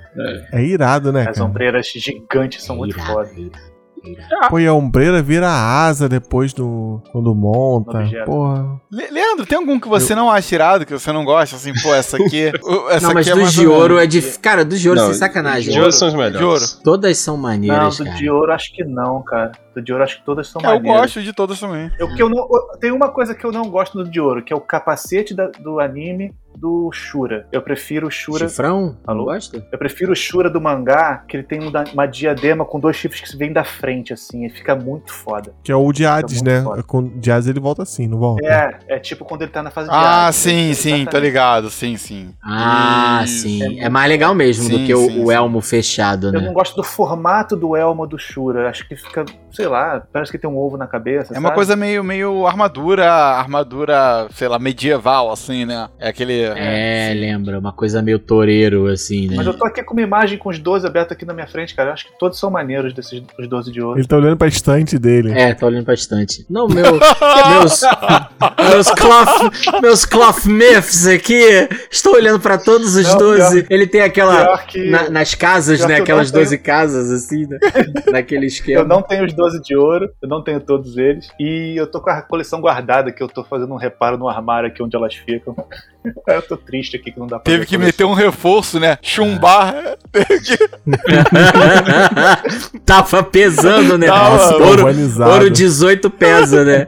É irado, né, As cara? ombreiras gigantes são muito irado, foda. irado, irado. Pô, e a ombreira vira asa depois do. quando monta. Porra. Le- Leandro, tem algum que você não acha irado, que você não gosta? Assim, pô, essa aqui. essa Não, mas aqui é dos de ou ouro é difícil. Cara, dos de ouro, Não, sem sacanagem. De ouro são os melhores. De ouro. Todas são Não, maneiras, do cara. de ouro acho que não, cara. Do de ouro acho que todas são É, eu maneiras. gosto de todas também. Eu, que eu não, eu- tem uma coisa que eu não gosto no de ouro, que é o capacete da- do anime do Shura. Eu prefiro o Shura. Chifrão? Alô? Gosta? Eu prefiro o Shura do mangá, que ele tem uma, uma diadema com dois chifres que se vêm da frente, assim, e fica muito foda. Que é o de Hades, né? foda. Com o de Hades ele volta assim, não volta? É, é tipo quando ele tá na fase de Ah, Hades. sim, sim, tô Exatamente. ligado. Sim, sim. Ah, Isso. sim. É mais legal mesmo do Sim, que o, sim, o sim. elmo fechado, Eu né? não gosto do formato do elmo do Shura. Acho que fica, sei lá, parece que tem um ovo na cabeça. É uma sabe? coisa meio, meio armadura, armadura, sei lá, medieval, assim, né? É aquele. É, lembra. Uma coisa meio toureiro, assim, né? Mas eu tô aqui com uma imagem com os 12 abertos aqui na minha frente, cara. Eu acho que todos são maneiros desses os 12 de ouro. Ele tá olhando pra estante dele. É, tá olhando bastante. Não, meu, meus, meus cloth, meus cloth myths aqui, estou olhando pra todos os Não, 12. Ele tem aquela, Pior que na- nas casas, pior né, que eu aquelas não tenho- 12 casas, assim, né, naquele eu esquema. não tenho os 12 de ouro, eu não tenho todos eles. E eu tô com a coleção guardada, que eu tô fazendo um reparo no armário aqui onde elas ficam. eu tô triste aqui que não dá pra Teve que meter um reforço, né? Chumbar. Tava pesando, né? Tava, ouro, urbanizado. ouro 18 pesa, né?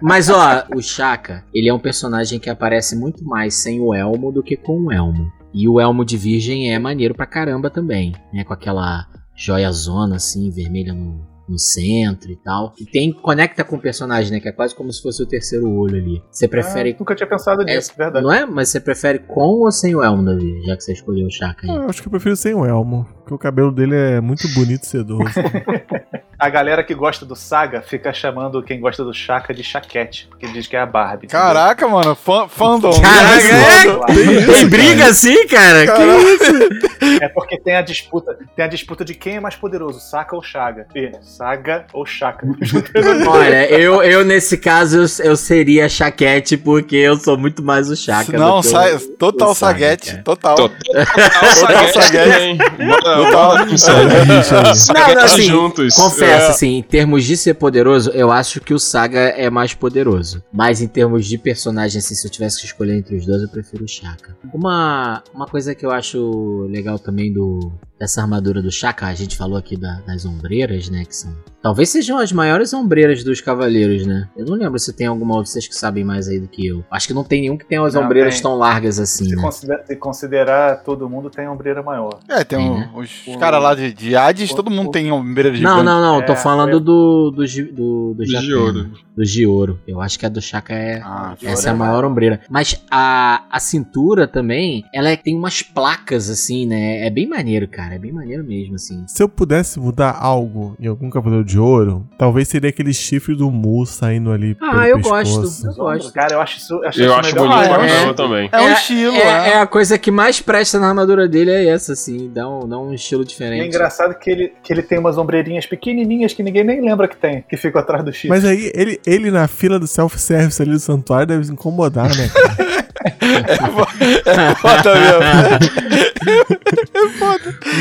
Mas ó, o Shaka, ele é um personagem que aparece muito mais sem o elmo do que com o elmo. E o elmo de virgem é maneiro pra caramba também, né? Com aquela joia zona assim, vermelha no, no centro e tal. E tem conecta com o personagem, né? Que é quase como se fosse o terceiro olho ali. Você prefere Ah, nunca tinha pensado É, nisso, verdade. não é? Mas você prefere com ou sem o elmo, Davi? Já que você escolheu o Shaka aí. Ah, Eu acho que eu prefiro sem o elmo. Porque o cabelo dele é muito bonito e sedoso. A galera que gosta do Saga fica chamando quem gosta do Chaka de Chaquete, porque diz que é a Barbie. entendeu? Caraca, mano, fã, fandom. Caraca, é? Tem briga assim, cara? Que isso? É porque tem a disputa, tem a disputa de quem é mais poderoso, Saka ou Chaga. E, Saga ou Chaka. Olha, eu, eu nesse caso eu, eu seria chaquete porque eu sou muito mais o Chaka. Não, do que o- sai, total o Saga, saguete, cara. total. Total Saguete Saguete. também. Bora, Total. bora com Saguete. Não, não, Saguete assim, juntos. confesso, É. assim, em termos de ser poderoso, eu acho que o Saga é mais poderoso. Mas em termos de personagem, assim, se eu tivesse que escolher entre os dois, eu prefiro o Shaka. Uma, uma coisa que eu acho legal também do dessa armadura do Shaka, a gente falou aqui da- das ombreiras, né, que são... Talvez sejam as maiores ombreiras dos cavaleiros, né? Eu não lembro se tem alguma outra, vocês que sabem mais aí do que eu. Acho que não tem nenhum que tenha as Não, ombreiras tem. tão largas assim, Se, né? considera- se considerar todo mundo tem ombreira maior. É, tem Tem, um- né? os O- caras lá de, de Hades, o- todo mundo o- tem ombreira de Não, não, não, tô É, falando é. do do, do, do De Japão, ouro. Do de ouro. Eu acho que a do Chaka é. Ah, De Essa é a é maior ombreira. Mas a, a cintura também, ela é- tem umas placas, assim, né? É bem maneiro, cara. É bem maneiro mesmo, assim. Se eu pudesse mudar algo em algum cavaleiro de ouro, talvez seria aquele chifre do Mu saindo ali. Ah, pelo eu pescoço. gosto. Eu gosto. Cara, eu acho isso. Eu acho, Eu isso acho bonito Ah, pra é. caramba também. É um estilo, é, é. é a coisa que mais presta na armadura dele é essa, assim. Dá um, dá um estilo E diferente. é engraçado que ele, que ele tem umas ombreirinhas pequenininhas que ninguém nem lembra que tem, que ficam atrás do chifre. Mas aí, ele, ele na fila do self-service ali do santuário deve se incomodar, né? cara? Foda mesmo.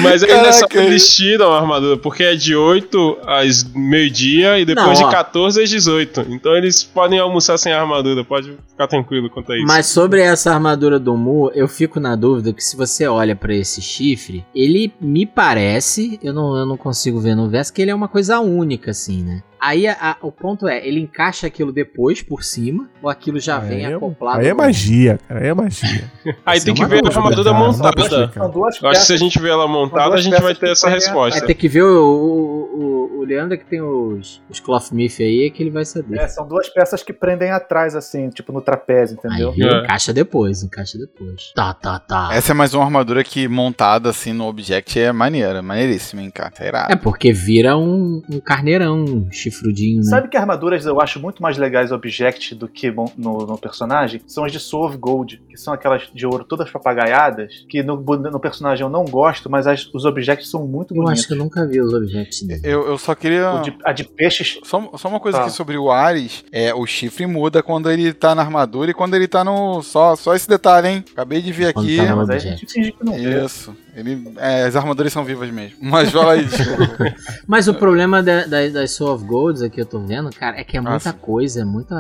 Mas aí Caraca. nessa eles tiram a armadura, porque é de 8 às meio-dia e depois Não, de 14 às 18. Então eles podem almoçar sem a armadura, pode ficar tranquilo quanto a isso. Mas sobre essa armadura do Mu, eu fico na dúvida que se você olha pra esse chifre, ele me parece, eu não, eu não consigo ver no verso, que ele é uma coisa única, assim, né? Aí a- a- o ponto é, ele encaixa aquilo depois por cima, ou aquilo já vem Aí é- acoplado? Aí é magia, cara. Aí é magia. aí Isso tem é que ver a armadura montada. Eu acho que se a gente ver ela montada, a gente vai ter essa resposta. Vai ter que ver o, o- o, o Leandro que tem os, os cloth myth aí, é que ele vai saber. É, são duas peças que prendem atrás, assim, tipo no trapézio, entendeu? Aí? É. encaixa depois, encaixa depois. Tá, tá, tá. Essa é mais uma armadura que montada assim no Object é maneira, maneiríssima, hein, cara. Tá irado. É porque vira um, um carneirão, um chifrudinho, né? Sabe que armaduras eu acho muito mais legais Object do que no, no- no personagem? São as de Soul of Gold, que são aquelas de ouro todas papagaiadas, que no, no personagem eu não gosto, mas as- os Objects são muito Eu bonitos. acho que eu nunca vi os objetos dele. Eu, eu só queria. De- a de peixes Só, só uma coisa Tá. aqui sobre o Ares, é o chifre muda quando ele tá na armadura e quando ele tá no. Só, só esse detalhe, hein? Acabei de ver Quando aqui. tá mas aí a gente finge que não vê. Isso. Ele, é, as armaduras são vivas mesmo. Mas fala aí, desculpa. Mas o problema da, da, das Soul of Golds aqui eu tô vendo, cara, é que é Ah, muita coisa, é muita.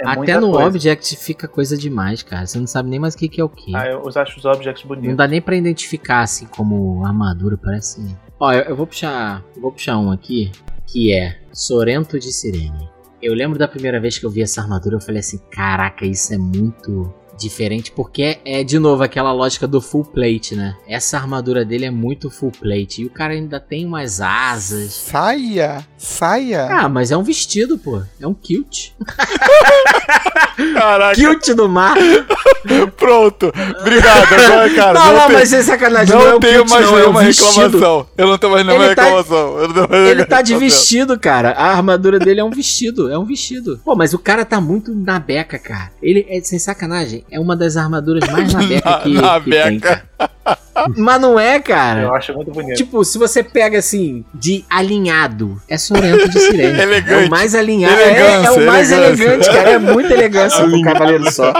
É Até muita no coisa. Object fica coisa demais, cara. Você não sabe nem mais o que, que é o que. Ah, eu acho os Objects Não bonitos. dá nem pra identificar assim como armadura, parece. Ó, eu, eu vou puxar. Eu vou puxar um aqui, que é Sorento de Sirene. Eu lembro da primeira vez que eu vi essa armadura, eu falei assim, caraca, isso é muito diferente, porque é de novo aquela lógica do full plate, né? Essa armadura dele é muito full plate. E o cara ainda tem umas asas. Saia! Saia! Ah, mas é um vestido, pô. É um kilt. Caraca, Kilt do mar. pronto! Obrigado, agora, cara. não, não, tem- mas sem sacanagem. não Não, é um tenho kilt, mais não, é um nenhuma vestido. reclamação. Eu não tenho mais nenhuma Ele tá- reclamação. Eu não tenho mais Ele tá de reclamação. vestido, cara. A armadura dele é um vestido. É um vestido. Pô, mas o cara tá muito na beca, cara. Ele, é sem sacanagem, é uma das armaduras mais na beca Na- que, na que tem, beca. cara. Mas não é, cara. Eu acho muito bonito. Tipo, se você pega assim, de alinhado, é Sorento de Sirene. Elegante. É o mais alinhado. É, é Elegância, o mais elegante, cara. É muita elegância pro cavaleiro só.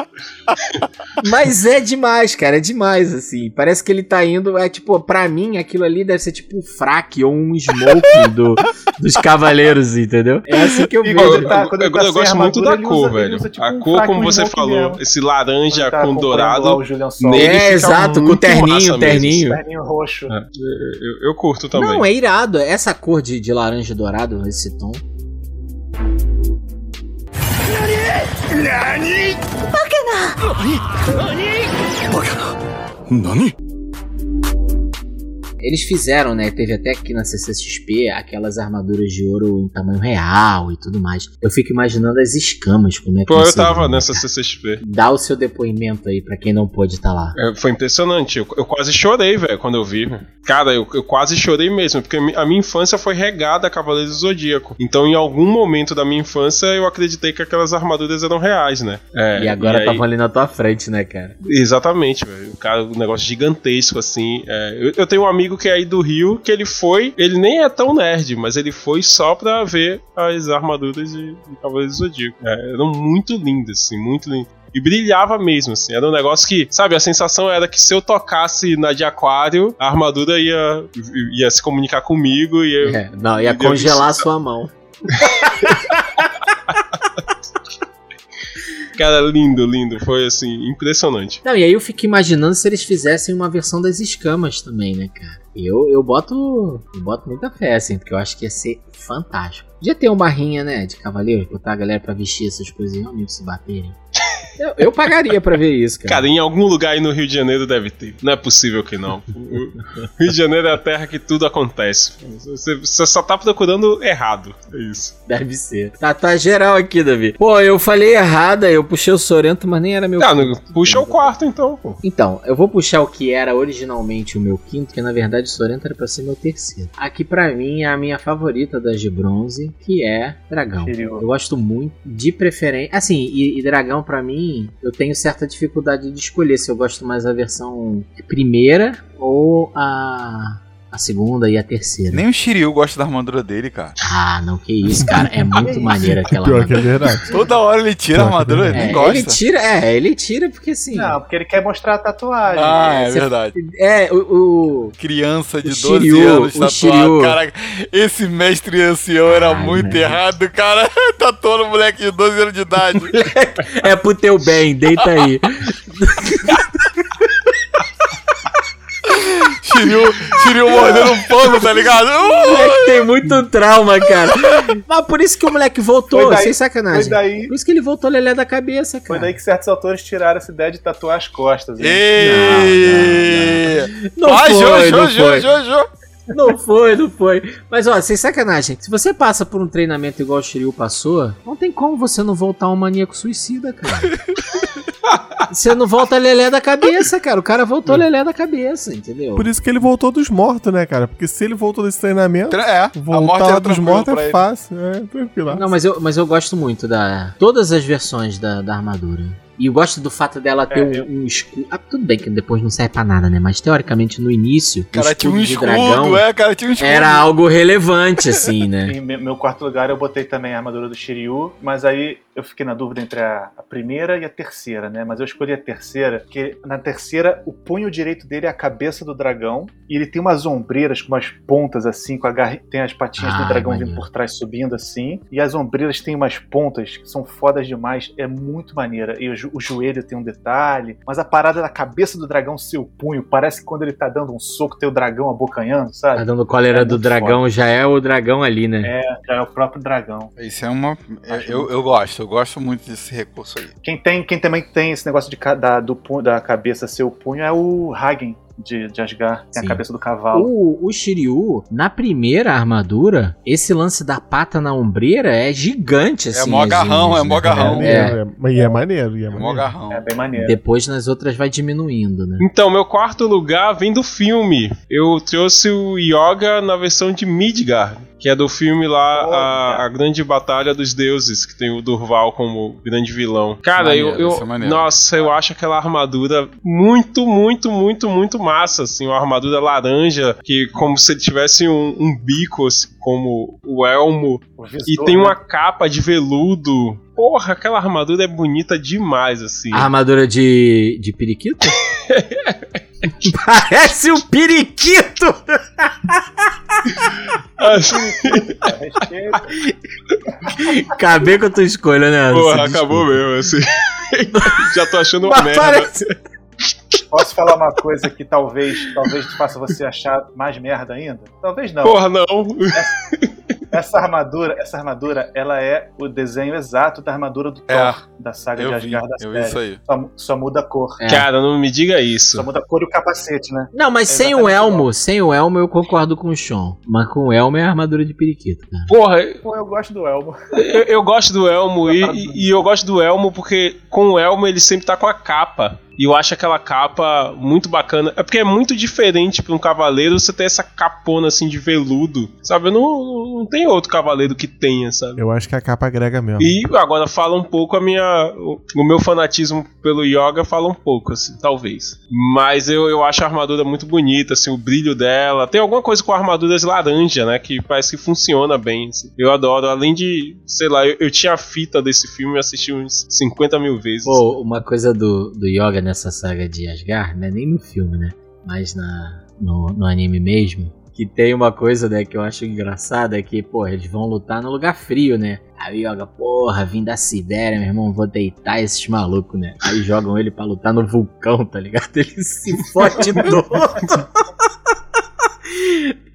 Mas é demais, cara. É demais, assim. Parece que ele tá indo. É tipo, pra mim, aquilo ali deve ser tipo um fraque ou um smoke do, dos cavaleiros, entendeu? É assim que eu vejo. quando tá- quando eu- tá eu gosto muito da cor, usa- velho. usa tipo a um cor, como você falou, mesmo. esse laranja tá com dourado. lá o Julian Sol. nele É, fica exato, com terninho, massa terninho. Perninho roxo. É, eu, eu- curto também. Não, é irado. Essa cor de, de laranja e dourado, esse tom. Eles fizeram, né? Teve até aqui na CCXP aquelas armaduras de ouro em tamanho real e tudo mais. Eu fico imaginando as escamas, como é que Pô, eu tava né, nessa? CCXP. Dá o seu depoimento aí pra quem não pôde estar lá. É, foi impressionante. Eu, eu quase chorei, velho, quando eu vi. Cara, eu, eu quase chorei mesmo, porque a mi- a minha infância foi regada a Cavaleiros do Zodíaco. Então, em algum momento da minha infância, eu acreditei que aquelas armaduras eram reais, né? É, e agora aí- estavam ali na tua frente, né, cara? Exatamente, velho. O cara, um negócio gigantesco, assim. É, eu, eu tenho um amigo que é aí do Rio, que ele foi. Ele nem é tão nerd, mas ele foi só pra ver as armaduras de, de Cavaleiros do Zodíaco. É, eram muito lindas, assim, muito lindas. E brilhava mesmo, assim. Era um negócio que, sabe, a sensação era que se eu tocasse na de aquário, a armadura ia, ia se comunicar comigo e eu, É, não, ia congelar a sua mão. Cara, lindo, lindo. Foi assim, impressionante. Não, e aí eu fico imaginando se eles fizessem uma versão das escamas também, né, cara? Eu, eu boto. Eu boto muita fé, assim, porque eu acho que ia ser fantástico. Podia ter uma barrinha, né, de cavaleiro, botar a galera pra vestir essas coisas e realmente se baterem. Eu, eu pagaria pra ver isso, cara. Cara, em algum lugar aí no Rio de Janeiro deve ter. Não é possível que não. O Rio de Janeiro é a terra que tudo acontece. Você, você só tá procurando errado. É isso. Deve ser. Tá, tá geral aqui, Davi. Pô, eu falei errada, eu puxei o Sorento, mas nem era meu. Ah, no- puxa o quarto então, pô. Então, eu vou puxar o que era originalmente o meu quinto, que na verdade o Sorento era pra ser meu terceiro. Aqui pra mim é a minha favorita das de bronze, que é Dragão. Eu gosto muito de preferência. Assim, e, e Dragão pra mim, eu tenho certa dificuldade de escolher se eu gosto mais da versão primeira ou a. A segunda e a terceira. Nem o Shiryu gosta da armadura dele, cara. Ah, não, que isso, cara. É muito maneiro aquela Pior que é armadura. verdade. Toda hora ele tira a armadura, ele É, nem gosta. ele tira, é, ele tira porque assim. Não, porque ele quer mostrar a tatuagem. Ah, é Você- verdade. É, o- o, Criança de O 12 Shiryu, anos o tatuado. Shiryu. Caraca, esse mestre ancião era Ai, muito velho. errado, cara. Tatuando um moleque de 12 anos de idade. É pro teu bem, deita aí. Shiryu, Shiryu mordendo um pano, tá ligado? O moleque tem muito trauma, cara. Mas por isso que o moleque voltou, Foi daí- sem Foi sacanagem. daí, Por isso que ele voltou lelé da cabeça, foi cara. daí que certos autores tiraram essa ideia de tatuar as costas. hein? Ei! Não Vai, foi, Jô, não Jô, foi. Jô, Jô, Jô. Não foi, não foi. Mas ó, sem sacanagem, se você passa por um treinamento igual o Shiryu passou, não tem como você não voltar um maníaco suicida, cara. Você não volta lelé da cabeça, cara. O cara voltou lelé da cabeça, entendeu? Por isso que ele voltou dos mortos, né, cara? Porque se ele voltou desse treinamento, Tra- É, a voltar dos mortos é fácil. É, tranquilo. Não, mas eu, mas eu gosto muito da. Todas as versões da, da armadura. E eu gosto do fato dela ter É, um, um escudo. Ah, tudo bem que depois não serve pra nada, né? Mas teoricamente no início, o Cara, tinha um de escudo, dragão é, cara, tinha um escudo. era algo relevante, assim, né? Em me- meu quarto lugar eu botei também a armadura do Shiryu, mas aí eu fiquei na dúvida entre a, a primeira e a terceira, né? Mas eu escolhi a terceira, porque na terceira o punho direito dele é a cabeça do dragão e ele tem umas ombreiras com umas pontas assim, com a garra... tem as patinhas Ah, do dragão maneiro. vindo por trás subindo assim, e as ombreiras têm umas pontas que são fodas demais, é muito maneira. E o, jo- o joelho tem um detalhe, mas a parada da cabeça do dragão ser o punho, parece que quando ele tá dando um soco tem o dragão abocanhando, Tá sabe? dando cólera É do dragão, já é o dragão ali, né? É, já é o próprio dragão. Isso é uma. Eu, eu, eu gosto, eu gosto muito desse recurso aí. Quem, tem, quem também tem esse negócio de, da, do da cabeça ser o punho é o Hagen de, de Asgard. Tem Sim. a cabeça do cavalo. O, o Shiryu, na primeira armadura, esse lance da pata na ombreira é gigante, assim. mó as agarrão, unhas, é mó agarrão. É. É. Mas e é maneiro, e é É mó maneiro. garrão. É bem maneiro. Depois nas outras vai diminuindo, né? Então, meu quarto lugar vem do filme. Eu trouxe o Yoga na versão de Midgard, que é do filme lá Olha. a, a Grande Batalha dos Deuses, que tem o Durval como grande vilão. Cara, Maneiro, eu, eu é maneiro. nossa, eu acho aquela armadura muito, muito, muito, muito massa, assim, uma armadura laranja que como se ele tivesse um, um bico, assim, como o elmo O visor, e tem né? uma capa de veludo. Porra, aquela armadura é bonita demais, assim. A armadura de, de periquito? Parece um periquito! Acabei com a tua escolha, né? Porra, acabou mesmo, assim. Já tô achando uma Mas merda. parece- Posso falar uma coisa que talvez, talvez faça você achar mais merda ainda? Talvez não. Porra, não. Essa armadura, essa armadura, ela é o desenho exato da armadura do Thor, É, da saga Eu de vi, Asgard da eu vi isso aí. Só, só muda a cor. É. Cara, não me diga isso. Só muda a cor e o capacete, né? Não, mas É sem o elmo, igual. sem o elmo eu concordo com o Sean. Mas com o elmo é a armadura de periquito, cara. Porra, Pô, eu gosto do Elmo. eu, eu gosto do Elmo e, e- e eu gosto do Elmo porque com o Elmo ele sempre tá com a capa. E eu acho aquela capa muito bacana. É porque é muito diferente pra um cavaleiro você ter essa capona assim de veludo. Sabe? Eu não, não tem outro cavaleiro que tenha, sabe? Eu acho que a capa agrega mesmo. E agora fala um pouco a minha. O, meu fanatismo pelo yoga fala um pouco, assim, talvez. Mas eu, eu acho a armadura muito bonita, assim, o brilho dela. Tem alguma coisa com armaduras laranja, né? Que parece que funciona bem. assim. Eu adoro. Além de, sei lá, eu, eu tinha a fita desse filme e assisti uns 50 mil vezes. Pô, uma coisa do, do yoga nessa saga de Asgard, né? Nem no filme, né? Mas na, no, no anime mesmo. Que tem uma coisa, né, que eu acho engraçada, é que, pô, eles vão lutar no lugar frio, né? Aí o Yoga, porra, vim da Sibéria, meu irmão, vou deitar esses malucos, né? Aí jogam ele pra lutar no vulcão, tá ligado? Ele se fode todo.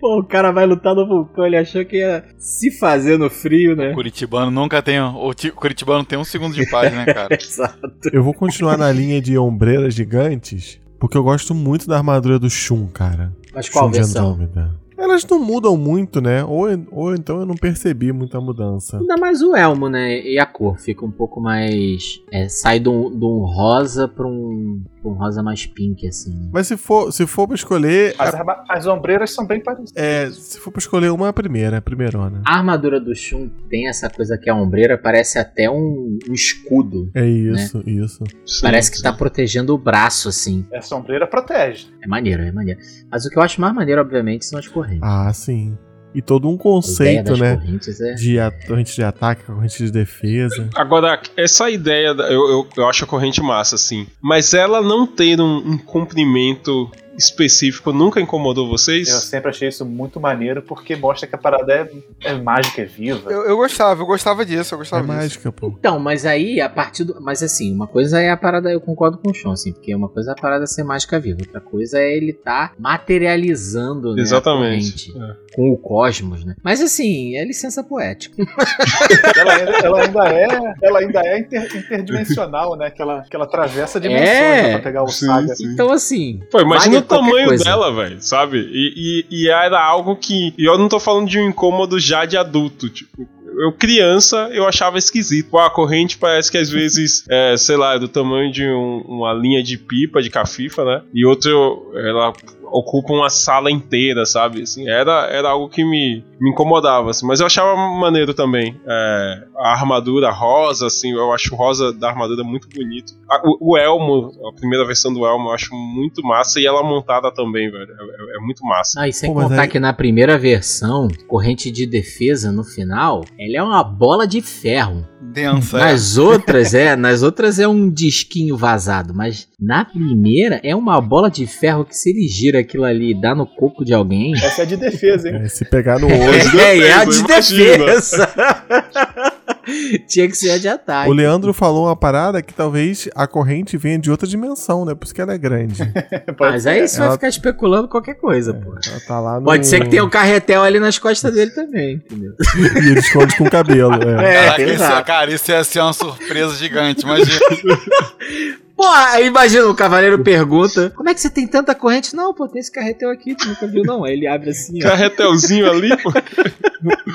Pô, o cara vai lutar no vulcão, ele achou que ia se fazer no frio, né? Curitibano nunca tem. O ti- Curitibano tem um segundo de paz, né, cara? Exato. Eu vou continuar na linha de ombreiras gigantes, porque eu gosto muito da armadura do Shun, cara. Mas qual Shun versão? Andrômeda. Elas não mudam muito, né? Ou, ou então eu não percebi muita mudança. Ainda mais o elmo, né? E a cor fica um pouco mais. é, sai de um, rosa pra um, um rosa mais pink, assim. né? Mas se for, se for pra escolher. As, arma- as ombreiras são bem parecidas. É, se for pra escolher uma, é a primeira, a primeirona. A armadura do Shun tem essa coisa que a ombreira parece até um, um escudo. É isso, isso. Sim, Parece que sim. tá protegendo o braço, assim. Essa ombreira protege. É maneiro, é maneiro. Mas o que eu acho mais maneiro, obviamente, são as correntes. Ah, sim. E todo um a conceito, né? é. De a- corrente de ataque, corrente de defesa. Agora, essa ideia, eu, eu, eu acho a corrente massa, assim. Mas ela não ter um, um comprimento específico nunca incomodou vocês? Eu sempre achei isso muito maneiro porque mostra que a parada é, é mágica, é viva. Eu, eu gostava, eu gostava disso, eu É gostava disso. mágica, pô. Então, mas aí, a partir do. Mas assim, uma coisa é a parada, eu concordo com o Sean, assim, porque uma coisa é a parada ser mágica viva, outra coisa é ele tá materializando, né, a Exatamente. corrente É. com o cosmos, né? Mas assim, é licença poética. Ela ainda, ela ainda é, ela ainda é inter- interdimensional, né? Que ela, que ela atravessa dimensões É. né, pra pegar o Sim, saga. sim. Então, assim. Pô, imagina tamanho coisa. dela, velho, sabe? E, e, e era algo que. E eu não tô falando de um incômodo já de adulto, tipo. Eu, criança, eu achava esquisito. Pô, a corrente parece que às vezes, é, sei lá, é do tamanho de um- uma linha de pipa, de cafifa, né? E outro, ela ocupa uma sala inteira, sabe? Assim, era, era algo que me, me incomodava, assim. Mas eu achava maneiro também. É, a armadura rosa, assim, eu acho o rosa da armadura muito bonito. A- o, o elmo, a primeira versão do elmo, eu acho muito massa. E ela montada também, velho. É, é- é muito massa. Ah, e sem Pô, mas contar aí- que na primeira versão, corrente de defesa no final, ela é uma bola de ferro. Densa. é. Nas outras, é, nas outras é um disquinho vazado, mas na primeira é uma bola de ferro que se ele gira aquilo ali e dá no coco de alguém. Essa é de defesa, hein? É, se pegar no olho. É, é a de defesa. Tinha que ser a de ataque. O Leandro falou uma parada que talvez a corrente venha de outra dimensão, né? Por isso que ela é grande. Mas aí você vai Ela- ficar especulando qualquer coisa, pô. Ela tá lá no... Pode ser que tenha um carretel ali nas costas dele também, entendeu? E ele esconde com o cabelo. É. Caraca, isso, exato. cara, isso ia ser uma surpresa gigante, imagina. Pô, aí imagina, o cavaleiro pergunta: Como é que você tem tanta corrente? Não, pô, tem esse carretel aqui, tu nunca viu, não. Aí ele abre assim, ó. Carretelzinho ali, pô.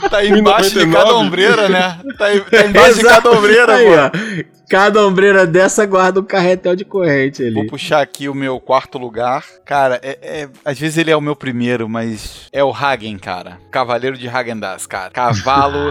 Tá embaixo de 1099. cada ombreira, né? Tá, tá embaixo de cada ombreira, Aí, pô. ó. Cada ombreira dessa guarda um carretel de corrente Vou ali. puxar aqui o meu quarto lugar. Cara, é, é- às vezes ele é o meu primeiro, mas é o Hagen, cara. Cavaleiro de Hagen-Dazs, cara. Cavalo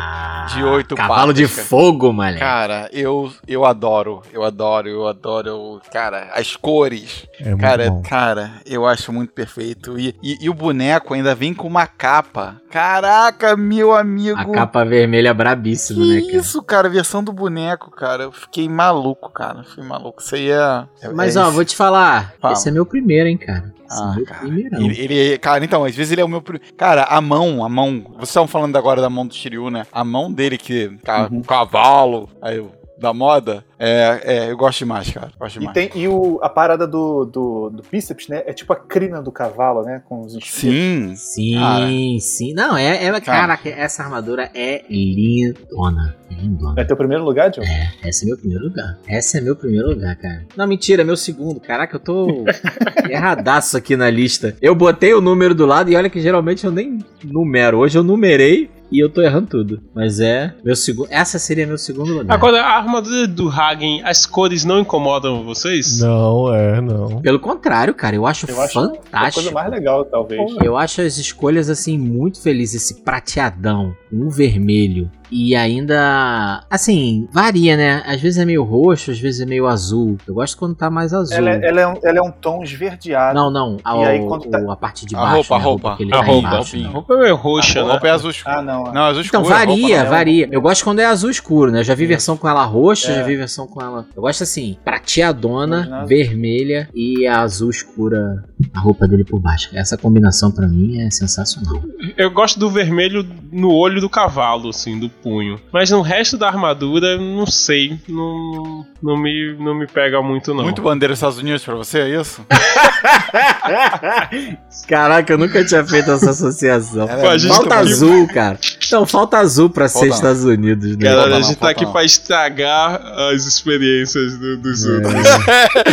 de oito Cavalo patas. de cara. fogo, mané. Cara, eu, eu adoro, eu adoro, eu adoro, eu- cara, as cores. É muito Cara, bom. cara, eu acho muito perfeito. E, e, e o boneco ainda vem com uma capa. Caraca, meu amigo. A capa vermelha brabíssima, né, Que cara? isso, cara, versão do boneco, cara. Eu fiquei maluco, cara. Fiquei maluco. Isso aí é. Mas é ó, isso. vou te falar, Fala. esse é meu primeiro, hein, cara. Esse Ah, é meu cara. Ele, ele- cara, então, às vezes ele é o meu. Cara, a mão, a mão. Vocês estavam falando agora da mão do Shiryu, né? A mão dele, que. ca- Uhum. Cavalo, aí, eu- da moda. É, é, eu gosto demais, cara. Gosto E, demais. tem, e o, a parada do, do, do bíceps, né? É tipo a crina do cavalo, né? Com os. Sim. Sim, Cara. sim. Não, é, é cara, essa armadura é lindona. É lindona. É teu primeiro lugar, John? Esse é meu primeiro lugar. Esse é meu primeiro lugar, cara. Não, mentira, é meu segundo. Caraca, eu tô erradaço aqui na lista. Eu botei o número do lado e olha que geralmente eu nem numero. Hoje eu numerei e eu tô errando tudo. Mas é meu segundo. Essa seria meu segundo lugar. Agora, a armadura do Hagen, as cores não incomodam vocês? Não, é, não. Pelo contrário, cara, eu acho Eu acho a fantástico. coisa mais legal, talvez. Eu acho as escolhas assim muito felizes. Esse prateadão, um vermelho e ainda assim varia, né? Às vezes é meio roxo, às vezes é meio azul. Eu gosto quando tá mais azul. Ela, é- ela é um, ela é um tom esverdeado. Não, não. A, E aí, o- quando tá- o- a parte de A baixo. roupa, a né? roupa. que ele A tá roupa, embaixo, A né? roupa é meio roxa, a né? roupa é azul escuro. Ah, não. Não, azul Então escuro. roupa varia, não é. varia. Eu gosto quando é azul escuro, né? Eu já vi versão com ela roxa, É. já vi versão com ela. Eu gosto assim, prateadona, vermelha e a azul escura, a roupa dele por baixo. Essa combinação pra mim é sensacional. Eu gosto do vermelho no olho do cavalo, assim, do punho. Mas no resto da armadura, não sei. Não, não, me, não me pega muito, não. Muito bandeira dos Estados Unidos pra você, é isso? Caraca, eu nunca tinha feito essa associação. Falta tá aqui- azul, cara. Não, falta azul pra ser Falta não. Estados Unidos, né? Caralho, Falta a não, gente tá falta aqui não. pra estragar as experiências do- dos outros.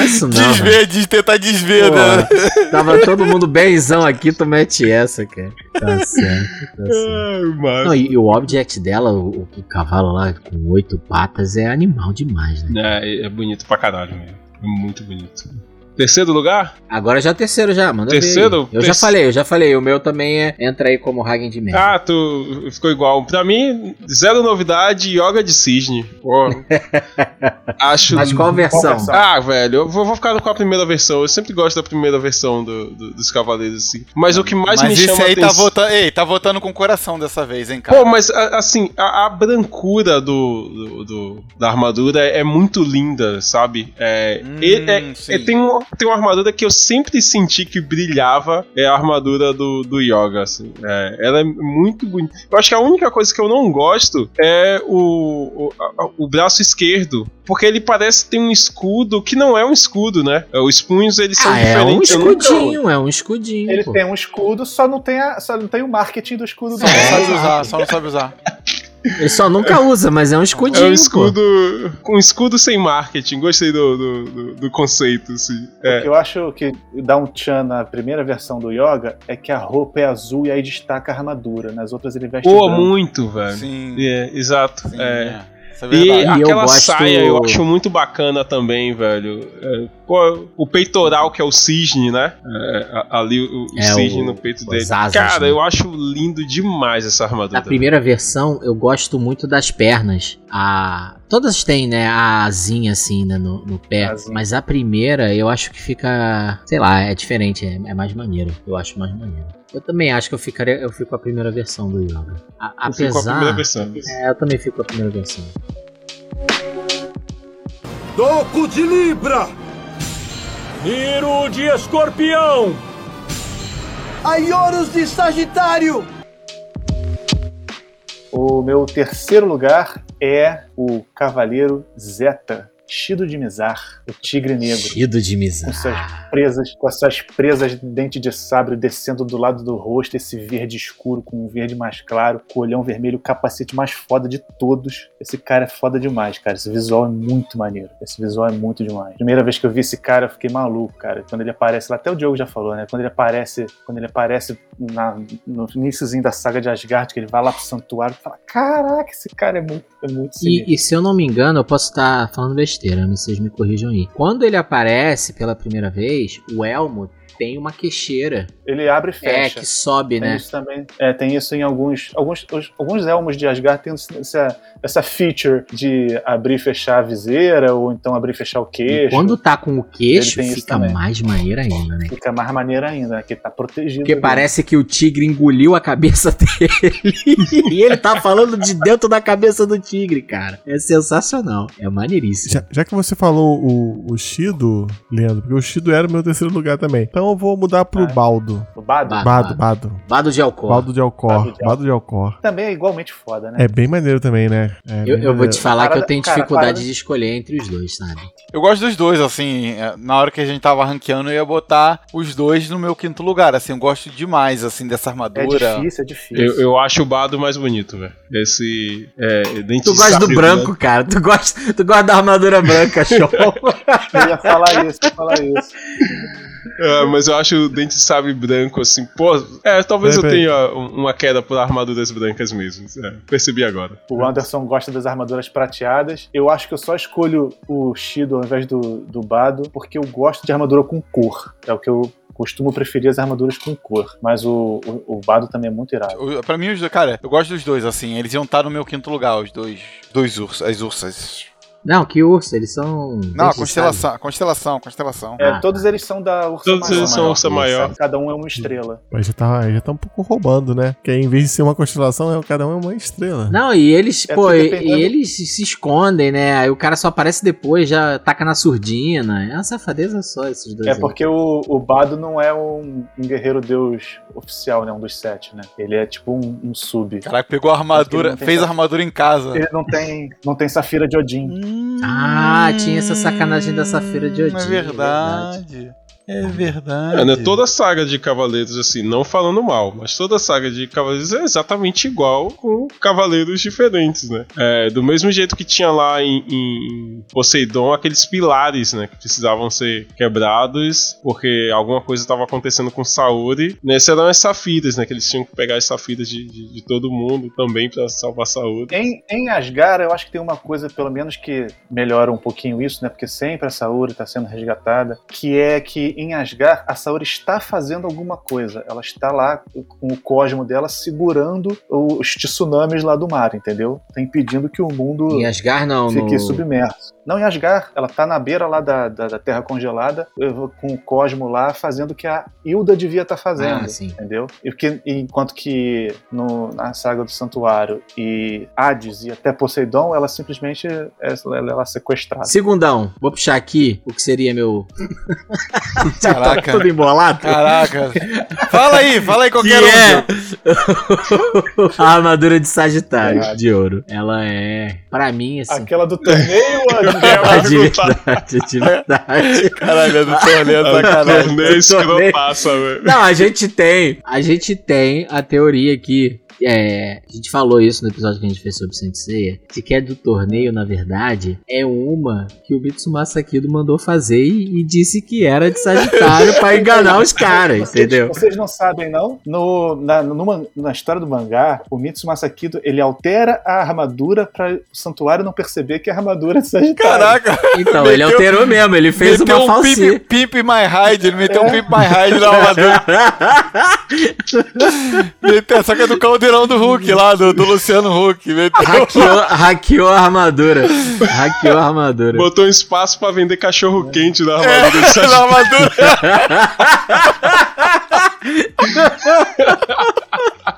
Isso não. Desver, de tentar desver, Pô, né? Tava todo mundo benzão aqui, tu mete essa, cara. Tá certo, tá certo. Ai. Não, e, e o object dela, o, o cavalo lá com oito patas, é animal demais, né? É, é bonito pra caralho mesmo. É muito bonito. Terceiro lugar? Agora já é terceiro já, aí. Terceiro? Eu já Terce- falei, eu já falei. O meu também é, entra aí como Hagen de merda. Ah, tu ficou igual. Pra mim, zero novidade, yoga de cisne. Pô, acho. Mas qual versão? versão? Ah, velho, eu vou, vou ficar com a primeira versão. Eu sempre gosto da primeira versão do- do- dos Cavaleiros, assim. Mas o que mais Mas me esse chama aí tá atenção... votando. Ei, tá votando com o coração dessa vez, hein, cara? Pô, mas a- assim, a, a brancura do, do- do- da armadura é muito linda, sabe? É, Hum, é- sim. é- tem, um- tem uma armadura que eu sempre senti que brilhava, é a armadura do, do Yoga, assim. É, ela é muito bonita. Eu acho que a única coisa que eu não gosto é o, o, o braço esquerdo, porque ele parece ter um escudo que não é um escudo, né? Os punhos, eles são Ah, é um diferentes. escudinho, é um escudinho. Ele pô. tem um escudo, só não tem, a, só não tem o marketing do escudo Só não dele. sabe usar, só não sabe usar. Ele só nunca usa, mas é um escudinho. É um pô. escudo. Com um escudo sem marketing. Gostei do, do, do- do conceito, assim. O É. que eu acho que dá um tchan na primeira versão do Yoga é que a roupa é azul e aí destaca a armadura. Nas outras ele veste Pô, branco. muito, velho. Sim. É, exato. sim, é. é. É E. E eu aquela gosto- saia eu acho muito bacana também, velho. É, pô, o peitoral que é o cisne, né? É, ali o, o É, cisne o- no peito dele. asas, Cara, né? eu acho lindo demais essa armadura. Na primeira versão, eu gosto muito das pernas. A... Todas têm, né, a asinha assim, né, no, no pé. Asinha. Mas a primeira, eu acho que fica... Sei lá, é diferente, é, é mais maneiro. Eu acho mais maneiro. Eu também acho que eu, ficaria, eu fico com a primeira versão do Yoga. A- Eu fico com a apesar... primeira versão. É, eu também fico com a primeira versão. Toco de Libra! Miro de Escorpião! Aioros de Sagitário! O meu terceiro lugar é o Cavaleiro Zeta, Shido de Mizar, o Tigre Negro. Chido de Com suas mizar. presas, com as suas presas de dente de sabre descendo do lado do rosto, esse verde escuro com um verde mais claro, com o olhão vermelho, o capacete mais foda de todos. Esse cara é foda demais, cara. Esse visual é muito maneiro. Esse visual é muito demais. Primeira vez que eu vi esse cara, eu fiquei maluco, cara. Quando ele aparece lá, até o Diogo já falou, né? Quando ele aparece, quando ele aparece na- no iníciozinho da saga de Asgard, que ele vai lá pro santuário, tu fala: Caraca, esse cara é muito, é muito. E, e se eu não me engano, eu posso estar falando besteira, mas vocês me corrijam aí. Quando ele aparece pela primeira vez, o Elmo tem uma queixeira. Ele abre e É, fecha. que sobe, Tem né? isso também. É, tem isso em alguns. Alguns, os- alguns elmos de Asgard tem essa, essa feature de abrir e fechar a viseira, ou então abrir e fechar o E queixo. quando tá com o queixo, fica mais maneiro ainda, né? Fica mais maneiro ainda, né? Que tá protegido. Porque ali. parece que o tigre engoliu a cabeça dele. e ele tá falando de dentro da cabeça do tigre, cara. É sensacional. É maneiríssimo. Já, já que você falou o, o Shido, Leandro, porque o Shido era o meu terceiro lugar também. Então eu vou mudar pro Ah. Baldo. O Bado Bado. Bado, Bado. Bado de Alcor. Baldo de Alcor. Bado de Alcor. também é igualmente foda, né? É bem maneiro também, né? É Eu, eu vou maneiro. te falar que eu tenho cara, dificuldade parada- de escolher entre os dois, sabe? Eu gosto dos dois, assim. é, Na hora que a gente tava ranqueando, eu ia botar os dois no meu quinto lugar. Assim, eu gosto demais, assim, dessa É armadura. difícil, é difícil. Eu, eu acho o Bado mais bonito, velho. Esse. É, dente Tu gosta do branco, cara. Tu gosta, tu gosta da armadura branca, show. Eu ia falar isso, eu ia falar isso. É, mas eu acho o dente de sabre branco assim, pô. É, talvez eu tenha um- uma queda por armaduras brancas mesmo. É, percebi agora. O Anderson gosta das armaduras prateadas. Eu acho que eu só escolho o Shido ao invés do, do Bado, porque eu gosto de armadura com cor. É o que eu costumo preferir as armaduras com cor. Mas o, o, o Bado também é muito irado. Pra mim, os dois, cara, eu gosto dos dois, assim. Eles iam estar no meu quinto lugar, os dois. Dois ursos, as ursas. Não, que urso, eles são. Não, a constelação, constelação, constelação. É, Ah, todos eles são da Ursa Todos Maior. eles são Ursa Maior. Cada um é uma estrela. Mas já tá, já tá um pouco roubando, né? Porque em vez de ser uma constelação, é- cada um é uma estrela. Não, e eles, É pô, e, dependendo- e eles se escondem, né? Aí o cara só aparece depois, já taca na surdina. É uma safadeza só esses dois. É aí. porque o, o Bado não é um, um guerreiro deus oficial, né? Um dos sete, né? Ele é tipo um, um sub. Caraca, pegou a armadura, fez a armadura em casa. Ele não tem, não tem Safira de Odin. Ah, tinha essa sacanagem da Safira de Odin. É verdade. É verdade. É, né, toda saga de Cavaleiros, assim, não falando mal, mas toda saga de Cavaleiros é exatamente igual com Cavaleiros diferentes, né? É, do mesmo jeito que tinha lá em, em Poseidon aqueles pilares, né? Que precisavam ser quebrados porque alguma coisa estava acontecendo com Saori. Nesse eram as safiras, né? Que eles tinham que pegar as safiras de, de, de todo mundo também pra salvar Saori. Em, em Asgard, eu acho que tem uma coisa, pelo menos, que melhora um pouquinho isso, né? Porque sempre a Saori está sendo resgatada, que é que em Asgard a Saori está fazendo alguma coisa. Ela está lá com o cosmo dela segurando os tsunamis lá do mar, entendeu? Tá impedindo que o mundo Em Asgard não, fique no... submerso. Não em Asgard, ela tá na beira lá da, da, da Terra congelada, com o cosmo lá, fazendo o que a Hilda devia estar fazendo Ah, sim. entendeu? E que, enquanto que no, na saga do Santuário e Hades e até Poseidon, ela simplesmente é, ela, ela é sequestrada. Segundão, vou puxar aqui o que seria meu. Tá Caraca. tudo embolado? Caraca. fala aí, fala aí Que qualquer um. é a armadura de Sagitário Verdade. de ouro. Ela é, pra mim, assim. Aquela do torneio, a É de verdade, de verdade. Caralho, é do torneio, A sacanagem. torneio escrotaça, velho. Não, a gente tem, a gente tem a teoria aqui. É, a gente falou isso no episódio que a gente fez sobre Senseiya, de que é do torneio, na verdade, é uma que o Mitsumasa Kido mandou fazer e, e disse que era de Sagitário pra enganar os caras, entendeu? Vocês não sabem, não? No, na, numa- na história do mangá, o Mitsumasa Kido, ele altera a armadura para o santuário não perceber que a armadura é de Sagitário. Caraca, Então, ele alterou mesmo, ele fez uma um falsinha. pimp, pimp my hide, ele meteu um pimp my hide na armadura. meteu, só que é do caldeirão do Hulk lá, do, do Luciano Huck. Meteu. hackeou, hackeou a armadura. Hackeou a armadura. Botou um espaço pra vender cachorro quente na armadura de na armadura.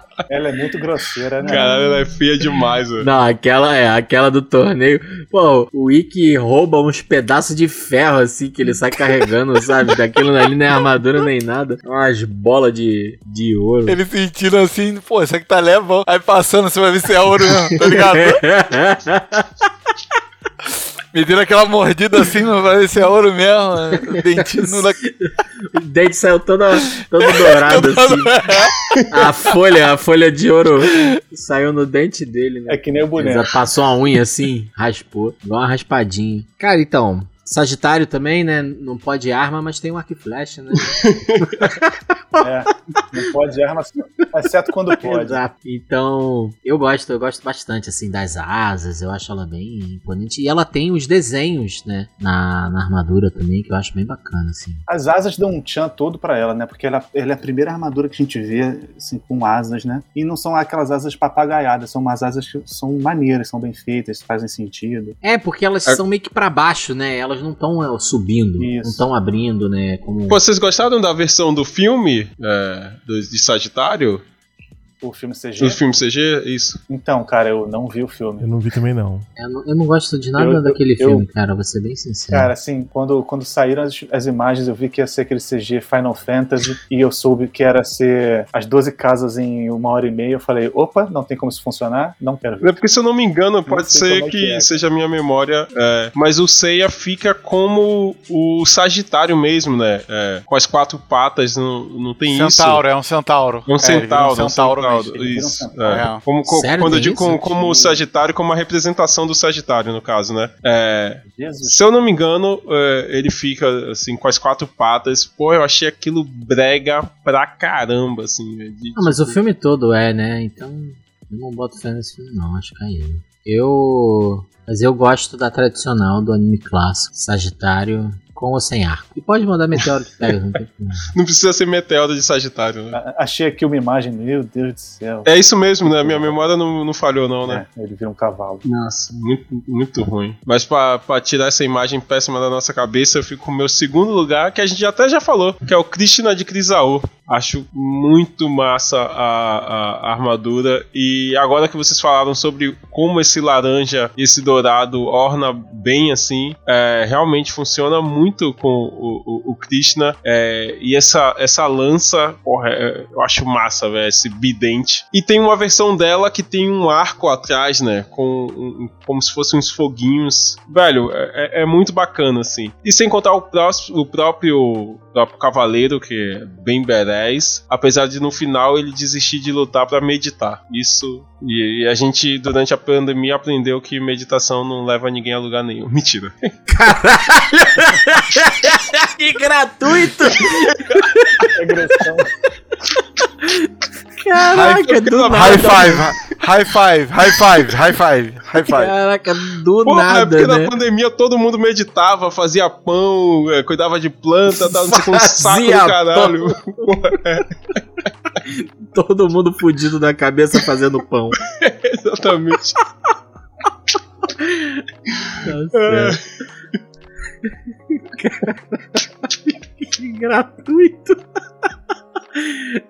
Ela é muito grosseira, né? Caralho, ela é feia demais, velho. Não, aquela é aquela do torneio. Pô, o Ikki rouba uns pedaços de ferro assim que ele sai carregando, sabe? Daquilo ali nem armadura nem nada. Umas bolas de, de ouro. Ele sentindo assim, pô, isso aqui tá levão. Aí passando, você vai ver se é ouro mesmo, tá ligado? Me dando aquela mordida assim, não vai ver se é ouro mesmo. O dentinho dá. o dente saiu todo, todo dourado assim. A folha, a folha de ouro saiu no dente dele, né? É que nem o boneco. Ele passou a unha assim, raspou. Igual uma raspadinha. Cara, então. Sagitário também, né? Não pode arma, mas tem um arco e flecha, né? É, não pode arma, exceto quando pode. Exato. Então, eu gosto, eu gosto bastante, assim, das asas. Eu acho ela bem imponente. E ela tem os desenhos, né? Na, na armadura também, que eu acho bem bacana, assim. As asas dão um tchan todo pra ela, né? Porque ela, ela é a primeira armadura que a gente vê, assim, com asas, né? E não são aquelas asas papagaiadas, são umas asas que são maneiras, são bem feitas, fazem sentido. É, porque elas É. são meio que pra baixo, né? Elas não estão subindo, Isso. não estão abrindo, né? Como... Vocês gostaram da versão do filme é, do- de Sagitário? O filme CG. Do filme CG? Isso. Então, cara, eu não vi o filme. Eu não vi também, não. Eu, não, eu não gosto de nada Eu- daquele eu- filme, cara, vou ser bem sincero. Cara, assim, quando, quando saíram as, as imagens, eu vi que ia ser aquele CG Final Fantasy e eu soube que era ser as 12 casas em uma hora e meia. Eu falei, opa, não tem como isso funcionar, não quero ver. É porque, se eu não me engano, pode ser é que, que é. seja a minha memória, é, mas o Seiya fica como o Sagitário mesmo, né? É, com as quatro patas, não, não tem isso. Centauro, é um centauro. É um É, centauro, ele vira um centauro, mesmo. Ele isso. é. Como, co- Sério, quando eu digo como, isso? como o Sagitário, como a representação do Sagitário, no caso, né? É, se eu não me engano, é, ele fica assim com as quatro patas. Pô, eu achei aquilo brega pra caramba, assim. velho, de- Ah, mas o tipo, filme todo é, né? Então, eu não boto fé nesse filme, não, acho que é ele. Eu. Mas eu gosto da tradicional do anime clássico, Sagitário, com ou sem arco. E pode mandar meteoro que pega, não precisa ser meteoro de Sagitário, né? A- Achei aqui uma imagem, meu Deus do céu. É isso mesmo, né? Minha memória não, não falhou, não, né? É, ele vira um cavalo. Nossa, muito, muito ruim. Mas pra, pra tirar essa imagem péssima da nossa cabeça, eu fico com o meu segundo lugar, que a gente até já falou, que é o Krishna de Crisaô. Acho muito massa a, a- armadura. E agora que vocês falaram sobre como esse laranja esse dourado orna bem assim, é, realmente funciona muito com o, o, o Krishna. É, e essa, essa lança, porra, é- eu acho massa, velho, esse bidente. E tem uma versão dela que tem um arco atrás, né? Com um- como se fossem uns foguinhos. Velho, é, é- é muito bacana, assim. E sem contar o, prós- o próprio, próprio cavaleiro, que é bem berés. Apesar de no final ele desistir de lutar pra meditar. Isso. E, e a gente, durante a pandemia, aprendeu que meditação não leva ninguém a lugar nenhum. Mentira. que gratuito! Regressão. Caraca, do High nada. five, high five, high five, high five, high five. Caraca, do Pô, é nada, porque né? na pandemia todo mundo meditava, fazia pão, é, cuidava de planta, tava não sei, um saco do Fazia caralho. Todo mundo fudido da cabeça fazendo pão. Exatamente. Tá certo. que gratuito.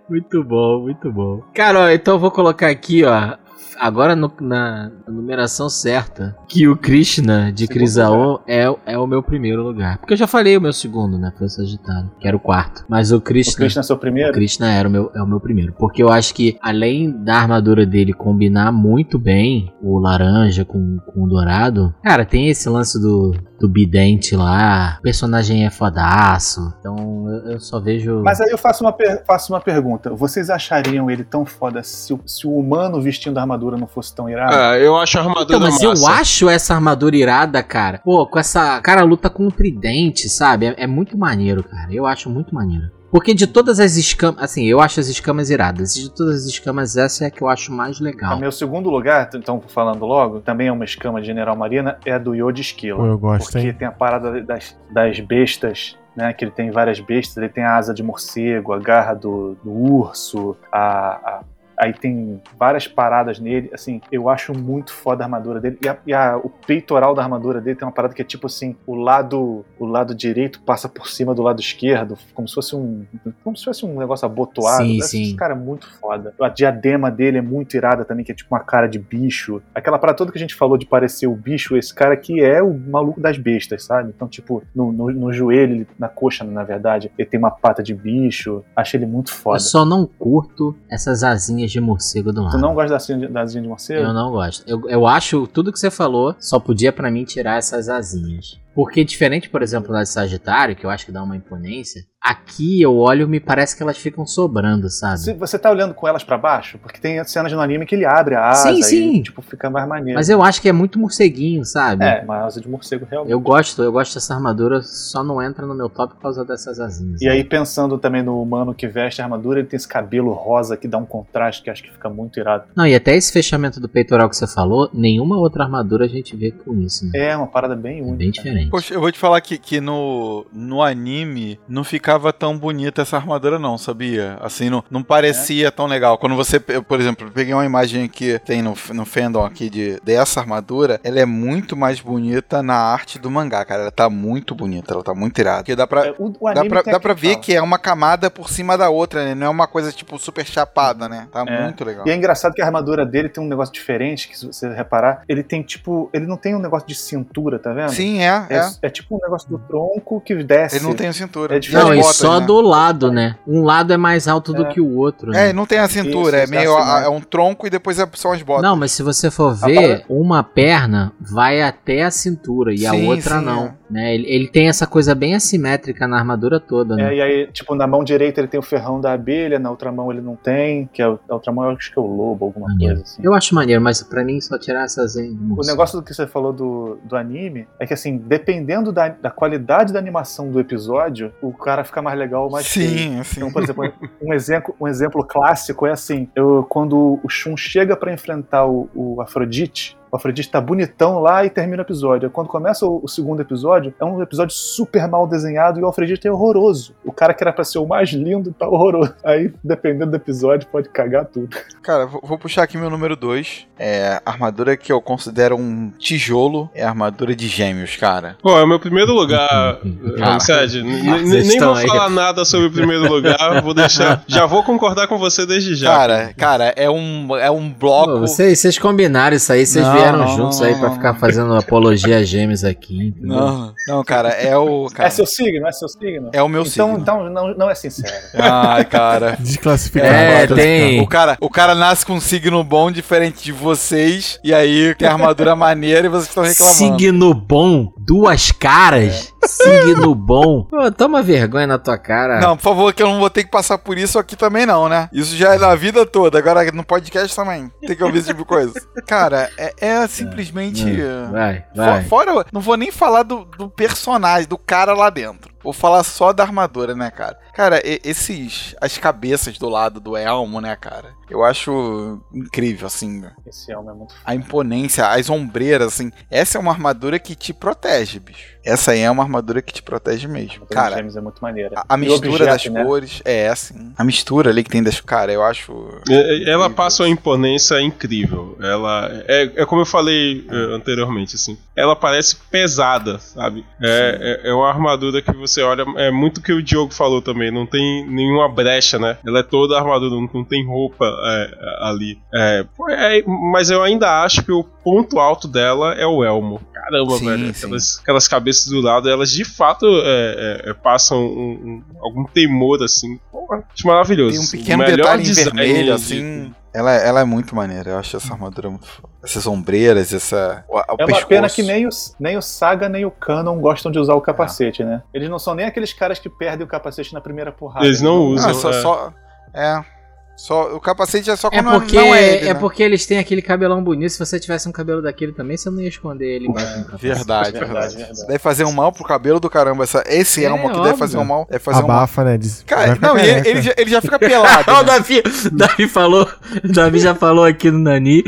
Muito bom, muito bom. Cara, ó, então eu vou colocar aqui, ó. Agora no- na, numeração certa, que o Krishna de Crisaon é, o- é o meu primeiro lugar. Porque eu já falei o meu segundo, né? Foi o Sagitário, que era o quarto. Mas o O Krishna. Krishna é seu primeiro? O Krishna era o meu, é o meu primeiro. Porque eu acho que, além da armadura dele combinar muito bem o laranja com, com o dourado, cara, tem esse lance do, do bidente lá. O personagem é fodaço. Então eu, eu só vejo. Mas aí eu faço uma, faço uma pergunta. Vocês achariam ele tão foda se se o humano vestindo a armadura não fosse tão irado? Ah, eu acho a armadura Então, mas massa. eu acho essa armadura irada, cara. Pô, com essa. Cara, luta com um tridente, sabe? É, é muito maneiro, cara. Eu acho muito maneiro. Porque de todas as escamas. Assim, eu acho as escamas iradas. De todas as escamas, essa é a que eu acho mais O legal. meu segundo lugar, então falando logo, também é uma escama de General Marina, é a do Yoda Esquilo. Eu gosto, Porque hein? tem a parada das, das bestas, né? Que ele tem várias bestas, ele tem a asa de morcego, a garra do, do urso, a, a- Aí tem várias paradas nele, assim, eu acho muito foda a armadura dele. E, a- e a- o peitoral da armadura dele tem uma parada que é tipo assim, o lado o lado direito passa por cima do lado esquerdo, como se fosse um como se fosse um negócio abotoado. Sim, Esse sim. cara é muito foda. A diadema dele é muito irada também, que é tipo uma cara de bicho. Aquela parada toda que a gente falou de parecer o bicho, esse cara aqui é o maluco das bestas, sabe? Então, tipo, no, no, no joelho, na coxa, na verdade, ele tem uma pata de bicho. Achei ele muito foda. Eu só não curto essas asinhas de morcego do Tu lado. não gosta da asinha de, de morcego? Eu não gosto. Eu, eu acho tudo que você falou só podia pra mim tirar essas asinhas. Porque diferente, por exemplo, da de Sagitário, que eu acho que dá uma imponência, aqui eu olho e me parece que elas ficam sobrando, sabe? Se você tá olhando com elas pra baixo, porque tem cenas no anime que ele abre a asa Sim, sim. e tipo, fica mais maneiro. Mas eu acho que é muito morceguinho, sabe? É, uma asa de morcego realmente. Eu gosto, eu gosto dessa armadura, só não entra no meu top por causa dessas asinhas. E aí, pensando também no humano que veste a armadura, ele tem esse cabelo rosa que dá um contraste que acho que fica muito irado. Não, e até esse fechamento do peitoral que você falou, nenhuma outra armadura a gente vê com isso, né? É uma parada bem única. Bem diferente. Poxa, eu vou te falar que, que no, no anime não ficava tão bonita essa armadura, não, sabia? Assim, não, não parecia tão legal. Quando você, eu, por exemplo, peguei uma imagem que tem no, no fandom aqui de, dessa armadura, ela é muito mais bonita na arte do mangá, cara. Ela tá muito bonita, ela tá muito irada. Porque dá pra, É, o, o dá pra, dá pra ver fala. que é uma camada por cima da outra, né? Não é uma coisa, tipo, super chapada, né? Tá É. muito legal. E é engraçado que a armadura dele tem um negócio diferente, que se você reparar, ele tem tipo. Ele não tem um negócio de cintura, tá vendo? Sim, é, é. É, é tipo um negócio do tronco que desce. Ele não tem a cintura. É. Não, e botas, só né? do lado, né? Um lado é mais alto do É. que o outro, É, né? não tem a cintura, Isso, é meio. assim, né? É um tronco e depois é- são as botas. Não, mas se você for A ver, uma perna vai até a cintura e a Sim, outra sim, não. é. Né? Ele, ele tem essa coisa bem assimétrica na armadura toda, né? É, e aí, tipo, na mão direita ele tem o ferrão da abelha, na outra mão ele não tem, que é na outra mão eu acho que é o lobo, alguma Maneiro. coisa assim. Eu acho maneiro, mas pra mim só tirar essas em O negócio do que você falou do, do anime é que, assim, dependendo da, da qualidade da animação do episódio, o cara fica mais legal ou mais. Sim, sim. Então, por exemplo, um exemplo, um exemplo clássico é assim: eu, quando o Shun chega pra enfrentar o, o Afrodite, o Afrodite tá bonitão lá e termina o episódio. Quando começa o, o segundo episódio, é um episódio super mal desenhado e o Afrodite é horroroso. O cara que era pra ser o mais lindo tá horroroso. Aí, dependendo do episódio, pode cagar tudo. Cara, vou, vou puxar aqui meu número 2. É a armadura que eu considero um tijolo. É a armadura de gêmeos, cara. Pô, é o meu primeiro lugar, Cara, Sed. n- n- vocês Nem vou falar nada sobre o primeiro lugar, vou deixar. Já vou concordar com você desde já. Cara, cara, é um, é um bloco. Pô, vocês, vocês combinaram isso aí, vocês Não, vieram não, juntos não, aí não, pra não. ficar fazendo apologia a gêmeos aqui. entendeu? Não, não, cara, é o. Cara, É seu signo? É seu signo? é o meu então, signo. então não, não é sincero. Ai, cara. Desclassificado. É, tem. O cara, o cara nasce com um signo bom diferente de vocês, e aí tem armadura maneira e vocês estão reclamando. Signo bom, duas caras. Signo bom. Pô, toma vergonha na tua cara. Não, por favor, que eu não vou ter que passar por isso aqui também, não, né? Isso já é na vida toda, agora no podcast também. Tem que ouvir esse tipo de coisa. Cara, é, é simplesmente. Vai, Fo- vai. Fora, não vou nem falar do, do personagem, do cara lá dentro. Vou falar só da armadura, né, cara? Cara, esses. As cabeças do lado do elmo, né, cara? Eu acho incrível, assim. Esse elmo é muito A imponência, as ombreiras, assim. Essa é uma armadura que te protege, bicho. Essa aí é uma armadura que te protege mesmo. foda. Cara, Gêmeos é muito maneira. a, a mistura objeto, das né? cores. É, assim. A mistura ali que tem das. Cara, eu acho. É, Ela passa uma imponência incrível. Ela é, é como eu falei eh, anteriormente, assim. Ela parece pesada, sabe? É, é, é uma armadura que você você olha, é muito o que o Diogo falou também, não tem nenhuma brecha, né? Ela é toda armadura, não, não tem roupa é, ali. É, pô, é, mas eu ainda acho que o ponto alto dela é o elmo. Caramba, Sim, velho. sim. Aquelas, aquelas cabeças do lado, elas de fato é, é, é, passam um- um- algum temor, assim. Porra, acho maravilhoso. Tem um pequeno melhor detalhe em vermelho, de- assim. Ela, ela é muito maneira, eu acho essa armadura muito foda. Essas ombreiras, essa. O, o É uma pescoço. pena que nem o, nem o Saga nem o Canon gostam de usar o capacete, né? Eles não são nem aqueles caras que perdem o capacete na primeira porrada. Eles não usam. Ah, só, é. só. É. Só, o capacete é só É quando porque, não é é, ele, né? porque eles têm aquele cabelão bonito. Se você tivesse um cabelo daquele também, você não ia esconder ele embaixo do capacete. Verdade, Verdade, verdade. verdade. Deve fazer um mal pro cabelo do caramba. Essa, esse É, elmo que óbvio. deve fazer um mal. Deve fazer um mal. Abafa, né? Diz, Cara, não, ele, careca. ele já, ele já fica pelado. Ó, o né? Davi, Davi falou, o Davi já falou aqui no Nani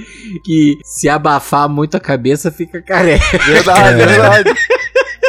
que se abafar muito a cabeça fica careca. Verdade, É. verdade.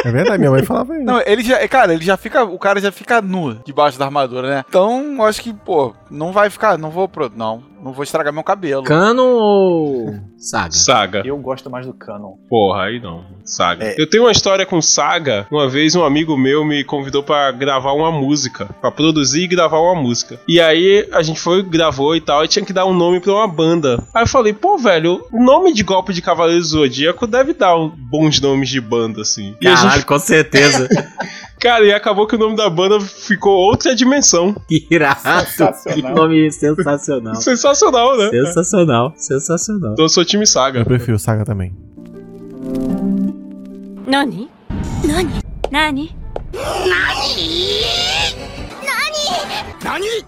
É verdade, minha mãe falava isso. Não, ele já, cara, ele já fica, o cara já fica nu debaixo da armadura, né? Então, acho que, pô, não vai ficar, não vou pro, não, não vou estragar meu cabelo. Cano ou Saga? Saga. Eu gosto mais do Canon. Porra, aí não. Saga. É. Eu tenho uma história com Saga. Uma vez um amigo meu me convidou pra gravar uma música, Pra produzir e gravar uma música. E aí a gente foi, gravou e tal, e tinha que dar um nome pra uma banda. Aí eu falei, pô, velho, o nome de golpe de Cavaleiro Zodíaco deve dar bons nomes de banda, assim. E Caralho, gente, com certeza. Cara, e acabou que o nome da banda ficou Outra Dimensão. Que irado. Sensacional. Que nome sensacional. sensacional, né? Sensacional, sensacional. Então eu sou time Saga. Eu prefiro Saga também. Nani? Nani? Nani? Nani? Nani?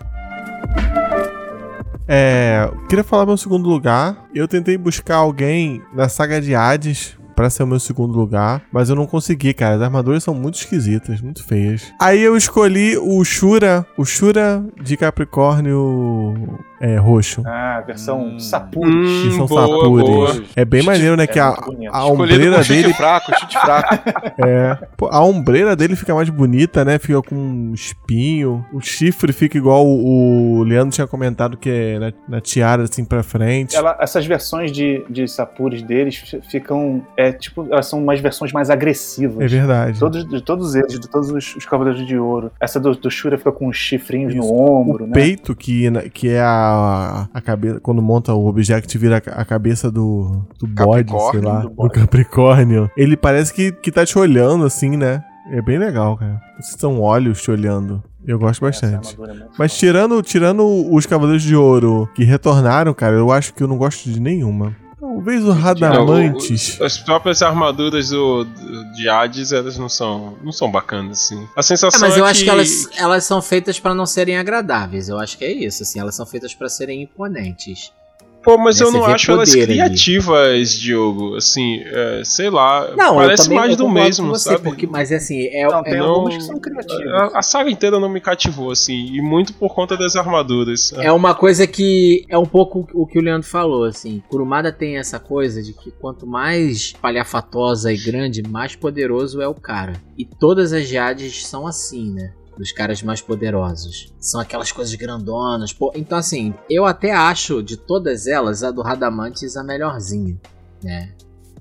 É, queria falar meu segundo lugar. Eu tentei buscar alguém na saga de Hades pra ser o meu segundo lugar, mas eu não consegui, cara. As armaduras são muito esquisitas, muito feias. Aí eu escolhi o Shura, o Shura de Capricórnio é, roxo. Ah, a versão Hum. Sapuri. Hum, Que são boa, sapures. boa. É bem maneiro, né? é que a, a ombreira com chute dele fraco, chute fraco. É. Pô, a ombreira dele fica mais bonita, né? Fica com um espinho. O chifre fica igual o, o Leandro tinha comentado, que é na, na tiara, assim, pra frente. Ela- essas versões de, de Sapuris deles fi- ficam. É, tipo, elas são umas versões mais agressivas. É verdade. Todos, de todos eles, de todos os, os Cavaleiros de Ouro. Essa do, do Shura fica com os chifrinhos no Isso. ombro, o né? peito, que, na- que é a, a cabeça. Quando monta o Object, vira a, a cabeça do, do bode, sei Capricórnio, lá. do Do. Capricórnio. Ele parece que, que tá te olhando, assim, né? É bem legal, cara. São olhos te olhando. Eu gosto Essa bastante. é Mas tirando, tirando os Cavaleiros de Ouro que retornaram, cara, eu acho que eu não gosto de nenhuma. Talvez o Radamantes. Não, o- As próprias armaduras do, do- de Hades, elas não são, não são bacanas, assim. A É, sensação mas é eu que... acho que elas, elas são feitas pra não serem agradáveis. Eu acho que é isso, assim. Elas são feitas pra serem imponentes. Pô, mas né, eu não acho elas ali. criativas, Diogo. Assim, é, sei lá. Não, parece mais eu do mesmo, você, sabe? Porque, mas assim, é, Não, é- tem não- algumas que são criativas. A, a saga inteira não me cativou, assim, e muito por conta das armaduras. É uma coisa que é um pouco o que o Leandro falou, assim. Kurumada tem essa coisa de que quanto mais palhafatosa e grande, mais poderoso é o cara. E todas as Jades são assim, né? Dos caras mais poderosos. São aquelas coisas grandonas. Pô, então, assim, eu até acho de todas elas a do Radamantes a melhorzinha, né?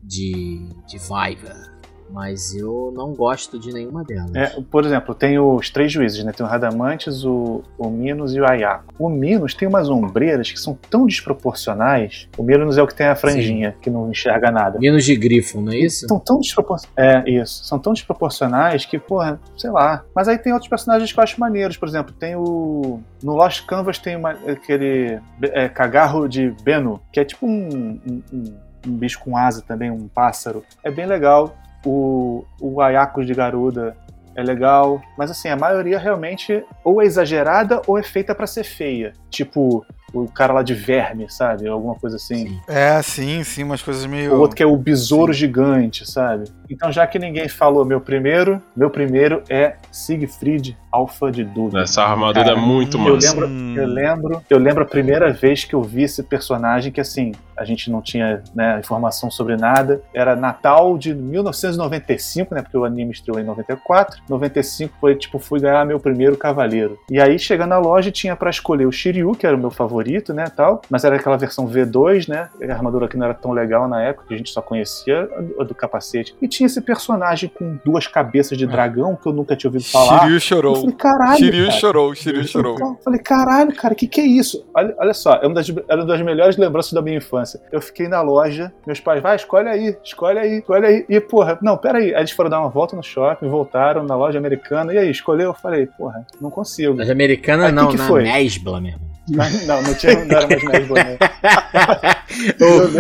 De, de Viva. Mas eu não gosto de nenhuma delas. É, por exemplo, tem os três juízes, né? Tem o Radamantes, o, o Minos e o Ayako. O Minos tem umas ombreiras que são tão desproporcionais. O Minos é o que tem a franjinha, que não enxerga nada. Menos de grifo, não é isso? São tão desproporcionais. É, isso. São tão desproporcionais que, porra, sei lá. Mas aí tem outros personagens que eu acho maneiros. Por exemplo, tem o. No Lost Canvas tem uma- aquele é, cagarro de Beno, que é tipo um, um, um- um bicho com asa também, um pássaro. É bem legal. O, o Ayako de Garuda é legal. Mas assim, a maioria realmente ou é exagerada ou é feita pra ser feia. Tipo. O cara lá de verme, sabe? Alguma coisa assim. Sim. É, sim, sim, umas coisas meio. O outro que é o besouro gigante, sabe? Então, já que ninguém falou meu primeiro, meu primeiro é Siegfried Alpha de Dúvida. Essa armadura Cara, é muito eu massa. lembro, eu lembro, eu lembro a primeira vez que eu vi esse personagem que assim, a gente não tinha né, informação sobre nada. Era Natal de 1995, né? Porque o anime estreou em 94. 95 foi tipo, fui ganhar meu primeiro cavaleiro. E aí, chegando na loja, tinha pra escolher o Shiryu, que era o meu favorito, né? Tal, mas era aquela versão V2, né? A armadura que não era tão legal na época, que a gente só conhecia a do, a do capacete. E tinha esse personagem com duas cabeças de dragão que eu nunca tinha ouvido falar. Shiryu Eu chorou. falei, caralho. Shiryu cara. chorou, Shiryu chorou. Eu falei, caralho, cara, o que, que é isso? Olha, olha só, é uma, das, é uma das melhores lembranças da minha infância. Eu fiquei na loja, meus pais, vai, escolhe aí, escolhe aí, escolhe aí. E, porra, não, pera aí. Aí eles foram dar uma volta no shopping, voltaram na loja americana, e aí, escolheu? Eu falei, porra, não consigo. Mas americana Aí, não, que que na foi? Mesbla mesmo. Não, não, tinha, não era mais Mesbla, né?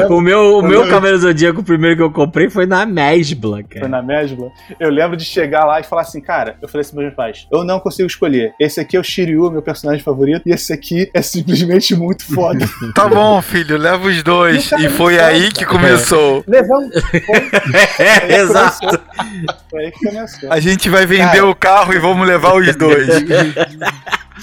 O, o meu, o meu Cavaleiro Zodíaco, o primeiro que eu comprei, foi na Mesbla, Foi cara. na Mesbla. Eu lembro de chegar lá e falar assim, cara, eu falei assim pros meus pais, eu não consigo escolher. Esse aqui é o Shiryu, meu personagem favorito, e esse aqui é simplesmente muito foda. Tá bom, filho, leva os dois. Nunca E foi aí que começou. Levamos. É, exato. Foi aí que começou. A gente vai vender Cara. o carro e vamos levar os dois.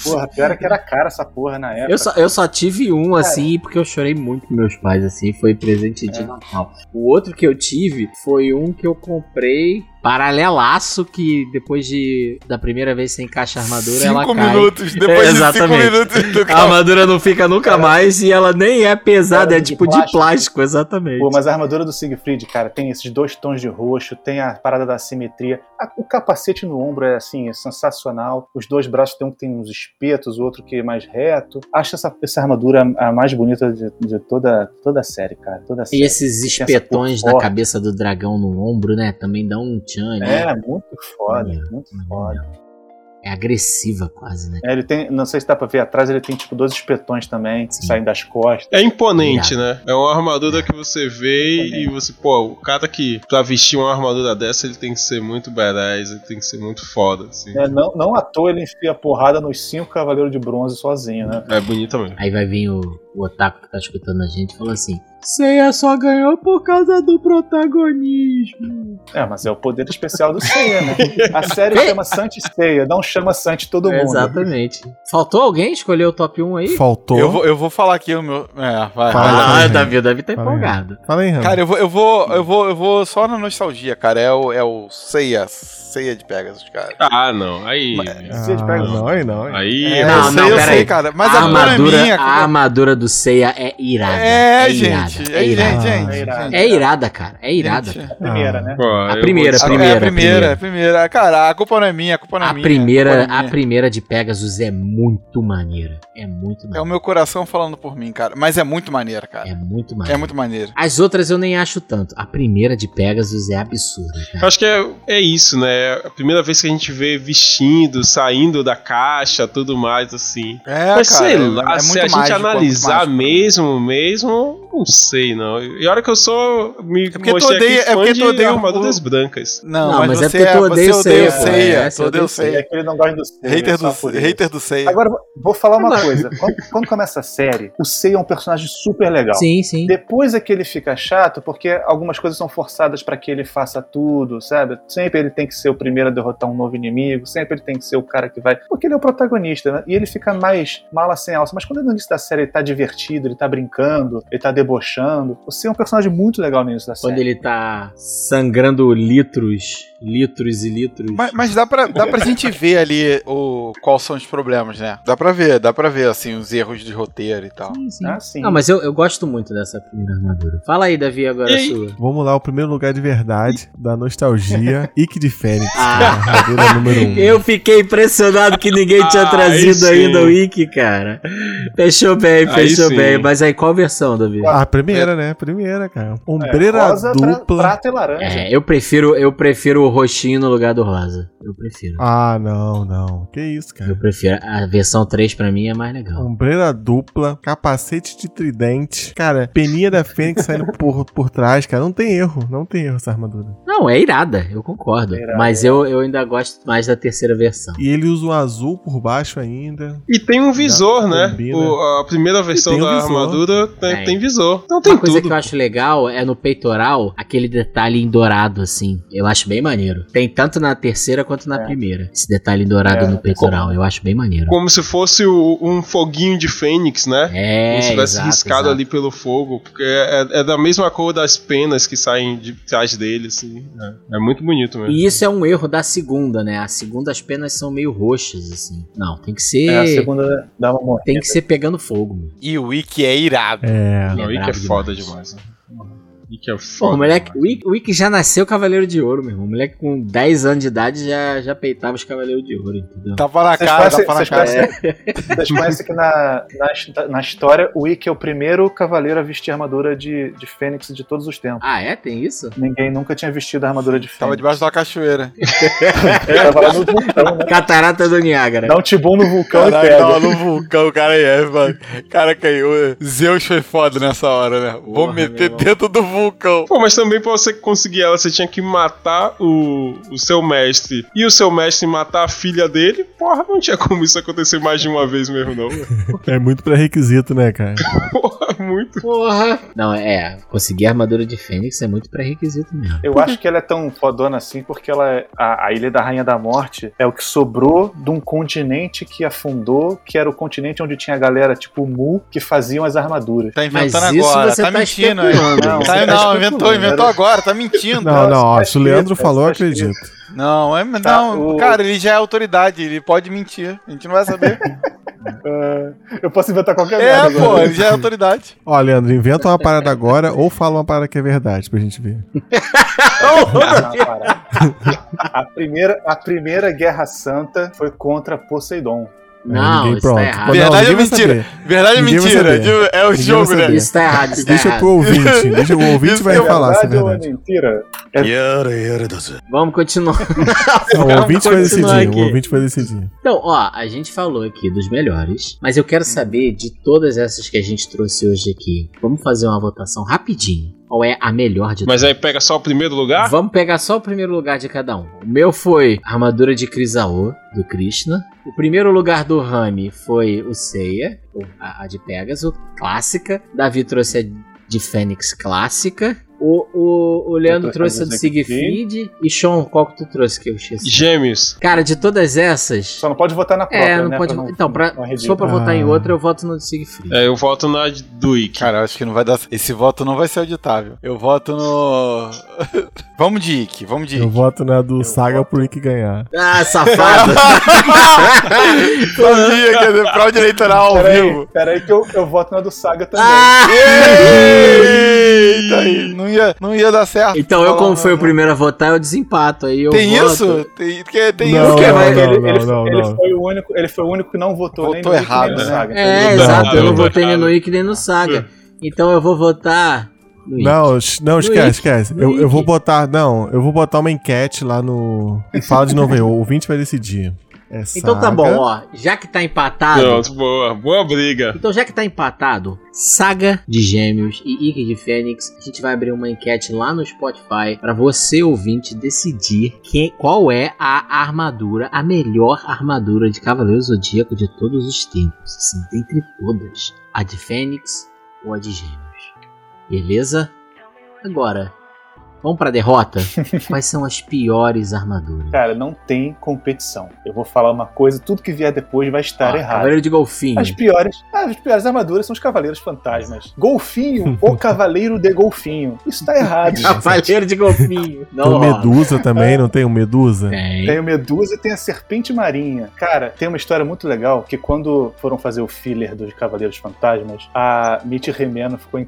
Porra, pior é que era cara essa porra na época. Eu só, eu só tive um assim, porque eu chorei muito com meus pais, assim, foi presente de Natal. O outro que eu tive foi um que eu comprei paralelaço, que depois de da primeira vez você encaixa a armadura, ela Cinco cai. minutos, depois de cinco Exatamente. minutos do A armadura não fica nunca mais e ela nem é pesada, Era é de tipo de plástico. plástico, exatamente. Pô, mas a armadura do Siegfried, cara, tem esses dois tons de roxo, tem a parada da simetria. A- o capacete no ombro é assim, é sensacional. Os dois braços tem um que tem uns espetos, o outro que é mais reto. Acho essa, essa armadura a mais bonita de, de toda, toda a série, cara. Toda a série. E esses espetões forte. cabeça do dragão no ombro, né? Também dão um tchan, né? É, muito foda, muito foda. É agressiva quase, né? É, ele tem, não sei se dá pra ver atrás, ele tem tipo dois espetões também, que Sim. saem das costas. É imponente, né? É uma armadura que você vê e você, pô, o cara que pra vestir uma armadura dessa, ele tem que ser muito badass, ele tem que ser muito foda, assim. É, não, não à toa ele enfia porrada nos cinco cavaleiros de bronze sozinho, né? É bonita mesmo. Aí vai vir o, o otaku que tá escutando a gente fala assim: Seiya só ganhou por causa do protagonismo. É, mas é o poder especial do Seiya, né? A série chama Santi Seiya, não chama Santi todo mundo. Exatamente. Faltou alguém escolher o top 1 aí? Faltou. Eu vou, eu vou falar aqui o meu. É, vai. Fala. Ah, aí, o Davi, o Davi tá Fala aí. empolgado. Fala aí. Cara, eu vou, eu vou, eu vou, eu vou só na nostalgia, cara. É o, é o Ceia, Ceia de Pegasus, cara. Ah, não. Aí. Você de pega- não, aí não. aí. Aí. É, Não, eu não, sei, eu sei, aí. cara. Mas a a, não é armadura, minha. a culpa- armadura do Seiya é irada. É, irada, gente. É É, irada. gente, É gente. irada. É irada, cara. É irada. Gente, A primeira, né? Pô, A eu primeira, vou- a a- primeira, é a primeira, primeira. a primeira. Cara, a culpa não é minha, a culpa não é A minha. primeira, é a minha. primeira de Pegasus é muito maneira. É muito É o maneira. meu coração falando por mim, cara. Mas é muito maneiro, cara. É muito É maneira. muito maneiro. As outras eu nem acho tanto. A primeira de Pegasus é absurda, Eu cara. acho que é, é isso, né? A primeira vez que a gente vê vestindo, saindo da caixa, tudo mais, assim. É, Mas cara. sei é- lá, é se muito a gente mágico, é analisar mágico. mesmo, mesmo, não sei, não. E olha que eu sou. Me porque tu odeia- aqui é porque tu de odeia o- armaduras brancas. Não, Não, mas, mas é você porque tu odeia o Seiya. É, Tu você odeia o Seiya. É que ele não gosta do Seiya. Hater do, isso. hater do Seiya. Agora, vou falar uma Agora- coisa. Quando, quando começa a série, o Seiya é um personagem super legal. Sim, sim. Depois é que ele fica chato, porque algumas coisas são forçadas pra que ele faça tudo, sabe? Sempre ele tem que ser o primeiro a derrotar um novo inimigo, sempre ele tem que ser o cara que vai. Porque ele é o protagonista, né? E ele fica mais mala sem alça. Mas quando no início da série ele tá divertido, ele tá brincando, ele tá debochando, você é um personagem muito legal no início da série. Quando ele tá sangrando litros, litros e litros. Mas, mas dá, pra, dá pra gente ver ali o, quais são os problemas, né? Dá pra ver, dá pra ver, assim, os erros de roteiro e tal. Sim, sim. Ah, sim. Não, mas eu, eu gosto muito dessa primeira armadura. Fala aí, Davi, agora a sua. Vamos lá, o primeiro lugar de verdade, da nostalgia, Ike de Fênix. Ah. armadura número um. Eu fiquei impressionado que ninguém tinha Ah, trazido ainda o Wiki, cara. Fechou bem, fechou bem. Mas aí, qual versão, Davi? Ah, a primeira, né? Primeira, cara. Ombreira É, rosa, pra- dupla. prata e laranja. É, eu prefiro, eu prefiro o roxinho no lugar do rosa. Eu prefiro. Ah, não, não. Que isso, cara. Eu prefiro. A versão 3 pra mim é mais legal. Ombreira dupla, capacete de tridente. Cara, peninha da Fênix saindo por, por trás, cara. Não tem erro, não tem erro essa armadura. Não, é irada, eu concordo. É irada, mas eu, eu ainda gosto mais da terceira versão. E ele usa um azul por baixo ainda. E tem um visor, né? O- a primeira versão um da visor. armadura tem, Tem. tem visor. Então tem Uma coisa tudo. que eu acho legal é no peitoral, aquele detalhe em dourado, assim. Eu acho bem maneiro. Tem tanto na terceira quanto na primeira. Esse detalhe em dourado É, no peitoral, eu acho bem maneiro. Como se fosse o- um foguinho de fênix, né? É, Como se tivesse exato, riscado exato. ali pelo fogo. Porque é, é da mesma cor das penas que saem de trás dele, assim. É, é muito bonito mesmo. E isso é um erro da segunda, né? A segunda as penas são meio roxas, assim. Não, tem que ser. É, a segunda dá uma morrida. Tem que ser pegando fogo. mano. E o Wiki é irado. É. Ikki é brabo foda demais. demais. né? O Ikki é foda. o moleque, o Ikki- o Ikki já nasceu Cavaleiro de Ouro, meu irmão. O moleque com 10 anos de idade já, já peitava os Cavaleiros de Ouro, entendeu? Tava na Vocês cara, tava na vocês, cara. conhecem, vocês conhecem que na, na, na história o Ikki é o primeiro cavaleiro a vestir armadura de, de Fênix de todos os tempos. Ah, é? Tem isso? Ninguém nunca tinha vestido a armadura de Tava Fênix. debaixo da cachoeira. Tava lá no vulcão, né? Catarata do Niágara. Dá um tibum no vulcão e Caraca, pega. tava no vulcão, o cara aí, é, mano. Cara caiu. Zeus foi foda nessa hora, né? Vou meter dentro do vulcão. Pô, mas também pra você conseguir ela, você tinha que matar o, o seu mestre e o seu mestre matar a filha dele. Porra, não tinha como isso acontecer mais de uma vez mesmo, não. É muito pré-requisito, né, cara? Porra, muito. Porra! Não, é. Conseguir a armadura de Fênix é muito pré-requisito mesmo. Eu acho que ela é tão fodona assim porque ela é, a, a Ilha da Rainha da Morte é o que sobrou de um continente que afundou, que era o continente onde tinha a galera tipo Mu que faziam as armaduras. Tá Mas inventando isso agora, você tá, tá mentindo. Não, Tá, você tá não, inventou, inventou agora, tá mentindo. Não, não, ó, tá se o Leandro escrito, falou, eu tá escrito. acredito. Não, é, não, Tá, o- cara, ele já é autoridade, ele pode mentir. A gente não vai saber. Ah, eu posso inventar qualquer é, merda pô, agora. ele já é autoridade. Ó, Leandro, inventa uma parada agora ou fala uma parada que é verdade pra gente ver. Não, para. a, primeira, a primeira Guerra Santa foi contra Poseidon. Não, ninguém- isso tá errado. Verdade ou vai mentira? Verdade ou Ninguém vai mentira? De- É o Ninguém jogo, vai né? Isso tá errado, isso tá Deixa errado. pro ouvinte, deixa o ouvinte Isso vai é falar se é verdade ou é mentira? Vamos continuar. Não, o ouvinte vai Vamos continuar decidir, aqui. o ouvinte vai decidir. Então, ó, a gente falou aqui dos melhores, mas eu quero saber de todas essas que a gente trouxe hoje aqui. Vamos fazer uma votação rapidinho. Qual é a melhor de Mas aí pega só o primeiro lugar? Vamos pegar só o primeiro lugar de cada um. O meu foi a armadura de Krisaô, do Krishna. O primeiro lugar do Rami foi o Seiya, a, a de Pegasus, clássica. Davi trouxe a de Fênix, clássica. O, o, o Leandro Eu trouxe a do Siegfried. E Sean, qual que tu trouxe que eu esqueci? Gêmeos. Cara, de todas essas... Só não pode votar na própria, É, não né? pode. pra então, pra, não se for pra votar em Ah. outra, eu voto no do Siegfried. É, eu voto na do Ikki. Cara, eu acho que não vai dar. Esse voto não vai ser auditável. Eu voto no. vamos de Ike, vamos de Eu Ike. voto na do Saga pro Rick ganhar. Ah, safado! Sabia que ia ter fraude eleitoral ao Pera vivo. aí, pera aí que eu, eu voto na do Saga também. Ah! Eita, aí, não ia, não ia dar certo. Então eu, como fui o não. primeiro a votar, eu desempato. Aí eu Tem voto. isso? Tem, que- tem Não, isso? Não, não, ele, não, ele, não, ele não. foi o único, ele foi o único que não votou, nem Votou no nem errado, no né? Saga. É, Não, exato. Eu não não, votei nem errado. no Ikki nem no Saga. Então eu vou votar. Não, não, esquece, esquece. Eu, eu vou botar. Não, eu vou botar uma enquete lá no. Fala de novo aí, o ouvinte vai decidir. É Então tá bom, ó. Já que tá empatado. Pronto, boa. Boa briga. Então, já que tá empatado, Saga de Gêmeos e Ikki de Fênix, a gente vai abrir uma enquete lá no Spotify pra você, ouvinte, decidir quem, qual é a armadura, a melhor armadura de Cavaleiro Zodíaco de todos os tempos. Assim, dentre todas. A de Fênix ou a de Gêmeos. Beleza? Agora, vamos pra derrota? Quais são as piores armaduras? Cara, não tem competição. Eu vou falar uma coisa, tudo que vier depois vai estar Ó, errado. Cavaleiro de Golfinho. As piores, ah, as piores armaduras são os cavaleiros fantasmas. Golfinho ou cavaleiro de golfinho. Isso tá errado. gente. Cavaleiro de Golfinho. Tem o Medusa também, não tem o Medusa? Tem. Tem o Medusa e tem a Serpente Marinha. Cara, tem uma história muito legal que quando foram fazer o filler dos Cavaleiros Fantasmas, a Mitty Remeno ficou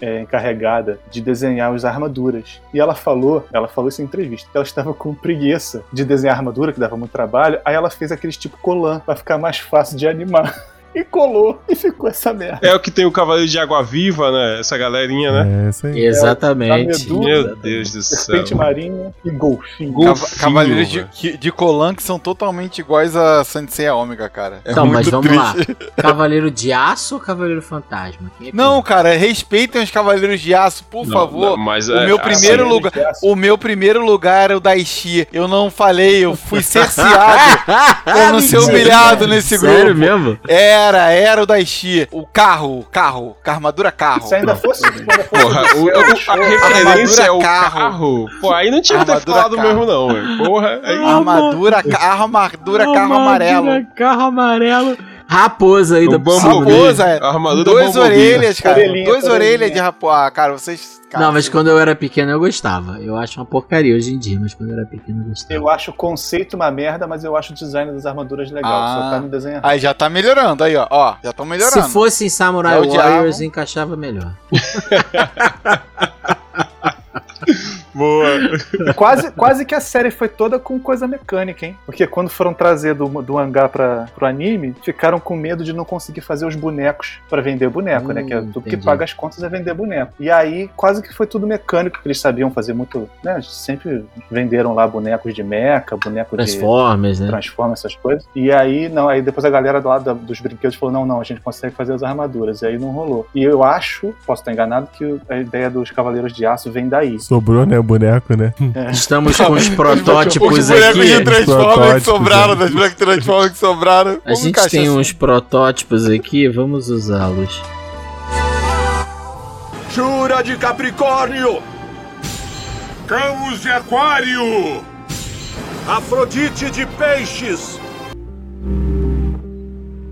é, encarregada de desenhar as armaduras. E ela falou, ela falou isso em entrevista, que ela estava com preguiça de desenhar armadura, que dava muito trabalho, aí ela fez aqueles tipo colan, pra ficar mais fácil de animar. E colou, e ficou essa merda. É o que tem o Cavaleiro de Água Viva, né? Essa galerinha, né? É, isso aí. Exatamente. Medusa, Meu Deus do céu. Serpente Marinha e Golfinho. Golfinho, Cava- Cavaleiros de, de Colan que são totalmente iguais a Sensei Ômega, cara. É Então, mas muito vamos triste. lá. Cavaleiro de Aço ou Cavaleiro Fantasma? Quem é Não, cara, respeitem os Cavaleiros de Aço, por Não, favor. não, mas o é- meu assim, primeiro lugar. O meu primeiro lugar era o Daishi. Eu não falei, eu fui cerceado pra não ser humilhado nesse Sério grupo. mesmo? É, Era, era o Daishi. O carro, carro, armadura carro. Se ainda fosse. se ainda fosse Porra, o, o- a referência é o carro. carro. Pô, aí não tinha que ter Armadura falado carro. mesmo, não, velho. Porra, aí. Armadura, ca- armadura, carro amarelo. Carro amarelo. Raposa ainda O por bambu. cima, né? Raposa, é. Armadura Bumblebee. orelhas, cara. Orelhinha, orelhinha. orelhas de raposa. Ah, cara, vocês. cara, Não, mas quando eu era pequeno eu gostava. Eu acho uma porcaria hoje em dia, mas quando eu era pequeno eu gostava. Eu acho o conceito uma merda, mas eu acho o design das armaduras legal. Ah. Só tá no desenho. Aí já tá melhorando, aí, ó. Ó, já estão melhorando. Se fosse em Samurai É. Warriors, encaixava melhor. Boa. Quase, quase que a série foi toda com coisa mecânica, hein? Porque quando foram trazer do, do mangá pra, pro anime, ficaram com medo de não conseguir fazer os bonecos pra vender boneco, né? Que é Hum, tudo que paga as contas é vender boneco. E aí, quase que foi tudo mecânico, que eles sabiam fazer muito. Né? Sempre venderam lá bonecos de mecha, boneco de. Transformers, né? Transforma essas coisas. E aí, não, aí depois a galera do lado dos brinquedos falou: não, não, a gente consegue fazer as armaduras. E aí não rolou. E eu acho, posso estar enganado, que a ideia dos Cavaleiros de Aço vem daí. Sobrou, né, boneco, né? Estamos com os protótipos Os bonecos de aqui. Transformers que sobraram, é. das bonecos de Transformers que sobraram. A Vamos gente tem assim. uns protótipos aqui, vamos usá-los. Jura de Capricórnio! Camus de Aquário! Afrodite de Peixes!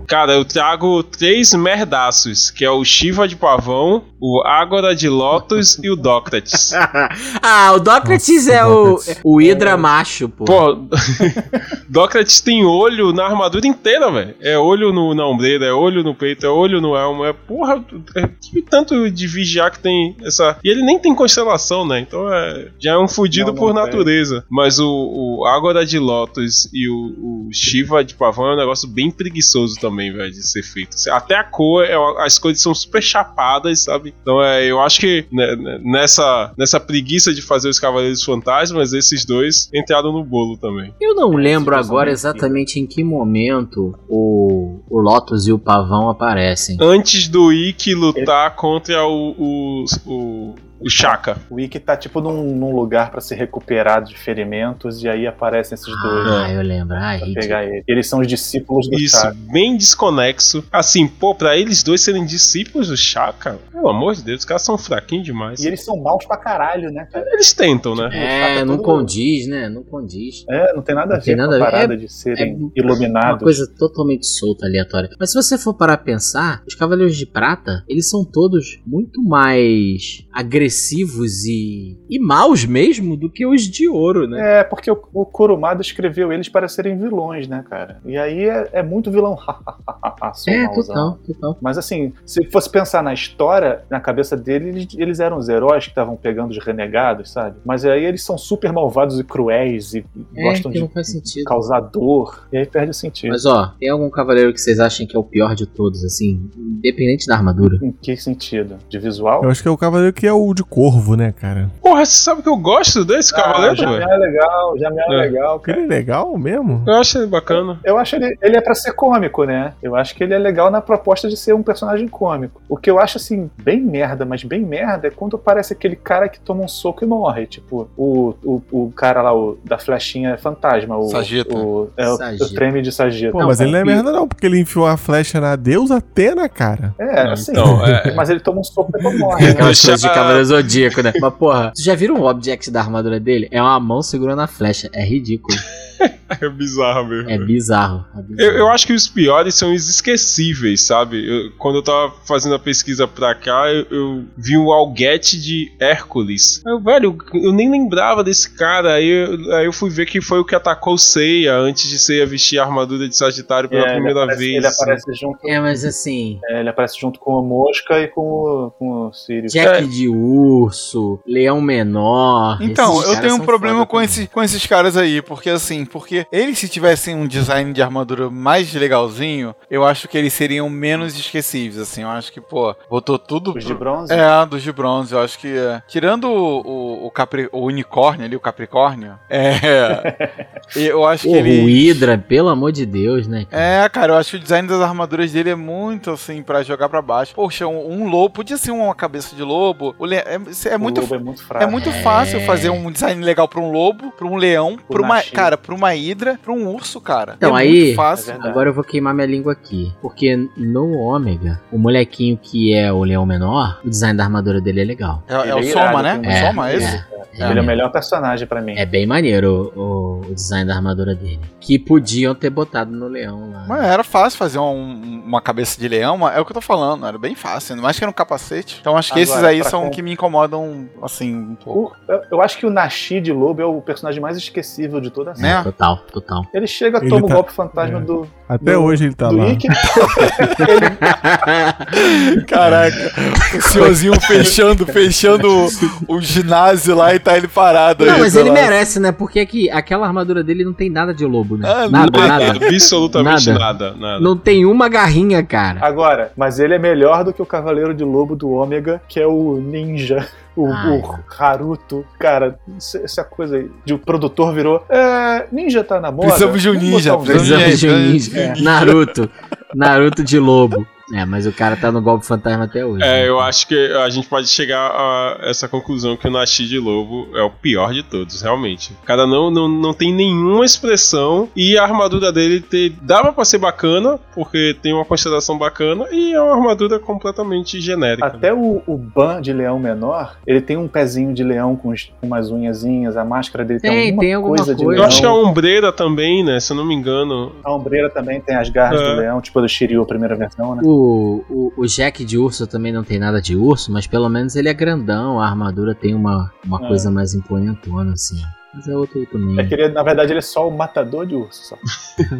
Cara, eu trago três merdaços, que é o Shiva de Pavão, o Ágora de Lotus e o Docrates. ah, o Dócrates é o, Dócrates. o Hydra macho, pô. Pô, Docrates tem olho na armadura inteira, velho. É olho no, na ombreira, é olho no peito, é olho no elmo. É porra, é, que tanto de vigiar que tem essa. E ele nem tem constelação, né? Então é, já é um fudido Não, não por tem. natureza. Mas o, o Ágora de Lotus e o, o Shiva de Pavão é um negócio bem preguiçoso também, velho, de ser feito. Até a cor, é, as cores são super chapadas, sabe? Então é, eu acho que né, né, nessa, nessa preguiça de fazer os Cavaleiros Fantasmas, esses dois entraram no bolo também. Eu não lembro Sim, agora exatamente em que momento o, o Lotus e o Pavão aparecem. antes do Ikki lutar contra o, o, o, o Shaka. O Ikki tá tipo num, num lugar pra se recuperar de ferimentos e aí aparecem esses dois. Ah, eu lembro. Ah, Pra pegar ele. Eles são os discípulos do Isso, Chakra. bem desconexo. Assim, pô, pra eles dois serem discípulos do Shaka, pelo amor de Deus, os caras são fraquinhos demais. E eles são maus pra caralho, né, cara? Eles tentam, né? É, não todo- condiz, né? Não condiz. É, não tem nada a Não tem ver nada com a ver. parada É- de serem Uma iluminados. coisa totalmente solta, aleatória. Mas se você for parar a pensar, os Cavaleiros de Prata, eles são todos muito mais agressivos e, e maus mesmo do que os de ouro, né? É, porque o, o Kurumada escreveu eles para serem vilões, né, cara? E aí é, é muito vilão. É, total, total. Mas assim, se fosse pensar na história, na cabeça deles, eles, eles eram os heróis que estavam pegando os renegados, sabe? Mas aí eles são super malvados e cruéis e É, gostam de causar dor. E aí perde o sentido. Mas ó, tem algum cavaleiro que vocês acham que é o pior de todos, assim, independente da armadura? Em que sentido? De visual? Eu acho que é o cavaleiro que é o de corvo, né, cara? Porra, você sabe que eu gosto desse Ah, cavaleiro, já velho? é legal, já é, É. legal, cara. Ele é legal mesmo? Eu acho ele bacana. Eu acho ele, ele é pra ser cômico, né? Eu acho que ele é legal na proposta de ser um personagem cômico. O que eu acho, assim, bem merda, mas bem merda, é quando parece aquele cara que toma um soco e morre. Tipo, o, o, o cara lá, o, da flechinha fantasma. O, Sagita. O, é, o, Sagita. o treme de Sagita. Pô, mas ele não é merda não, porque ele enfiou a flecha na deusa Atena, cara. É, assim. Então, é. Mas ele toma um soco e depois morre. né? Coisas de Cavaleiro Zodíaco, né? Mas porra, vocês já viram o object da armadura dele? É uma mão segurando a flecha. É ridículo. É bizarro mesmo. É bizarro. É bizarro. Eu, eu acho que os piores são os esquecíveis, sabe? Eu- quando eu tava fazendo a pesquisa pra cá, eu, eu vi o Alguete de Hércules. Eu, velho, eu nem lembrava desse cara. Aí eu, aí eu fui ver que foi o que atacou Seiya antes de Seiya vestir a armadura de Sagitário pela É, ele primeira aparece- vez. Ele aparece junto, É, mas assim, é, ele aparece junto com o Mosca e com o, com o Sirius. Jack É. de urso, leão menor. Então, eu tenho um problema com, esse, com esses caras aí, porque assim, porque eles se tivessem um design de armadura mais legalzinho, eu acho que eles seriam menos esquecíveis, assim, eu acho que, pô, botou tudo... Os de bronze? É, dos de bronze, eu acho que, é, tirando o, o, o, Capri, o unicórnio ali, o Capricórnio. É. eu acho que Porra, ele. O Hydra, pelo amor de Deus, né? cara? É, cara, eu acho que o design das armaduras dele é muito assim pra jogar pra baixo. Poxa, um, um lobo, podia ser uma cabeça de lobo. O le- é, é muito, o lobo é muito fraco. é muito fácil fazer um design legal pra um lobo, pra um leão, pra uma, Nashi. cara, pra uma hidra, pra um urso, cara. Então, é aí- muito fácil. É. Agora eu vou queimar minha língua aqui. Porque no Ômega, o molequinho que é o leão menor, o design da armadura dele é legal. É, é o é Soma, né? tem O um- Soma, é é, esse? é Ele é o melhor personagem pra mim. É bem maneiro o, o design da armadura dele. Que podiam ter botado no leão lá. Mas era fácil fazer um- uma cabeça de leão, mas é o que eu tô falando, era bem fácil, ainda mais que era um capacete. Então acho que esses Agora, aí pra são com- que me incomodam, assim, um pouco. O- eu, eu acho que o Nashi de Lobo é o personagem mais esquecível de toda a série. Né? Total, total. Ele chega, Ele toma o tá- golpe fantasma é. do, Até do- hoje ele tá lá. Ikki. Caraca, o senhorzinho fechando, fechando o, o ginásio lá e tá ele parado Não, aí. mas sei ele lá. merece, né? Porque aqui, aquela armadura dele não tem nada de lobo, né? Ah, nada, não, nada. Absolutamente Nada. nada. nada. Não tem uma garrinha, cara. Agora, mas ele é melhor do que o Cavaleiro de Lobo do Ômega, que é o Ninja. O, Ai. o Haruto, cara, isso- essa coisa aí de o produtor virou. É, ninja tá na moda. Precisamos de um ninja, um precisamos ninja. De um ninja. Naruto. Naruto de lobo. É, mas o cara tá no golpe fantasma até hoje. né? É, eu acho que a gente pode chegar a essa conclusão que o Nashi de Lobo é o pior de todos, realmente. O cara não, não, não tem nenhuma expressão e a armadura dele te, dava pra ser bacana, porque tem uma constelação bacana, e é uma armadura completamente genérica. Até o, o Ban de leão menor, ele tem um pezinho de leão com umas unhazinhas, a máscara dele tem, Tem, alguma, tem alguma coisa de coisa. Eu leão. acho que a ombreira também, né? Se eu não me engano. A ombreira também tem as garras É. do leão, tipo a do Shiryu, a primeira versão, né? O, o, o Jack de urso também não tem nada de urso, mas pelo menos ele é grandão, a armadura tem uma, uma É. coisa mais imponentona, assim. Mas é outro também. É que ele, na verdade, ele é só o matador de urso. Só.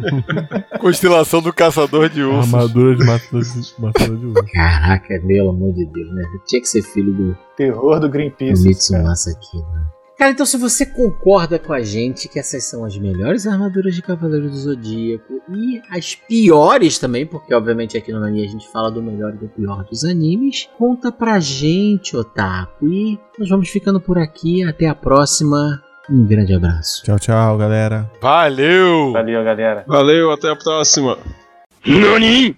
Constelação do caçador de ursos. Armadura de matador de, matador de urso. Caraca, pelo amor de Deus, né? Tinha que ser filho do, Terror do do Greenpeace. cara. Mitsumasa aqui, né? Cara, então se você concorda com a gente que essas são as melhores armaduras de Cavaleiro do Zodíaco e as piores também, porque obviamente aqui no Nani a gente fala do melhor e do pior dos animes, conta pra gente, Otaku. E nós vamos ficando por aqui. Até a próxima. Um grande abraço. Tchau, tchau, galera. Valeu! Valeu, galera. Valeu, até a próxima. NANI?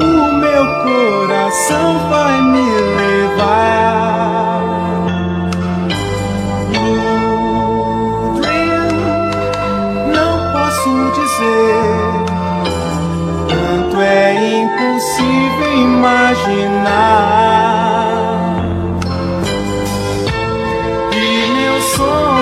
O meu coração vai me levar. Dream, não posso dizer quanto é impossível imaginar. que meu sonho.